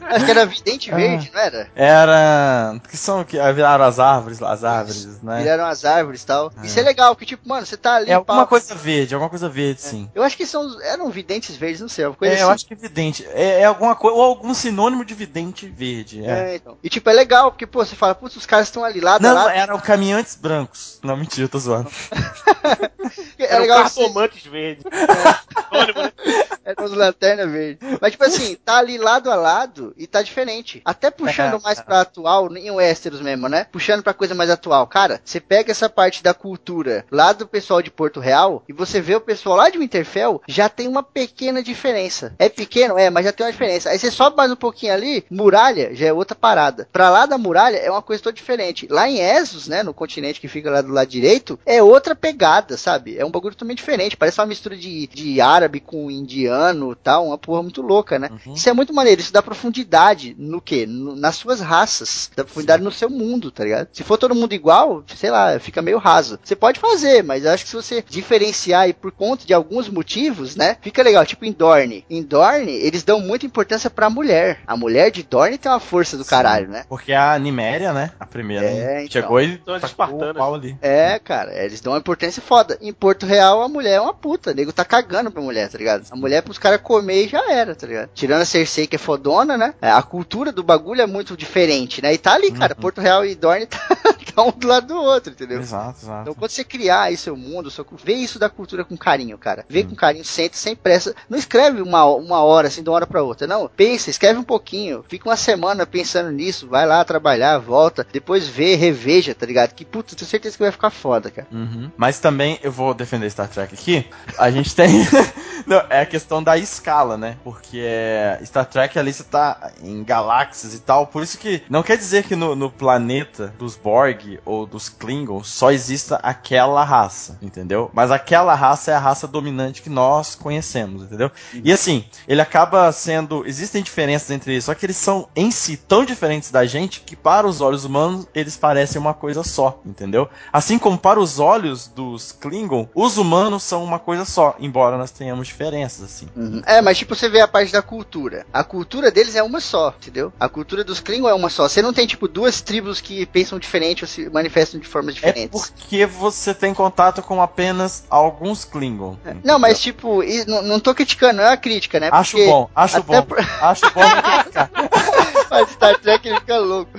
Acho que era Vidente Ah. Verde, não era? Era. Que são que viraram as árvores, lá, as árvores, né? Viraram as árvores e tal. É. Isso é legal, porque, tipo, mano, você tá ali. É alguma pau- coisa verde, alguma coisa verde, sim. Eu acho que são, eram videntes verdes, não sei, alguma coisa É, eu assim. acho que é vidente. É, é alguma coisa, ou algum sinônimo de vidente verde. É. É, então. E tipo, é legal, porque, pô, você fala, putz, os caras estão ali lado a Não, lado. eram caminhantes brancos. Não, mentira, tô zoando. É, Eram legal assim, cartomantes verdes. Sinônimo, né? eram os lanternas verdes. Mas, tipo assim, tá ali lado a lado e tá diferente. Até puxando É, mais é. pra atual, em Westeros mesmo, né? Puxando pra coisa mais atual. Cara, você pega essa parte da cultura lá do pessoal de Porto Real e você vê o pessoal lá de Winterfell, já tem uma pequena diferença. É pequeno? É, mas já tem uma diferença. Aí você sobe mais um pouquinho ali, muralha já é outra parada. Pra lá da muralha é uma coisa toda diferente. Lá em Essos, né, no continente que fica lá do lado direito, é outra pegada, sabe? É um bagulho totalmente diferente. Parece uma mistura de, de árabe com indiano tal, uma porra muito louca, né? Uhum. Isso é muito maneiro, isso dá profundidade no quê? No- nas suas raças, dá profundidade no seu mundo, tá ligado? Se for todo mundo igual, sei lá, fica meio raso. Você pode fazer, mas eu acho que se você diferenciar aí por conta de alguns motivos, né, fica legal. Tipo em Dorne. Em Dorne, eles dão muita importância pra mulher. A mulher de Dorne tem uma força do caralho, né? Porque a Niméria, né? A primeira, É, então. chegou e as tacou o pau ali. É, cara, eles dão uma importância foda. Em Porto Real, a mulher é uma puta. O nego tá cagando pra mulher, tá ligado? A mulher é pros caras comer e já era, tá ligado? Tirando a Cersei, que é fodona, né? É, A cultura do bagulho é muito diferente, né? E tá ali, cara. Uhum. Porto Real e Dorne tá, tá um do lado do outro, entendeu? Exato, exato. Então, quando você criar aí seu mundo, seu, vê isso da cultura com carinho, cara. Vê Hum. com carinho, senta, sem pressa. Não escreve uma, uma hora, assim, de uma hora pra outra. Não, pensa, escreve um pouquinho. Fica uma semana pensando nisso. Vai lá trabalhar, volta. Depois vê, reveja, tá ligado? Que, puta, tenho certeza que vai ficar foda, cara. Uhum. Mas também eu vou defender Star Trek aqui. A gente tem. Não, é a questão da escala, né? Porque é, Star Trek ali você tá em galáxias e tal. Por isso que não quer dizer que no, no planeta dos Borg ou dos Klingons só exista aquela raça, entendeu? Mas aquela raça é a raça dominante que nós conhecemos, entendeu? E assim, ele acaba sendo. Existem diferenças entre eles, só que eles são em si tão diferentes da gente que, para os olhos humanos, eles parecem uma coisa só, entendeu? Assim como para os olhos dos Klingon, os humanos são uma coisa só, embora nós tenhamos diferenças, assim. Uhum. É, mas tipo, você vê a parte da cultura. A cultura deles é uma só, entendeu? A cultura dos Klingon é uma só. Você não tem, tipo, duas tribos que pensam diferente ou se manifestam de formas É diferentes. porque você tem contato com apenas alguns Klingon. É. Não, mas tipo, não, não tô criticando, não é uma crítica, né? Acho Porque bom, acho bom. por- Acho bom criticar. Mas Star Trek ele fica louco.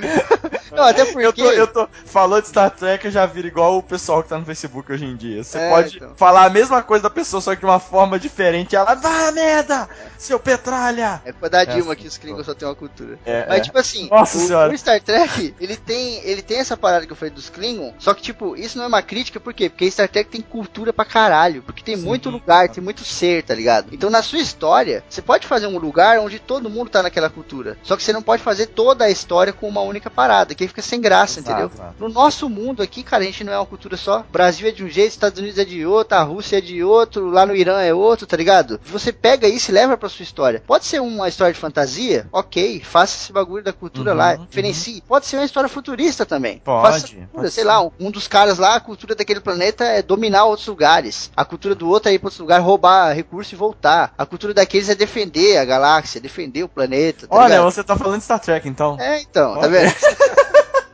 Não, até porque. Eu tô, eu tô falando de Star Trek, eu já viro igual o pessoal que tá no Facebook hoje em dia. Você É, pode então. falar a mesma coisa da pessoa, só que de uma forma diferente. Ela, vai merda, seu petralha. É pra dar É Dilma que os Klingons só tem uma cultura. É, Mas é. tipo assim, Nossa o, senhora. o Star Trek, ele tem, ele tem essa parada que eu falei dos Klingon, só que tipo, isso não é uma crítica, por quê? Porque Star Trek tem cultura pra caralho, porque tem Sim. muito lugar, tem muito ser, tá ligado? Então na sua história, você pode fazer um lugar onde todo mundo tá naquela cultura, só que você não pode fazer toda a história com uma única parada, que aí fica sem graça, Exato, entendeu? exato. No nosso mundo aqui, cara, a gente não é uma cultura só. Brasil é de um jeito, Estados Unidos é de outro, a Rússia é de outro, lá no Irã é outro, tá ligado? Você pega isso e leva pra sua história. Pode ser uma história de fantasia? Ok, faça esse bagulho da cultura Uhum, lá, uhum. diferencie. Pode ser uma história futurista também. Pode, Faça cultura, pode sei ser. lá, um, dos caras lá, a cultura daquele planeta é dominar outros lugares. A cultura do outro é ir pra outros lugares, roubar recurso e voltar. A cultura daqueles é defender a galáxia, defender o planeta. Tá Olha, ligado? você tá falando de Star Trek, então. É, então, tá vendo?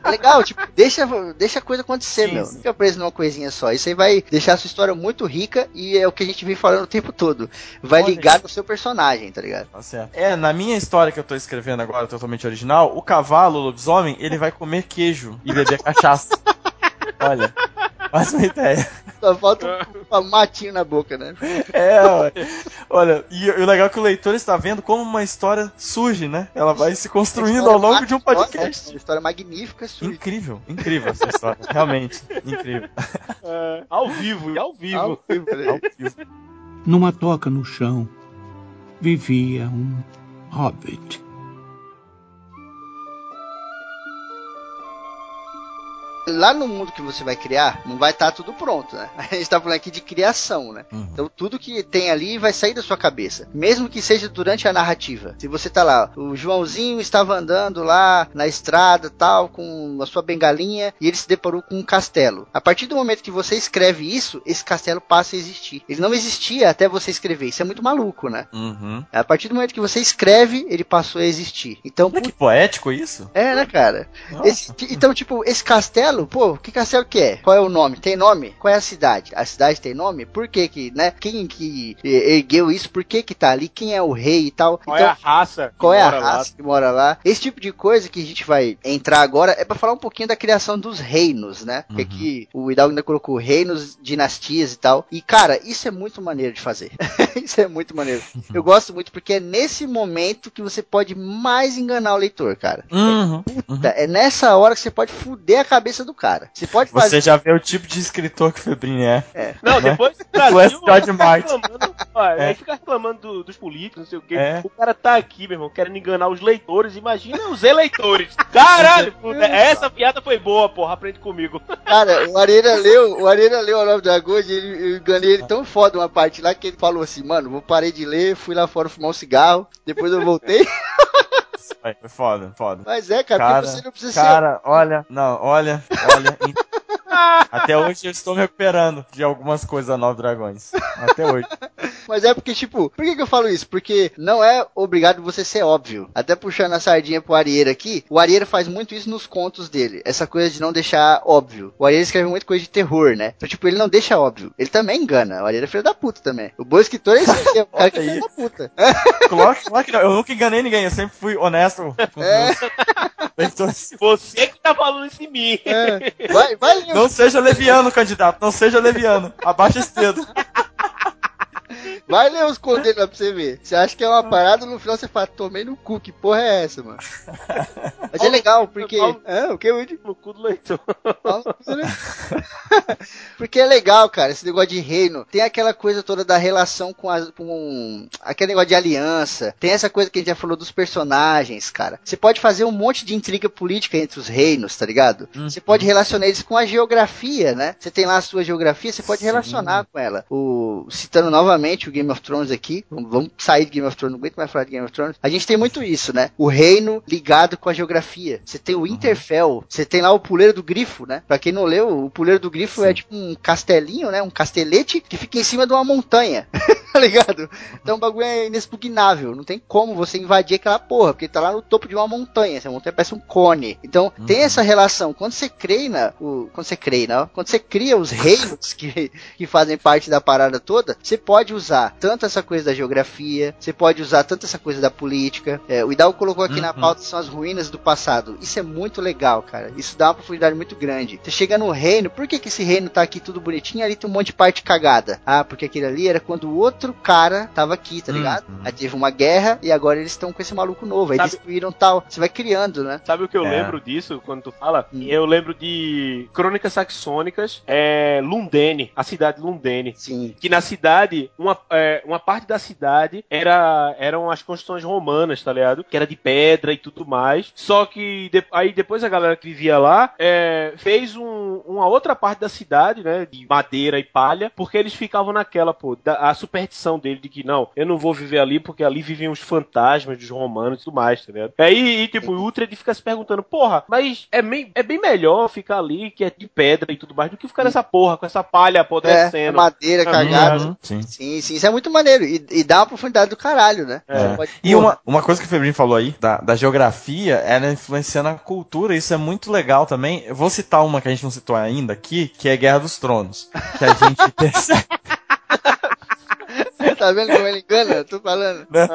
Legal, tipo, deixa, deixa a coisa acontecer, Sim, meu. sim. Fica preso numa coisinha só. Isso aí vai deixar a sua história muito rica e é o que a gente vem falando o tempo todo. Vai Olha ligar no seu personagem, tá ligado? Tá certo. É, na minha história que eu tô escrevendo agora, totalmente original, o cavalo, o lobisomem, ele vai comer queijo e beber cachaça. Olha, uma ideia. Só falta um, um matinho na boca, né? É, olha, olha e, e o legal é que o leitor está vendo como uma história surge, né? Ela vai se construindo ao longo de um podcast. Uma história magnífica, surge. Incrível, incrível essa história. Realmente, incrível. É, ao vivo, e ao vivo. Ao vivo, né? Ao vivo. Numa toca no chão vivia um hobbit. Lá no mundo que você vai criar, não vai estar tudo pronto, né? A gente tá falando aqui de criação, né? Uhum. Então tudo que tem ali vai sair da sua cabeça. Mesmo que seja durante a narrativa. Se você tá lá, o Joãozinho estava andando lá na estrada tal, com a sua bengalinha, e ele se deparou com um castelo. A partir do momento que você escreve isso, esse castelo passa a existir. Ele não existia até você escrever. Isso é muito maluco, né? Uhum. A partir do momento que você escreve, ele passou a existir. Então, Olha que poético isso. é, né, cara? Esse- então, tipo, esse castelo, pô, que castelo que é? Qual é o nome? Tem nome? Qual é a cidade? A cidade tem nome? Por que que, né? Quem que ergueu isso? Por que que tá ali? Quem é o rei e tal? Qual então, é a raça? qual é a mora lá? raça que mora lá? Esse tipo de coisa que a gente vai entrar agora é pra falar um pouquinho da criação dos reinos, né? Uhum. aqui o Hidalgo ainda colocou reinos, dinastias e tal. E, cara, isso é muito maneiro de fazer. isso é muito maneiro. Eu gosto muito porque é nesse momento que você pode mais enganar o leitor, cara. Uhum. Puta, É nessa hora que você pode fuder a cabeça do cara. Você pode fazer. Você já vê o tipo de escritor que o Febrini é. Não, né? depois do O Brasil, S. George fica Martin. reclamando, ó, É. Aí fica reclamando do- dos políticos, não sei o quê. É. O cara tá aqui, meu irmão, querendo enganar os leitores. Imagina os eleitores. Caralho, puta, essa piada foi boa, porra. Aprende comigo. Cara, o Areira leu, o Areira leu a Nove Dragões e ele, eu enganei ele tão foda uma parte lá que ele falou assim, mano, vou parei de ler, fui lá fora fumar um cigarro, depois eu voltei. Foi foda, foda. Mas é, cara, Cara, você não precisa Cara, olha, não, olha, olha. Até hoje eu estou me recuperando de algumas coisas da Nove Dragões. Até hoje. Mas é porque, tipo, por que, que eu falo isso? Porque não é obrigado você ser óbvio. Até puxando a sardinha pro Arieira aqui, o Arieira faz muito isso nos contos dele. Essa coisa de não deixar óbvio. O Arieira escreve muita coisa de terror, né? Então, tipo, ele não deixa óbvio. Ele também engana. O Arieira é filho da puta também. O bom escritor é esse aqui, é o cara que é filho da puta. Claro, claro que não. Eu nunca enganei ninguém, eu sempre fui honesto É. Você que tá falando isso em mim. É. Vai, vai, Lino. Não seja leviano, candidato, não seja leviano. Abaixa esse dedo. Vai ler os lá pra você ver. Você acha que é uma parada, no final você fala, tomei no cu, que porra é essa, mano? Mas é legal, porque. É, o que, Woody? No cu do leitor. Porque é legal, cara, esse negócio de reino. Tem aquela coisa toda da relação com, as, com aquele negócio de aliança. Tem essa coisa que a gente já falou dos personagens, cara. Você pode fazer um monte de intriga política entre os reinos, tá ligado? Você pode relacionar eles com a geografia, né? Você tem lá a sua geografia, você pode Sim. relacionar com ela. O, citando novamente o Game of Thrones aqui, vamos, sair de Game of Thrones, não aguento mais falar de Game of Thrones. A gente tem muito isso, né? O reino ligado com a geografia. Você tem o Winterfell, você tem lá o Puleiro do Grifo, né? Pra quem não leu, o Puleiro do Grifo é tipo um castelinho, né? Um castelete que fica em cima de uma montanha. tá ligado? Então o bagulho é inexpugnável. Não tem como você invadir aquela porra, porque tá lá no topo de uma montanha. Essa montanha parece um cone. Então tem essa relação. Quando você treina, o, quando você treina, ó, quando você cria os reinos que, que fazem parte da parada toda, você pode usar tanto essa coisa da geografia, você pode usar tanto essa coisa da política. É, o Hidalgo colocou aqui na Uhum. pauta são as ruínas do passado. Isso é muito legal, cara. Isso dá uma profundidade muito grande. Você chega no reino, por que, que esse reino tá aqui tudo bonitinho? Ali tem um monte de parte cagada. Ah, porque aquele ali era quando o outro cara tava aqui, tá ligado? Uhum. Aí teve uma guerra e agora eles estão com esse maluco novo. Aí Sabe- destruíram tal. Você vai criando, né? Sabe o que eu É. lembro disso quando tu fala? Hum. Eu lembro de Crônicas Saxônicas, é Lundene, a cidade de Lundene. Sim. Que na cidade, uma, é, uma parte da cidade era, eram as construções romanas, tá ligado? Que era de pedra e tudo mais. Só que de- aí depois a galera que vivia lá é, fez um- uma outra parte da cidade, né? De madeira e palha, porque eles ficavam naquela, pô, da, a superstição dele de que não, eu não vou viver ali porque ali vivem os fantasmas dos romanos e tudo mais, tá ligado? Aí, e, tipo, o Uhtred fica se perguntando, porra, mas é bem, é bem melhor ficar ali, que é de pedra e tudo mais, do que ficar nessa porra, com essa palha É, é apodrecendo. madeira É, cagada. Uhum, sim. Sim, sim, isso é muito maneiro. E, e dá uma profundidade do caralho, né? É. Pode- E uma, uma coisa que o Febrinho falou aí, da, da geografia, ela influenciando a cultura, isso é muito legal também. Eu vou citar uma que a gente não citou ainda aqui, que é Guerra dos Tronos. Que a gente percebe. tá vendo como ele engana? Eu tô falando. né?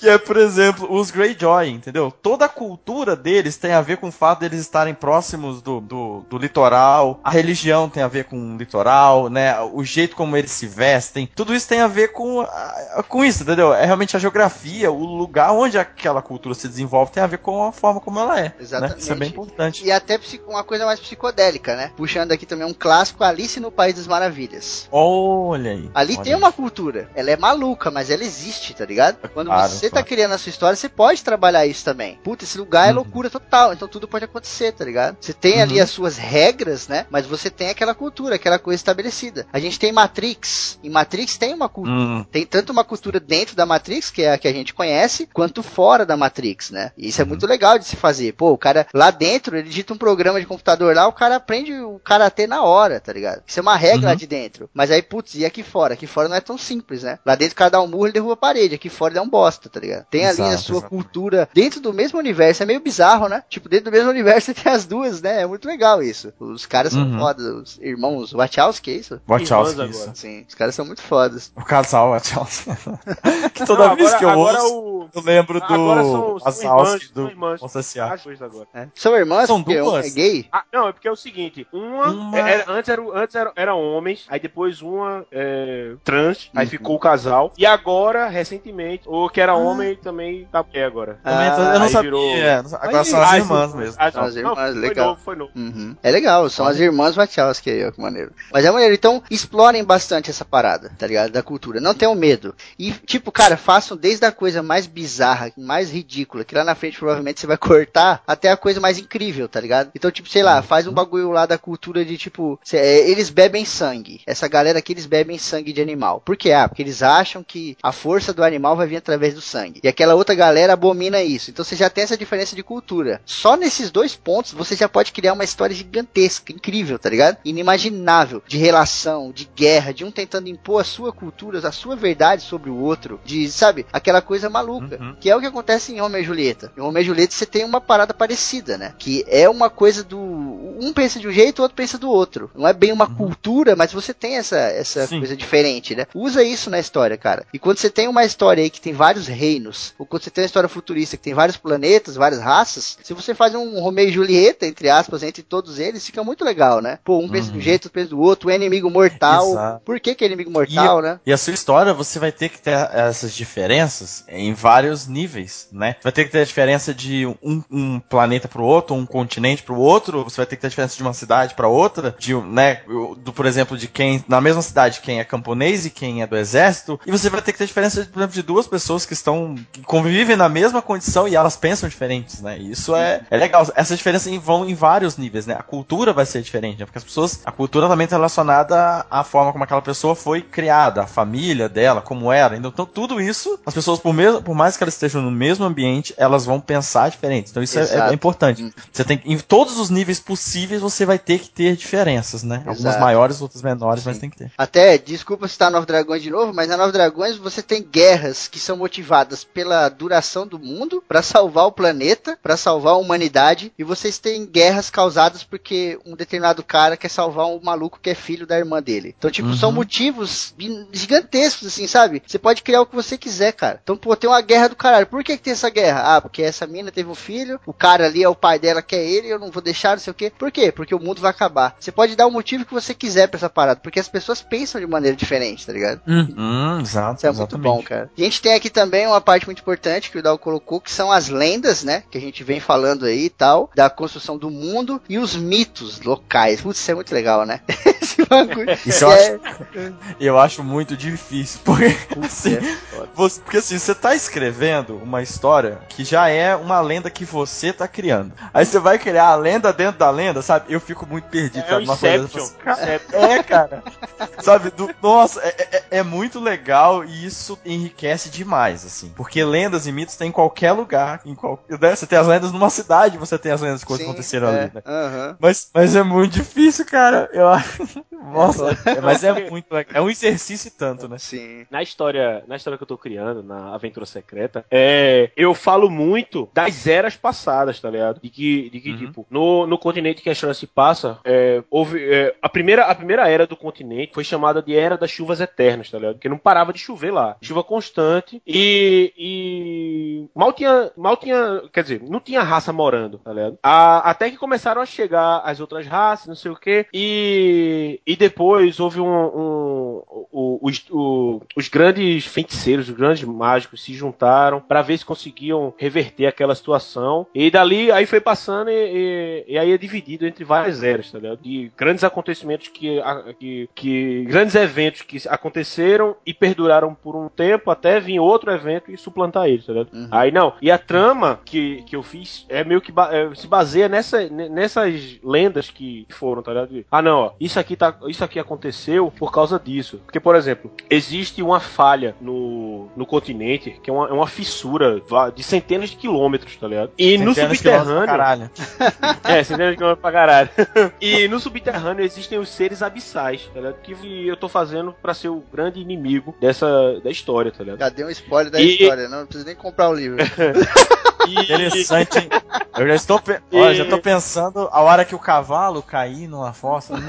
Que é, por exemplo, os Greyjoy, entendeu? Toda a cultura deles tem a ver com o fato deles estarem próximos do, do, do litoral, a religião tem a ver com o litoral, né? O jeito como eles se vestem, tudo isso tem a ver com, a- com isso, entendeu? É realmente a geografia, o lugar onde aquela cultura se desenvolve tem a ver com a forma como ela é. Né? Exatamente. Isso é bem importante. E até uma coisa mais psicodélica, né? Puxando aqui também um clássico, Alice no País das Maravilhas. Olha aí. Ali olha tem aí. uma cultura. Ela é maluca, mas ela existe, tá ligado? Quando Claro, você tá criando a sua história, você pode trabalhar isso também. Puta, esse lugar é Uhum. loucura total, então tudo pode acontecer, tá ligado? Você tem ali Uhum. as suas regras, né? Mas você tem aquela cultura, aquela coisa estabelecida. A gente tem Matrix. E Matrix tem uma cultura. Hum, Tem tanto uma cultura dentro da Matrix, que é a que a gente conhece, quanto fora da Matrix, né? E isso é muito legal de se fazer. Pô, o cara lá dentro, ele digita um programa de computador lá, o cara aprende o karatê na hora, tá ligado? Isso é uma regra lá Uhum. de dentro. Mas aí, putz, e aqui fora? Aqui fora não é tão simples, né? Lá dentro, o cara dá um murro, ele derruba a parede. Aqui fora ele dá um bosta, tá ligado? Tem ali a Exato, sua exato. cultura dentro do mesmo universo. É meio bizarro, né? Tipo, dentro do mesmo universo você tem as duas, né? É muito legal isso. Os caras são Uhum. fodas. Os irmãos Wachowski, é isso? Wachowski, Irmãs isso. agora. Sim, os caras são muito fodas. O casal Wachowski. que toda Não, vez agora- que eu agora ouço, o- eu lembro do Agora são, são Wachowski do são irmãs. Monstro S.A. As duas agora. né? São irmãs, São porque um duas? é gay. Ah, não, é porque é o seguinte, uma, Uma- era- antes, era, antes era, era homens, aí depois uma é, trans, aí Uhum. ficou o casal, e agora, recentemente, o que era homem também tá mulher agora. Ah, eu não sabia. virou- é, Agora Aí- são as irmãs mesmo. ah, as não, irmãs, foi legal. novo, foi novo. Uhum. É legal, são as irmãs Wachowski aí, ó, que maneiro. Mas é maneiro, então explorem bastante essa parada, tá ligado? Da cultura. Não tenham medo. E, tipo, cara, façam desde a coisa mais bizarra, mais ridícula, que lá na frente provavelmente você vai cortar, até a coisa mais incrível, tá ligado? Então, tipo, sei lá, faz um bagulho lá da cultura de, tipo, cê- é, eles bebem sangue. Essa galera aqui, eles bebem sangue de animal. Por quê? Ah, porque eles acham que a força do animal vai vir através do sangue. E aquela outra galera abomina isso. Então você já tem essa diferença de cultura. Só nesses dois pontos você já pode criar uma história gigantesca, incrível, tá ligado? Inimaginável. De relação, de guerra, de um tentando impor a sua cultura, a sua verdade sobre o outro. De, sabe, aquela coisa maluca. Uhum. Que é o que acontece em Romeo e Julieta. Em Romeo e Julieta você tem uma parada parecida, né? Que é uma coisa do. Um pensa de um jeito, o outro pensa do outro. Não é bem uma cultura, mas você tem essa, essa Sim. coisa diferente, né? Usa isso na história, cara. E quando você tem uma história aí que tem vários reinos, ou quando você tem uma história futurista que tem vários planetas, várias raças, se você faz um Romeo e Julieta, entre aspas, entre todos eles, fica muito legal, né? Pô, um pensa de um jeito, outro pensa do outro, o inimigo mortal. Exato. Por que que é inimigo mortal, né? E a sua história, você vai ter que ter essas diferenças em vários níveis, né? Vai ter que ter a diferença de um, um planeta pro outro, um continente pro outro, você vai ter que ter a diferença de uma cidade pra outra, de, né, do, por exemplo, de quem, na mesma cidade, quem é camponês e quem é do exército, e você vai ter que ter a diferença, por exemplo, de duas pessoas que estão, que convivem na mesma condição e elas pensam diferentes, né? E isso é, é legal. Essas diferenças vão em vários níveis, né? A cultura vai ser diferente, né? Porque as pessoas, a cultura também está relacionada à forma como aquela pessoa foi criada, a família dela, como era. Então, então, tudo isso, as pessoas, por, mesmo, por mais que elas estejam no mesmo ambiente, elas vão pensar diferente. Então, isso é, é importante. Você tem em todos os níveis possíveis, você vai ter que ter diferenças, né? Algumas Exato. maiores, outras menores, mas Sim. tem que ter. Até, desculpa citar Nove Dragões de novo, mas na Nove Dragões você tem guerras que são motivadas pela duração do mundo, pra salvar o planeta, pra salvar a humanidade, e vocês têm guerras causadas porque um determinado cara quer salvar um maluco que é filho da irmã dele. Então, tipo, são Uhum. motivos bi- gigantescos, assim, sabe? Você pode criar o que você quiser, cara. Então, pô, tem uma guerra do caralho. Por que, que tem essa guerra? Ah, porque essa mina teve um filho, o cara ali é o pai dela que é ele, eu não vou deixar, não sei o quê. Por quê? Porque o mundo vai acabar. Você pode dar o motivo que você quiser pra essa parada, porque as pessoas pensam de maneira diferente, tá ligado? Hum, exato. Isso é muito exatamente. bom, cara. E a gente tem aqui também uma parte muito importante que o Dal colocou, que são as lendas, né? Que a gente vem falando aí e tal, da construção do mundo e os mitos locais. Putz, isso é muito legal, né? Esse bagulho. Isso eu É- Eu acho muito difícil, porque assim, é você, porque assim, você tá escrevendo uma história que já é uma lenda que você tá criando. Aí você vai criar a lenda dentro da lenda, sabe? Eu fico muito perdido, É sabe? Uma coisa. Cara, é, cara. sabe? do- nossa, é, é- é muito legal e isso enriquece demais, assim. Porque lendas e mitos tem em qualquer lugar. Em qual, né? Você tem as lendas numa cidade, você tem as lendas que Sim, aconteceram é. ali, né? Mas, mas é muito difícil, cara. Eu acho. Nossa, é- mas é muito legal. É um exercício e tanto, né? Sim. Na história, na história que eu tô criando, na Aventura Secreta, é, eu falo muito das eras passadas, tá ligado? De que, de que Uhum. tipo, no, no continente que a história se passa, é, houve. é, a, primeira, a primeira era do continente foi chamada de Era das Chuvas Eternas, tá ligado? Porque não parava de chover lá. Chuva constante. E E, mal tinha, mal tinha, quer dizer, não tinha raça morando, tá ligado? A- até que começaram a chegar as outras raças, não sei o que, e, e depois houve um, um- o- os, os grandes feiticeiros, os grandes mágicos se juntaram pra ver se conseguiam reverter aquela situação. E dali aí foi passando e, e- e aí é dividido entre várias eras, tá ligado? De grandes acontecimentos que, que, que grandes eventos que aconteceram e perduraram por um tempo até vir outro evento e suplantar eles, tá ligado? Uhum. Aí não. E a trama que, que eu fiz é meio que ba- é, se baseia nessa, ne- nessas lendas que foram, tá ligado? Ah, não, ó, isso aqui tá, isso aqui aconteceu por causa disso. Porque, por exemplo, existe uma falha no, no continente que é uma, é uma fissura de centenas de quilômetros, tá ligado? E no Centenas pra subterrâneo. Caralho. É, centenas de quilômetros pra caralho. e no subterrâneo existem os seres abissais, tá ligado? Que eu tô fazendo pra ser o grande inimigo dessa da história, tá ligado? Já deu um spoiler da E- história, não precisa nem comprar o livro. Interessante, hein? Eu já estou, pe- Olha, já tô pensando a hora que o cavalo cair numa fossa. Hum.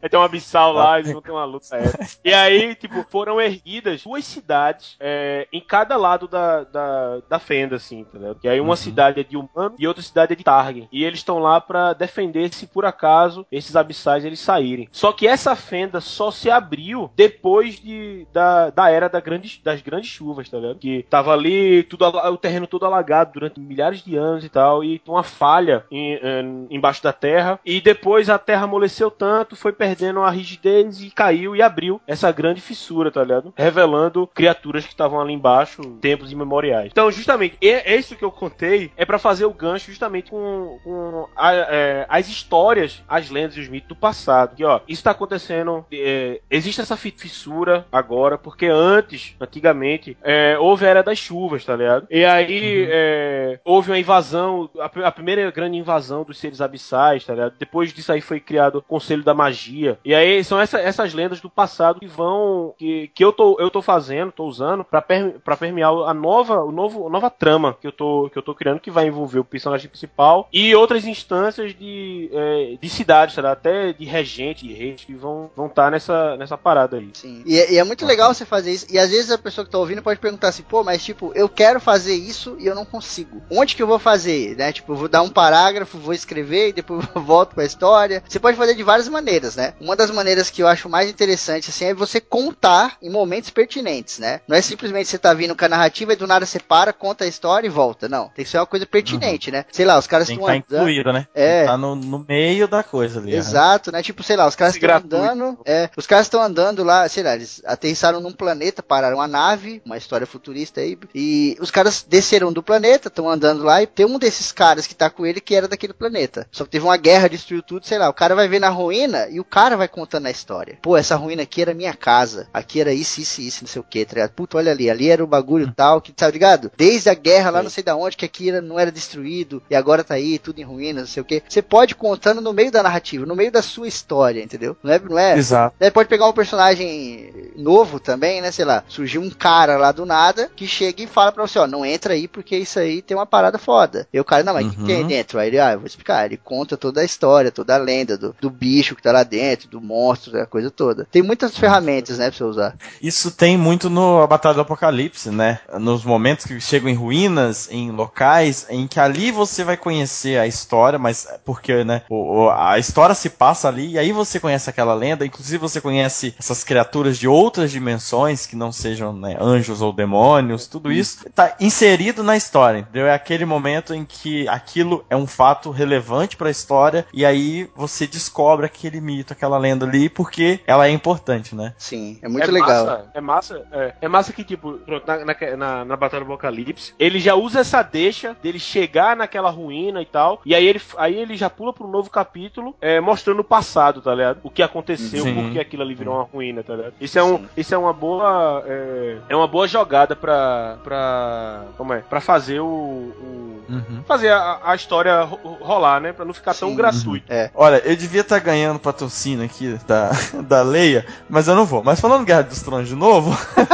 Vai ter um abissal lá, eles vão ter uma luta essa. E aí, tipo, foram erguidas duas cidades é, em cada lado da, da, da fenda, assim, entendeu? E aí uma cidade é de humano e outra cidade é de Targen. E eles estão lá pra defender se por acaso esses abissais eles saírem. Só que essa fenda só se abriu depois de, da, da era da grande, das grandes chuvas, tá ligado? Que tava ali tudo, o terreno todo alagado durante milhares de anos e tal, e uma falha em- em- embaixo da terra. E depois a terra amoleceu tanto, foi perdendo a rigidez e caiu e abriu essa grande fissura, tá ligado? Revelando criaturas que estavam ali embaixo, tempos imemoriais. Então, justamente, é isso que eu contei é pra fazer o gancho justamente com, com a- é, as histórias, as lendas e os mitos do passado. Que, ó, isso tá acontecendo, é, existe essa fi- fissura agora, porque antes, antigamente, é, houve a era das chuvas, tá ligado? E aí é, houve uma invasão, a, a primeira grande invasão dos seres abissais, tá ligado? Depois disso aí foi criado o Conselho da Magia. E aí são essa- essas lendas do passado que vão, que, que eu, tô, eu tô fazendo, tô usando, pra, per, pra permear a nova, o novo, a nova trama que eu, tô, que eu tô criando, que vai envolver o personagem principal e outras instâncias de, é, de cidades, tá ligado? Até de regente, de reis, que vão estar vão tá nessa, nessa parada aí. Sim. E, é- e é muito legal você fazer isso. E às vezes a pessoa que tá ouvindo pode perguntar assim, pô, mas tipo, eu quero fazer isso e eu não consigo. Onde que eu vou fazer? Né? Tipo, eu vou dar um parágrafo, vou escrever e depois eu volto pra história. Você pode fazer de várias maneiras, né? Uma das maneiras que eu acho mais interessante, assim, é você contar em momentos pertinentes, né? Não é simplesmente você tá vindo com a narrativa e do nada você para, conta a história e volta. Não. Tem que ser uma coisa pertinente, né? Sei lá, os caras Tem que estão estar andando. incluído, né? É. Tem que Tá no, no meio da coisa ali. né? Exato, né? Tipo, sei lá, os caras estão andando. É, os caras estão andando lá, sei lá, eles aterrissaram num planeta, pararam uma nave, uma história futurista aí. E os caras desceram do planeta, estão andando lá, e tem um desses caras que tá com ele que era daquele planeta. Só que teve uma guerra, destruiu tudo, sei lá. O cara vai ver na ruína e o cara vai contando a história. Pô, essa ruína aqui era minha casa. Aqui era isso, isso, isso, não sei o que, tá ligado? Puta, olha ali, ali era o bagulho tal, que tá ligado? Desde a guerra lá, não sei da onde, que aqui era- não era destruído e agora tá aí, tudo em ruínas, não sei o que. Você pode contando no meio da narrativa, no meio da sua história, entendeu? Não é, não é Exato. Daí pode pegar um personagem novo também, né? Sei lá, surgiu um cara lá do nada que chega e fala pra você, ó, não entra aí porque isso aí tem uma parada foda. E o cara, não, mas o que Uhum. tem aí dentro? Aí ele, ah, eu vou explicar. Ele conta toda a história, toda a lenda do, do bicho que tá lá dentro, do monstro, da coisa toda. Tem muitas ferramentas, né, pra você usar. Isso tem muito no Batalha do Apocalipse, né? Nos momentos que chegam em ruínas, em locais, em que ali você vai conhecer a história, mas é porque, né? o- o- a história se passa ali, e aí você conhece aquela lenda, inclusive você conhece essas criaturas de outras dimensões, que não sejam né, anjos ou demônios, tudo isso tá inserido na história, entendeu? É aquele momento em que aquilo é um fato relevante para a história, e aí você descobre aquele mito, aquela lenda ali, porque ela é importante, né? Sim, é muito é legal. Massa, é massa, é, é massa que, tipo, na, na, na, na Batalha do Apocalipse, ele já usa essa deixa dele chegar naquela ruína e tal, e aí ele, aí ele já pula pro novo capítulo, é, mostrando o passado, tá ligado? O que aconteceu, Sim. por que aquilo ali virou uma ruína, tá ligado? Isso é, um, Sim. isso é uma boa. É, é uma boa jogada pra. pra. Como é? Pra fazer o. o- Uhum. fazer a, a história ro- rolar, né? Pra não ficar tão Sim. gratuito. Olha, eu devia estar ganhando patrocínio aqui da, da Leia, mas eu não vou. Mas falando Guerra dos Tronos de novo,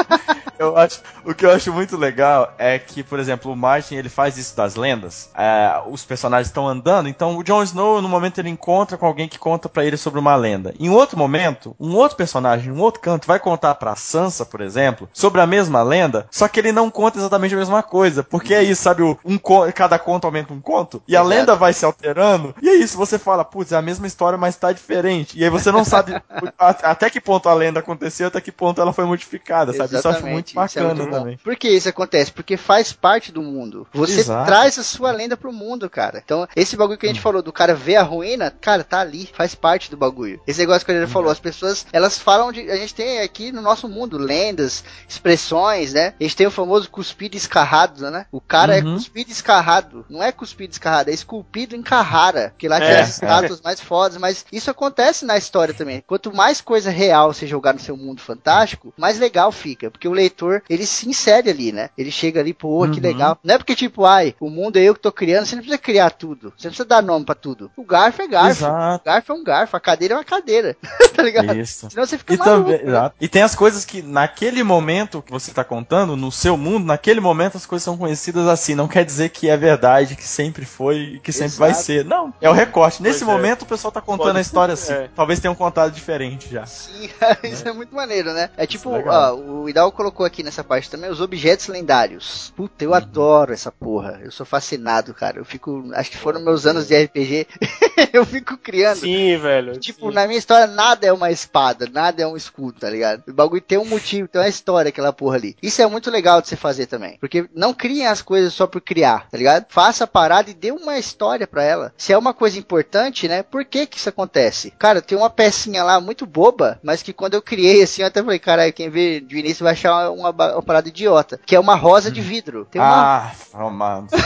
Eu acho, o que eu acho muito legal é que, por exemplo, o Martin ele faz isso das lendas. É, os personagens estão andando, então o Jon Snow, no momento, ele encontra com alguém que conta pra ele sobre uma lenda. Em outro momento, um outro personagem, em um outro canto, vai contar pra Sansa, por exemplo, sobre a mesma lenda, só que ele não conta exatamente a mesma coisa. Porque é isso, sabe? Um, cada conto aumenta um conto, e a Exato. lenda vai se alterando, e é isso, você fala, putz, é a mesma história, mas tá diferente. E aí você não sabe até que ponto a lenda aconteceu, até que ponto ela foi modificada, sabe? Isso eu acho muito Isso é bacana muito bom. também. Por que isso acontece? Porque faz parte do mundo. Você Exato. traz a sua lenda pro mundo, cara. Então, esse bagulho que a gente falou do cara ver a ruína, cara, tá ali, faz parte do bagulho. Esse negócio que a gente falou, as pessoas, elas falam de. A gente tem aqui no nosso mundo lendas, expressões, né? A gente tem o famoso cuspido escarrado, né? O cara é Uhum. cuspido escarrado. Não é cuspido escarrado, é esculpido em Carrara. Que lá tem É, as estátuas mais fodas, mas isso acontece na história também. Quanto mais coisa real você jogar no seu mundo fantástico, mais legal fica. Porque o leitor, ele se insere ali, né? Ele chega ali, pô, que Uhum. legal. Não é porque, tipo, ai, o mundo é eu que tô criando, você não precisa criar tudo. Você não precisa dar nome pra tudo. O garfo é garfo. Exato. O garfo é um garfo, a cadeira é uma cadeira. tá ligado? Isso. Senão você fica E maluco. também, né? exato. E tem as coisas que naquele momento que você tá contando, no seu mundo, naquele momento as coisas são conhecidas assim. Não quer dizer que é verdade, que sempre foi e que sempre vai Exato. ser. Não, é o recorte. Nesse Pois é. momento o pessoal tá contando Pode a história ser, assim. é. Talvez tenham contado diferente já. Sim, isso é muito maneiro, né? É tipo, é legal. ó, o Hidalgo colocou aqui nessa parte também os objetos lendários. Puta, Uhum. eu adoro essa porra. Eu sou fascinado, cara. Eu fico, acho que foram meus anos de RPG. eu fico criando. Sim, velho. Tipo, sim. na minha história, nada é uma espada, nada é um escudo, tá ligado? O bagulho tem um motivo, tem uma história, aquela porra ali. Isso é muito legal de você fazer também. Porque não criem as coisas só por criar, tá ligado? Faça a parada e dê uma história pra ela. Se é uma coisa importante, né? Por que que isso acontece? Cara, tem uma pecinha lá muito boba, mas que quando eu criei assim, eu até falei, caralho, quem vê de início vai achar uma, uma parada idiota. Que é uma rosa de vidro. Tem uma. Ah, mano.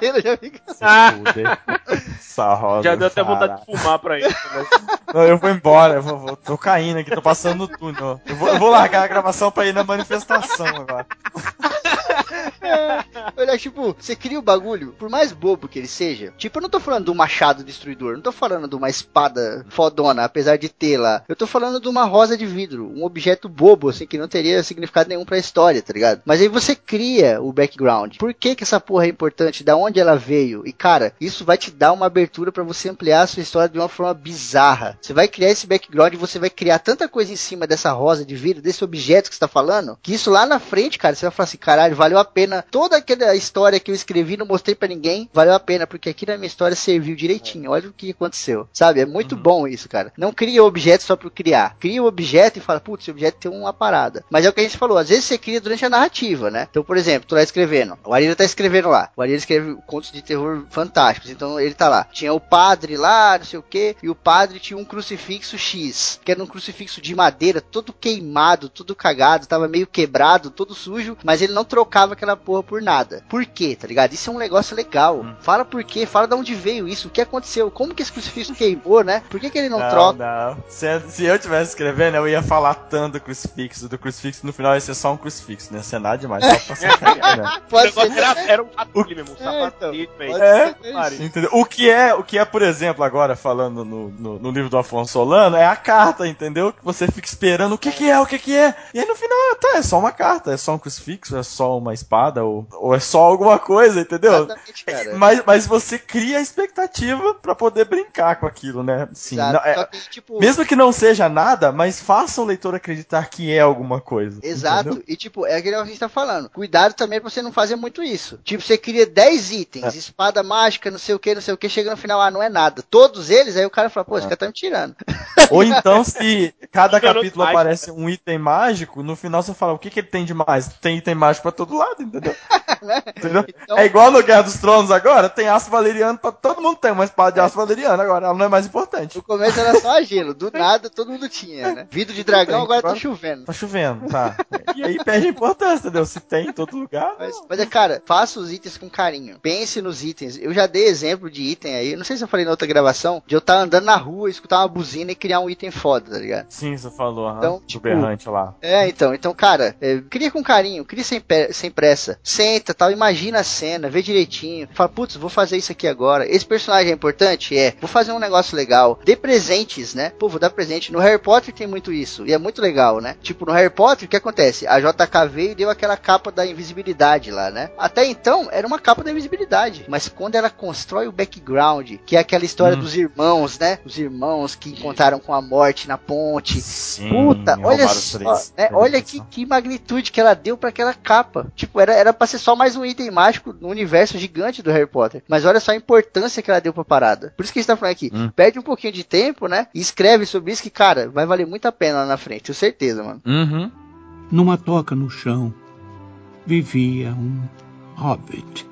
Ele já fica- Ah. Essa rosa. Já deu até vontade de fumar pra isso. Né? Não, eu vou embora, eu vou, vou- tô caindo aqui, tô passando no túnel. Eu vou, eu vou largar a gravação pra ir na manifestação agora. Olha, tipo, você cria o bagulho, por mais bobo que ele seja. Tipo, eu não tô falando do machado destruidor, não tô falando de uma espada fodona, apesar de lá. Eu tô falando de uma rosa de vidro, um objeto bobo, assim, que não teria significado nenhum pra história, tá ligado? Mas aí você cria o background. Por que que essa porra é importante? Da onde ela veio? E cara, isso vai te dar uma abertura pra você ampliar a sua história de uma forma bizarra. Você vai criar esse background você vai criar tanta coisa em cima dessa rosa de vidro, desse objeto que você tá falando, que isso lá na frente, cara, você vai falar assim, caralho, valeu a pena toda aquela história que eu escrevi, não mostrei pra ninguém, valeu a pena, porque aqui na minha história serviu direitinho. Olha o que aconteceu. Sabe? É muito bom isso, cara. Não cria objeto só por criar. Cria o objeto e fala, putz, esse objeto tem uma parada. Mas é o que a gente falou, às vezes você cria durante a narrativa, né? Então, por exemplo, tu lá escrevendo. O Arira tá escrevendo lá. O Arira escreve contos de terror fantásticos. Então ele tá lá. Tinha o padre lá, não sei o que, e o padre tinha um crucifixo X, que era um crucifixo de madeira, todo queimado, todo cagado, tava meio quebrado, todo sujo, mas ele não trocava aquela porra por nada. Por quê, tá ligado? Isso é um negócio legal. Fala por quê, fala de onde veio isso, o que aconteceu, como que esse crucifixo queimou, né? Por que, que ele não, troca? não. Se, se eu tivesse escrevendo, eu ia falar tanto do crucifixo, do crucifixo, no final ia ser só um crucifixo, não ia ser nada demais, só pra sacanear, né? Pode ser. era, era um sapato dele mesmo, um É, então. É? O que é, o que é, por exemplo, agora falando no, no, no livro do Afonso Solano, é a carta, entendeu? Que você fica esperando o que que é, o que que é. E aí no final, tá, é só uma carta, é só um crucifixo, é só uma espada, ou, ou é só alguma coisa, entendeu? Exatamente, cara. Mas, mas você cria a expectativa pra poder brincar com aquilo, né? Sim, Exato. não, é- Só que, tipo, mesmo que não seja nada, mas faça o leitor acreditar que é alguma coisa. Exato, entendeu? e tipo, é aquele que a gente tá falando. Cuidado também pra você não fazer muito isso. Tipo, você cria 10 É. itens, espada mágica, não sei o que, não sei o que, chega no final, ah, não é nada. Todos eles, aí o cara fala, pô, É. esse cara tá me tirando. Ou então, se cada capítulo aparece um item mágico, no final você fala, o que, que ele tem de mais? Tem item mágico pra todo lado, entendeu? Entendeu? Então- É igual no Guerra dos Tronos agora, tem aço valeriano pra todo mundo tem uma espada de aço valeriano agora, ela não é mais importante. No começo era só gelo, do nada todo mundo tinha, né? Vidro de dragão, Tem, agora tá agora- chovendo. Tá chovendo, tá. E aí perde a importância, entendeu? Se tem em todo lugar. Mas, mas é, cara, faça os itens com carinho. Pense nos itens. Eu já dei exemplo de item aí. Não sei se eu falei na outra gravação. De eu estar andando na rua, escutar uma buzina e criar um item foda, tá ligado? Sim, você falou. Então, tipo, lá. É, então, então, cara, é, cria com carinho, cria sem, sem pressa. Senta, tal, imagina a cena, vê direitinho, fala, putz, vou fazer isso aqui agora. Esse personagem é importante? É. Vou fazer um negócio legal. Dê presentes, né? Pô, vou dar presente. No Harry Potter tem muito isso, e é muito legal, né? Tipo, no Harry Potter, o que acontece? A JK veio e deu aquela capa da invisibilidade lá, né? Até então, era uma capa da invisibilidade, mas quando ela constrói o background, que é aquela história Hum. dos irmãos, né? Os irmãos que encontraram com a morte na ponte, Sim, Puta, olha só, né, olha que, edições. que magnitude que ela deu pra aquela capa. Tipo, era, era pra ser só mais um item mágico no universo gigante do Harry Potter. Mas olha só a importância que ela deu pra parada. Por isso que a gente tá falando aqui. Hum. Perde um pouquinho de tempo, né? E escreve sobre isso que, cara, vai valer muito a pena lá na frente, tenho certeza, mano. Uhum. Numa toca no chão, vivia um hobbit.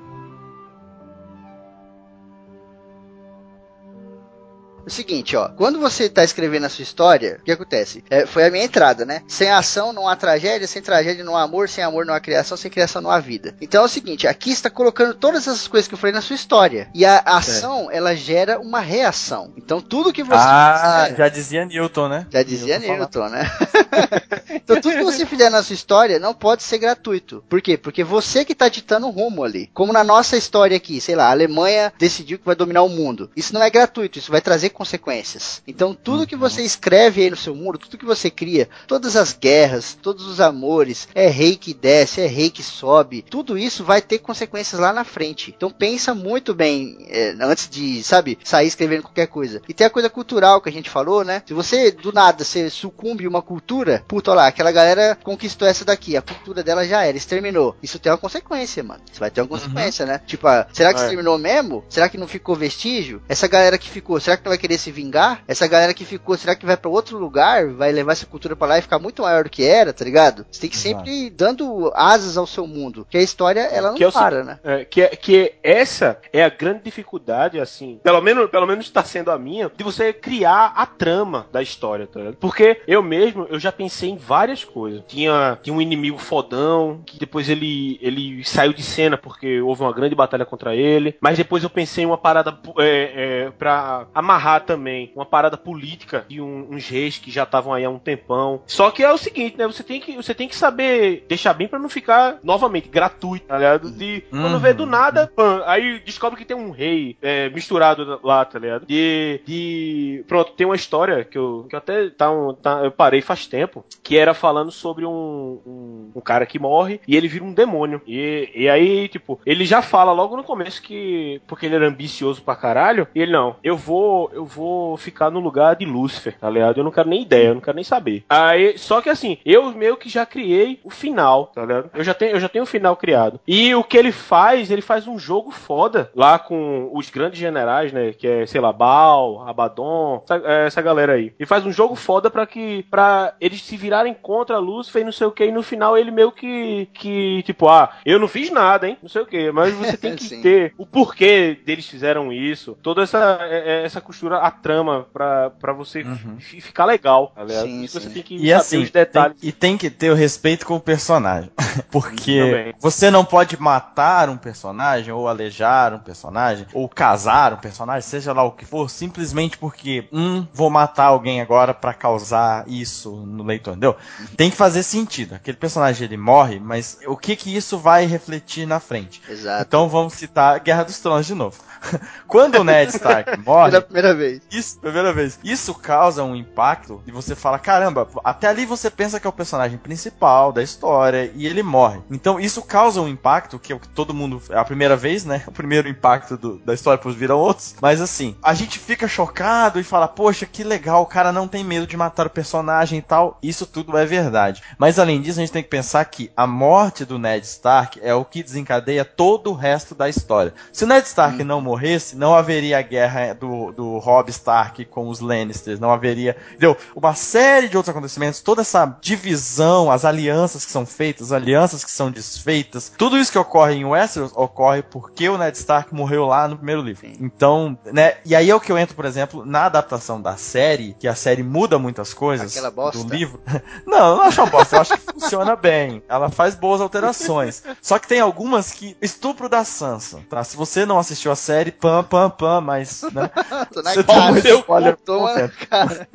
O seguinte, ó, quando você tá escrevendo a sua história, o que acontece? É, foi a minha entrada, né? Sem ação não há tragédia, sem tragédia não há amor, sem amor não há criação, sem criação não há vida. Então é o seguinte, aqui está colocando todas essas coisas que eu falei na sua história. E a ação, ela gera uma reação. Então tudo que você Ah, fizer- já dizia Newton, né? já dizia Newton Newton, né? então tudo que você fizer na sua história não pode ser gratuito. Por quê? Porque você que tá ditando o rumo ali. Como na nossa história aqui, sei lá, a Alemanha decidiu que vai dominar o mundo. Isso não é gratuito, isso vai trazer consequências. Então tudo que você escreve aí no seu mundo, tudo que você cria, todas as guerras, todos os amores, é rei que desce, é rei que sobe, tudo isso vai ter consequências lá na frente. Então pensa muito bem é, antes de, sabe, sair escrevendo qualquer coisa. E tem a coisa cultural que a gente falou, né? Se você do nada você sucumbe uma cultura, puta lá, aquela galera conquistou essa daqui, a cultura dela já era, exterminou. Isso tem uma consequência, mano. Isso vai ter uma consequência, né? Tipo, ah, será que É. exterminou mesmo? Será que não ficou vestígio? Essa galera que ficou, será que não vai querer se vingar? Essa galera que ficou, será que vai pra outro lugar? Vai levar essa cultura pra lá e ficar muito maior do que era, tá ligado? Você tem que Exato. sempre ir dando asas ao seu mundo. Que a história, ela não Que é para, né? É, que, é- que essa é a grande dificuldade, assim, pelo menos, pelo menos está sendo a minha, de você criar a trama da história, tá ligado? Porque eu mesmo, eu já pensei em várias coisas. Tinha, tinha um inimigo fodão, que depois ele, ele saiu de cena porque houve uma grande batalha contra ele, mas depois eu pensei em uma parada é, é, pra amarrar também, uma parada política de um- uns reis que já estavam aí há um tempão. Só que é o seguinte, né, você tem que, você tem que saber deixar bem pra não ficar, novamente, gratuito, tá ligado? De, quando Uhum. vê do nada, pã, aí descobre que tem um rei é, misturado lá, tá ligado? De, de. Pronto, tem uma história que eu, que eu até tá um, tá- eu parei faz tempo, que era falando sobre um, um, um cara que morre e ele vira um demônio. E, e aí, tipo, ele já fala logo no começo que. Porque ele era ambicioso pra caralho, e ele não, eu vou, eu vou ficar no lugar de Lúcifer, tá ligado? Eu não quero nem ideia, eu não quero nem saber. Aí, só que assim, eu meio que já criei o final, tá ligado? Eu já tenho, eu já tenho o final criado. E o que ele faz, ele faz um jogo foda lá com os grandes generais, né? Que é, sei lá, Baal, Abaddon, essa, essa galera aí. E faz um jogo foda pra que para eles se virarem contra Lúcifer e não sei o que. E no final ele meio que, que tipo, ah, eu não fiz nada, hein? Não sei o que. Mas você tem que ter o porquê deles fizeram isso. Toda essa, é- é- essa costura, a trama pra, pra você Uhum. fi- ficar legal, tá ligado? Sim, você sim. tem que E saber assim, os detalhes. tem- e tem que ter o respeito com o personagem. Porque Também. você não pode matar um personagem, ou aleijar um personagem, ou casar um personagem, seja lá o que for, simplesmente porque, hum, vou matar alguém agora pra causar isso no leitor, entendeu? Tem que fazer sentido. Aquele personagem ele morre, mas o que que isso vai refletir na frente? Exato. Então vamos citar Guerra dos Tronos de novo. Quando o Ned Stark morre, Pela primeira vez. isso, primeira vez. Isso causa um impacto e você fala, caramba, até ali você pensa que é o personagem principal da história e ele morre. Então isso causa um impacto que é o que todo mundo, é a primeira vez, né? O primeiro impacto do- da história, depois viram outros. Mas assim, a gente fica chocado e fala, poxa, que legal, o cara não tem medo de matar o personagem e tal. Isso tudo é verdade. Mas além disso, a gente tem que pensar que a morte do Ned Stark é o que desencadeia todo o resto da história. Se o Ned Stark não morresse, não haveria a guerra do, do Robb Stark com os Lannisters, não haveria, entendeu? Uma série de outros acontecimentos, toda essa divisão, as alianças que são feitas, as alianças que são desfeitas, tudo isso que ocorre em Westeros ocorre porque o Ned Stark morreu lá no primeiro livro. Então, né, e aí é o que eu entro, por exemplo, na adaptação da série, que a série muda muitas coisas Aquela bosta. do livro. Não, eu não acho uma bosta, eu acho que funciona bem. Ela faz boas alterações. Só que tem algumas que estupro da Sansa, tá? Se você não assistiu a série, pam, pam, pam, mas, né? Tô na na Você toma esse spoiler Toma cara.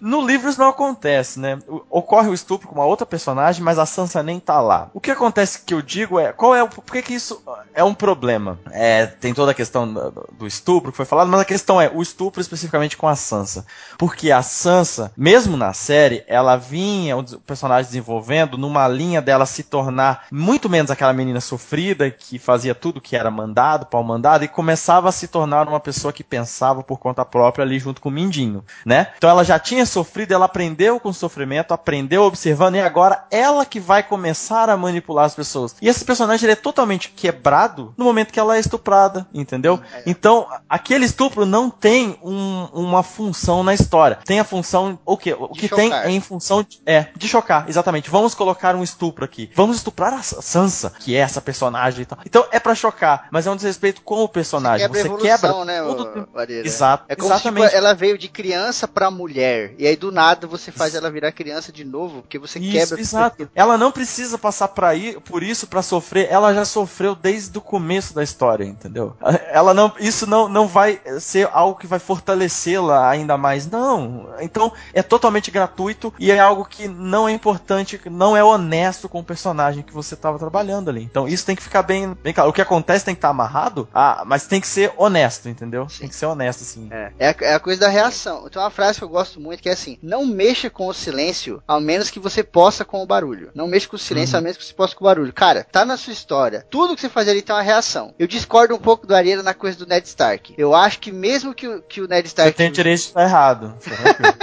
No livro isso não acontece, né? Ocorre o estupro com uma outra personagem, mas a Sansa nem tá lá. O que acontece que eu digo é, qual é o, por que que isso é um problema? É, tem toda a questão do, do estupro que foi falado, mas a questão é o estupro especificamente com a Sansa. Porque a Sansa, mesmo na série, ela vinha, o personagem desenvolvendo, numa linha dela se tornar muito menos aquela menina sofrida que fazia tudo que era mandado, pau mandado, e começava a se tornar uma pessoa que pensava por conta própria ali junto com o Mindinho, né? Então ela já tinha sofrido, ela aprendeu com o sofrimento, aprendeu observando, e agora ela que vai começar a manipular as pessoas. E esse personagem é totalmente quebrado no momento que ela é estuprada, entendeu? Então, aquele estupro não tem um- uma função na história. Tem a função, o quê? O De que tem é em função de, é, de chocar, exatamente. Vamos colocar um estupro aqui. Vamos estuprar a Sa- Sansa, que é essa personagem e tal. Então é pra chocar, mas é um desrespeito com o personagem. Quebra a Você quebra né, o- Vareira? Exato, É como se tipo, exatamente. ela veio de criança pra mulher. E aí do nada você faz ela virar criança de novo, porque você Isso, quebra. tudo exato. Ela não precisa passar pra ir, por isso pra sofrer. Ela já sofreu desde o começo da história, entendeu? Ela não, isso não, não vai ser algo que vai fortalecê-la ainda mais. Não. Então é totalmente gratuito e é algo que não é importante, não é honesto com o personagem que você estava trabalhando ali. Então isso tem que ficar bem, bem claro. O que acontece tem que estar amarrado, ah, mas tem que ser honesto, entendeu? Tem que ser honesto, assim. É, é a, é a coisa da reação. Tem uma frase que eu gosto muito que é assim: não mexa com o silêncio, ao menos que você possa com o barulho. Não mexa com o silêncio, Uhum. ao menos que você possa com o barulho. Cara, tá na sua história. Tudo que você faz ali tem uma reação. Eu discordo um pouco do Areira na coisa do Ned Stark. Eu acho que mesmo que o, que o Ned Você Stark. tem o direito de estar errado. Tranquilo.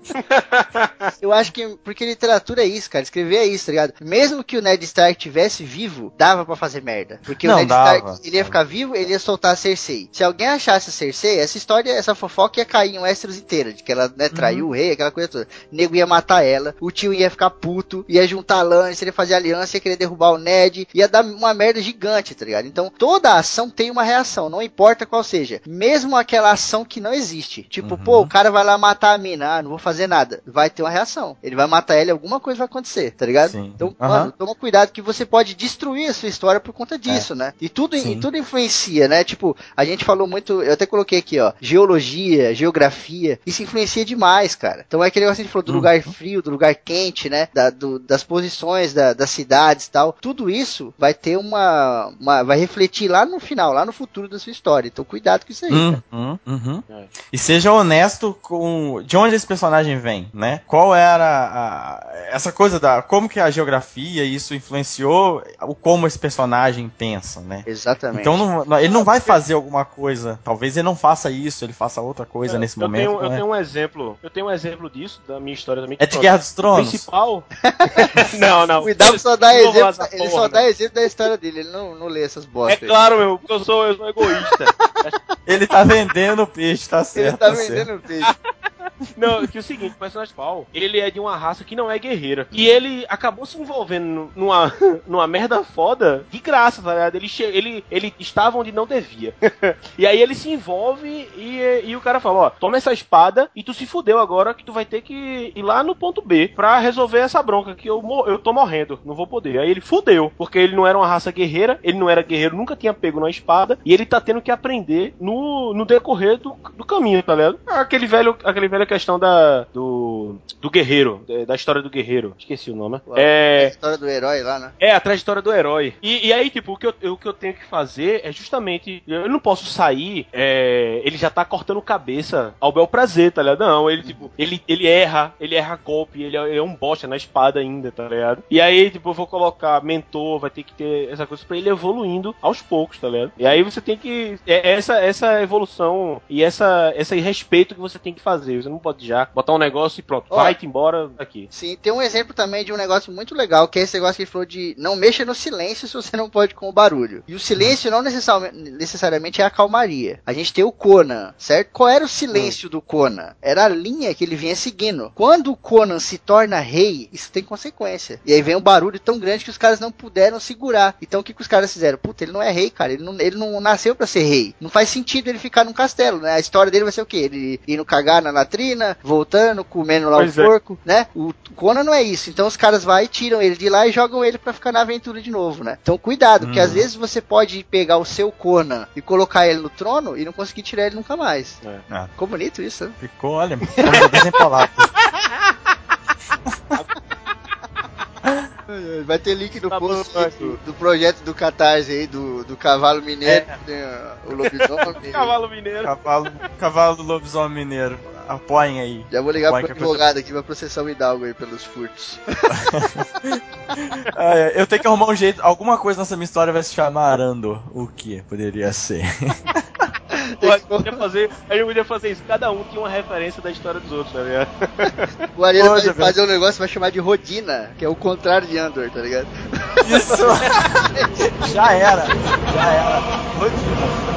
Eu acho que. Porque literatura é isso, cara. Escrever é isso, tá ligado? Mesmo que o Ned Stark tivesse vivo, dava pra fazer merda. Porque o Não, Ned dava. Stark, ele ia ficar vivo, ele ia soltar a Cersei. Se alguém achasse a Cersei, essa história, essa fofoca ia cair em Westeros inteira. De que ela né, traiu Uhum. o rei, aquela coisa toda. O nego ia matar ela, o tio ia ficar puto, ia juntar Lannister, ia fazer aliança, ia querer derrubar o Ned, ia dar uma merda gigante, tá ligado? Então, toda ação tem uma reação, não importa qual seja. Mesmo aquela ação que não existe. Tipo, Uhum. pô, o cara vai lá matar a mina, ah, não vou fazer nada. Vai ter uma reação. Ele vai matar ela e alguma coisa vai acontecer, tá ligado? Sim. Então, Aham. mano, toma cuidado que você pode destruir a sua história por conta disso, né? E tudo, e tudo influencia, né? Tipo, a gente falou muito, eu até coloquei aqui, ó, geologia, geografia, isso influencia demais, cara. Então é aquele negócio que a gente falou do Uhum. lugar frio, do lugar quente, né? Da- do- das posições da- das cidades e tal. Tudo isso vai ter uma, uma- vai refletir lá no final, lá no futuro da sua história. Então cuidado com isso aí. Uhum, uhum. É. E seja honesto com de onde esse personagem vem, né? Qual era a, essa coisa da como que a geografia e isso influenciou o como esse personagem pensa, né? Exatamente. Então não- ele não vai fazer alguma coisa. Talvez ele não faça isso, ele faça outra coisa nesse eu momento. Tenho, eu é? tenho um exemplo. Eu tenho um exemplo disso, da minha história também. É de Guerra dos O Tronos? principal. não, não. Cuidado só dá Não vou exemplo, ele porra, só dá exemplo da história dele, ele não, não lê essas É bostas. aí. claro, meu, porque eu sou, eu sou egoísta. Ele tá vendendo o peixe, tá certo. Ele tá tá certo. vendendo peixe. Não, que é o seguinte, o personagem principal, ele é de uma raça que não é guerreira. E ele acabou se envolvendo numa, numa merda foda de graça, tá ligado? Ele, ele, ele estava onde não devia. e aí ele se envolve e, e o cara fala, ó, toma essa espada e tu se fudeu agora que tu vai ter que ir lá no ponto B pra resolver essa bronca que eu, eu tô morrendo, não vou poder. Aí ele fudeu, porque ele não era uma raça guerreira, ele não era guerreiro, nunca tinha pego numa espada, e ele tá tendo que aprender no, no decorrer do, do caminho, tá ligado? Aquele velho, aquele velha questão da, do, do guerreiro, da- da história do guerreiro. Esqueci o nome. A É, história do herói lá, né? é, a trajetória do herói. E, e aí, tipo, o que, eu, o que eu tenho que fazer é justamente. Eu não posso sair, é, ele já tá cortando cabeça ao bel prazer, tá ligado? Não, ele, tipo, ele, ele erra, ele erra golpe, ele é, ele é um bosta na espada ainda, tá ligado? E aí, tipo, eu vou colocar mentor, vai ter que ter essa coisa pra ele evoluindo aos poucos, tá ligado? E aí você tem que. É essa, essa evolução e essa, esse respeito que você tem que fazer. Você não pode já botar um negócio e pronto, vai-te embora daqui. Sim, tem um exemplo também de um negócio muito legal, que é esse negócio que ele falou de não mexa no silêncio se você não pode com o barulho. E o silêncio não necessariamente, é a calmaria. A gente tem o Conan, certo? Qual era o silêncio do Conan? Era a linha que ele vinha seguindo. Quando o Conan se torna rei, isso tem consequência. E aí vem um barulho tão grande que os caras não puderam segurar. Então o que, que os caras fizeram? Puta, ele não é rei, cara. Ele não, ele não nasceu pra ser rei. Não faz sentido ele ficar num castelo, né? A história dele vai ser o quê? Ele indo cagar na latrina? Voltando, comendo lá Pois o é. porco, né? O Conan não é isso. Então os caras vai e tiram ele de lá e jogam ele pra ficar na aventura de novo, né? Então cuidado, porque Hum. às vezes você pode pegar o seu Conan e colocar ele no trono e não conseguir tirar ele nunca mais. Ah. Ficou bonito isso, né? Ficou, olha, ficou sem palavras. Vai ter link no Tá post vai. do, do projeto do Catarse aí, do, do Cavalo Mineiro, É. tem o lobisomem. Cavalo mineiro. Cavalo, cavalo do lobisomem mineiro. Apoiem aí. Já vou ligar Põe pro advogado aqui pra processar o Hidalgo aí pelos furtos. Ah, é, eu tenho que arrumar um jeito. Alguma coisa nessa minha história vai se chamar Arando. O que poderia ser? A gente podia fazer, a gente podia fazer isso. Cada um tinha uma referência da história dos outros, tá ligado? O Arena vai velho. fazer um negócio vai chamar de Rodina, que é o contrário de Andor, tá ligado? Isso! já era. Já era. Rotina.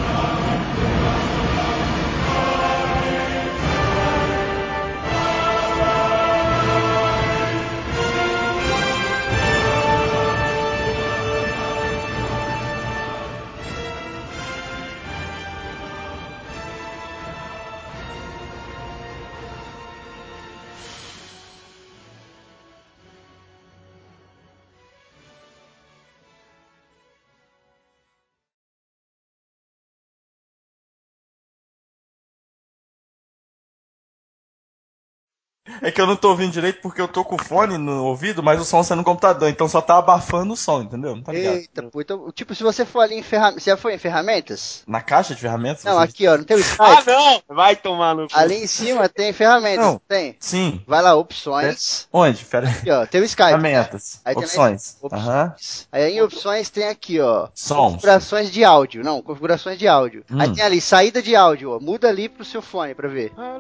É que eu não tô ouvindo direito porque eu tô com o fone no ouvido, mas o som saindo no computador, então só tá abafando o som, entendeu? Não tá ligado? Eita, pô, então, tipo, se você for ali em ferramentas. Você já foi em ferramentas? Na caixa de ferramentas? Não, você- aqui, ó, não tem o Ah, Skype? não! Vai tomar no cu. Ali em cima tem ferramentas, Não. tem? Sim. Vai lá, opções. Onde? Pera aí. Aqui, ó, tem o Skype. Ferramentas. Aí tem Opções. Opções. Aham. Aí em opções tem aqui, ó. Sons. Configurações de áudio. Não, configurações de áudio. Hum. Aí tem ali, saída de áudio, ó. Muda ali pro seu fone pra ver. Ah,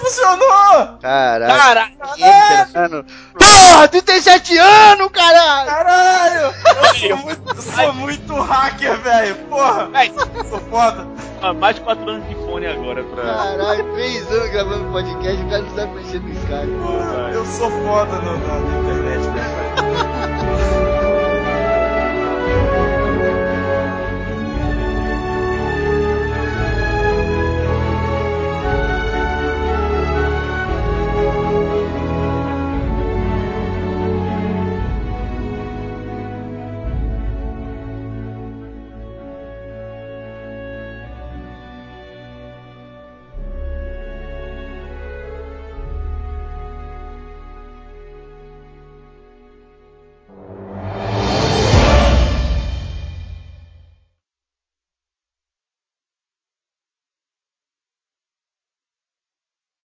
funcionou! Caralho. Caralho! Porra, tu tem 7 anos, caralho! Caralho! Eu sou muito, sou muito hacker, velho. Porra! Sou foda. Ah, Mais de 4 anos de fone agora pra. Caralho, 3 anos gravando podcast, o cara não sabe mexer no Skype. Porra, eu sou foda na, na internet.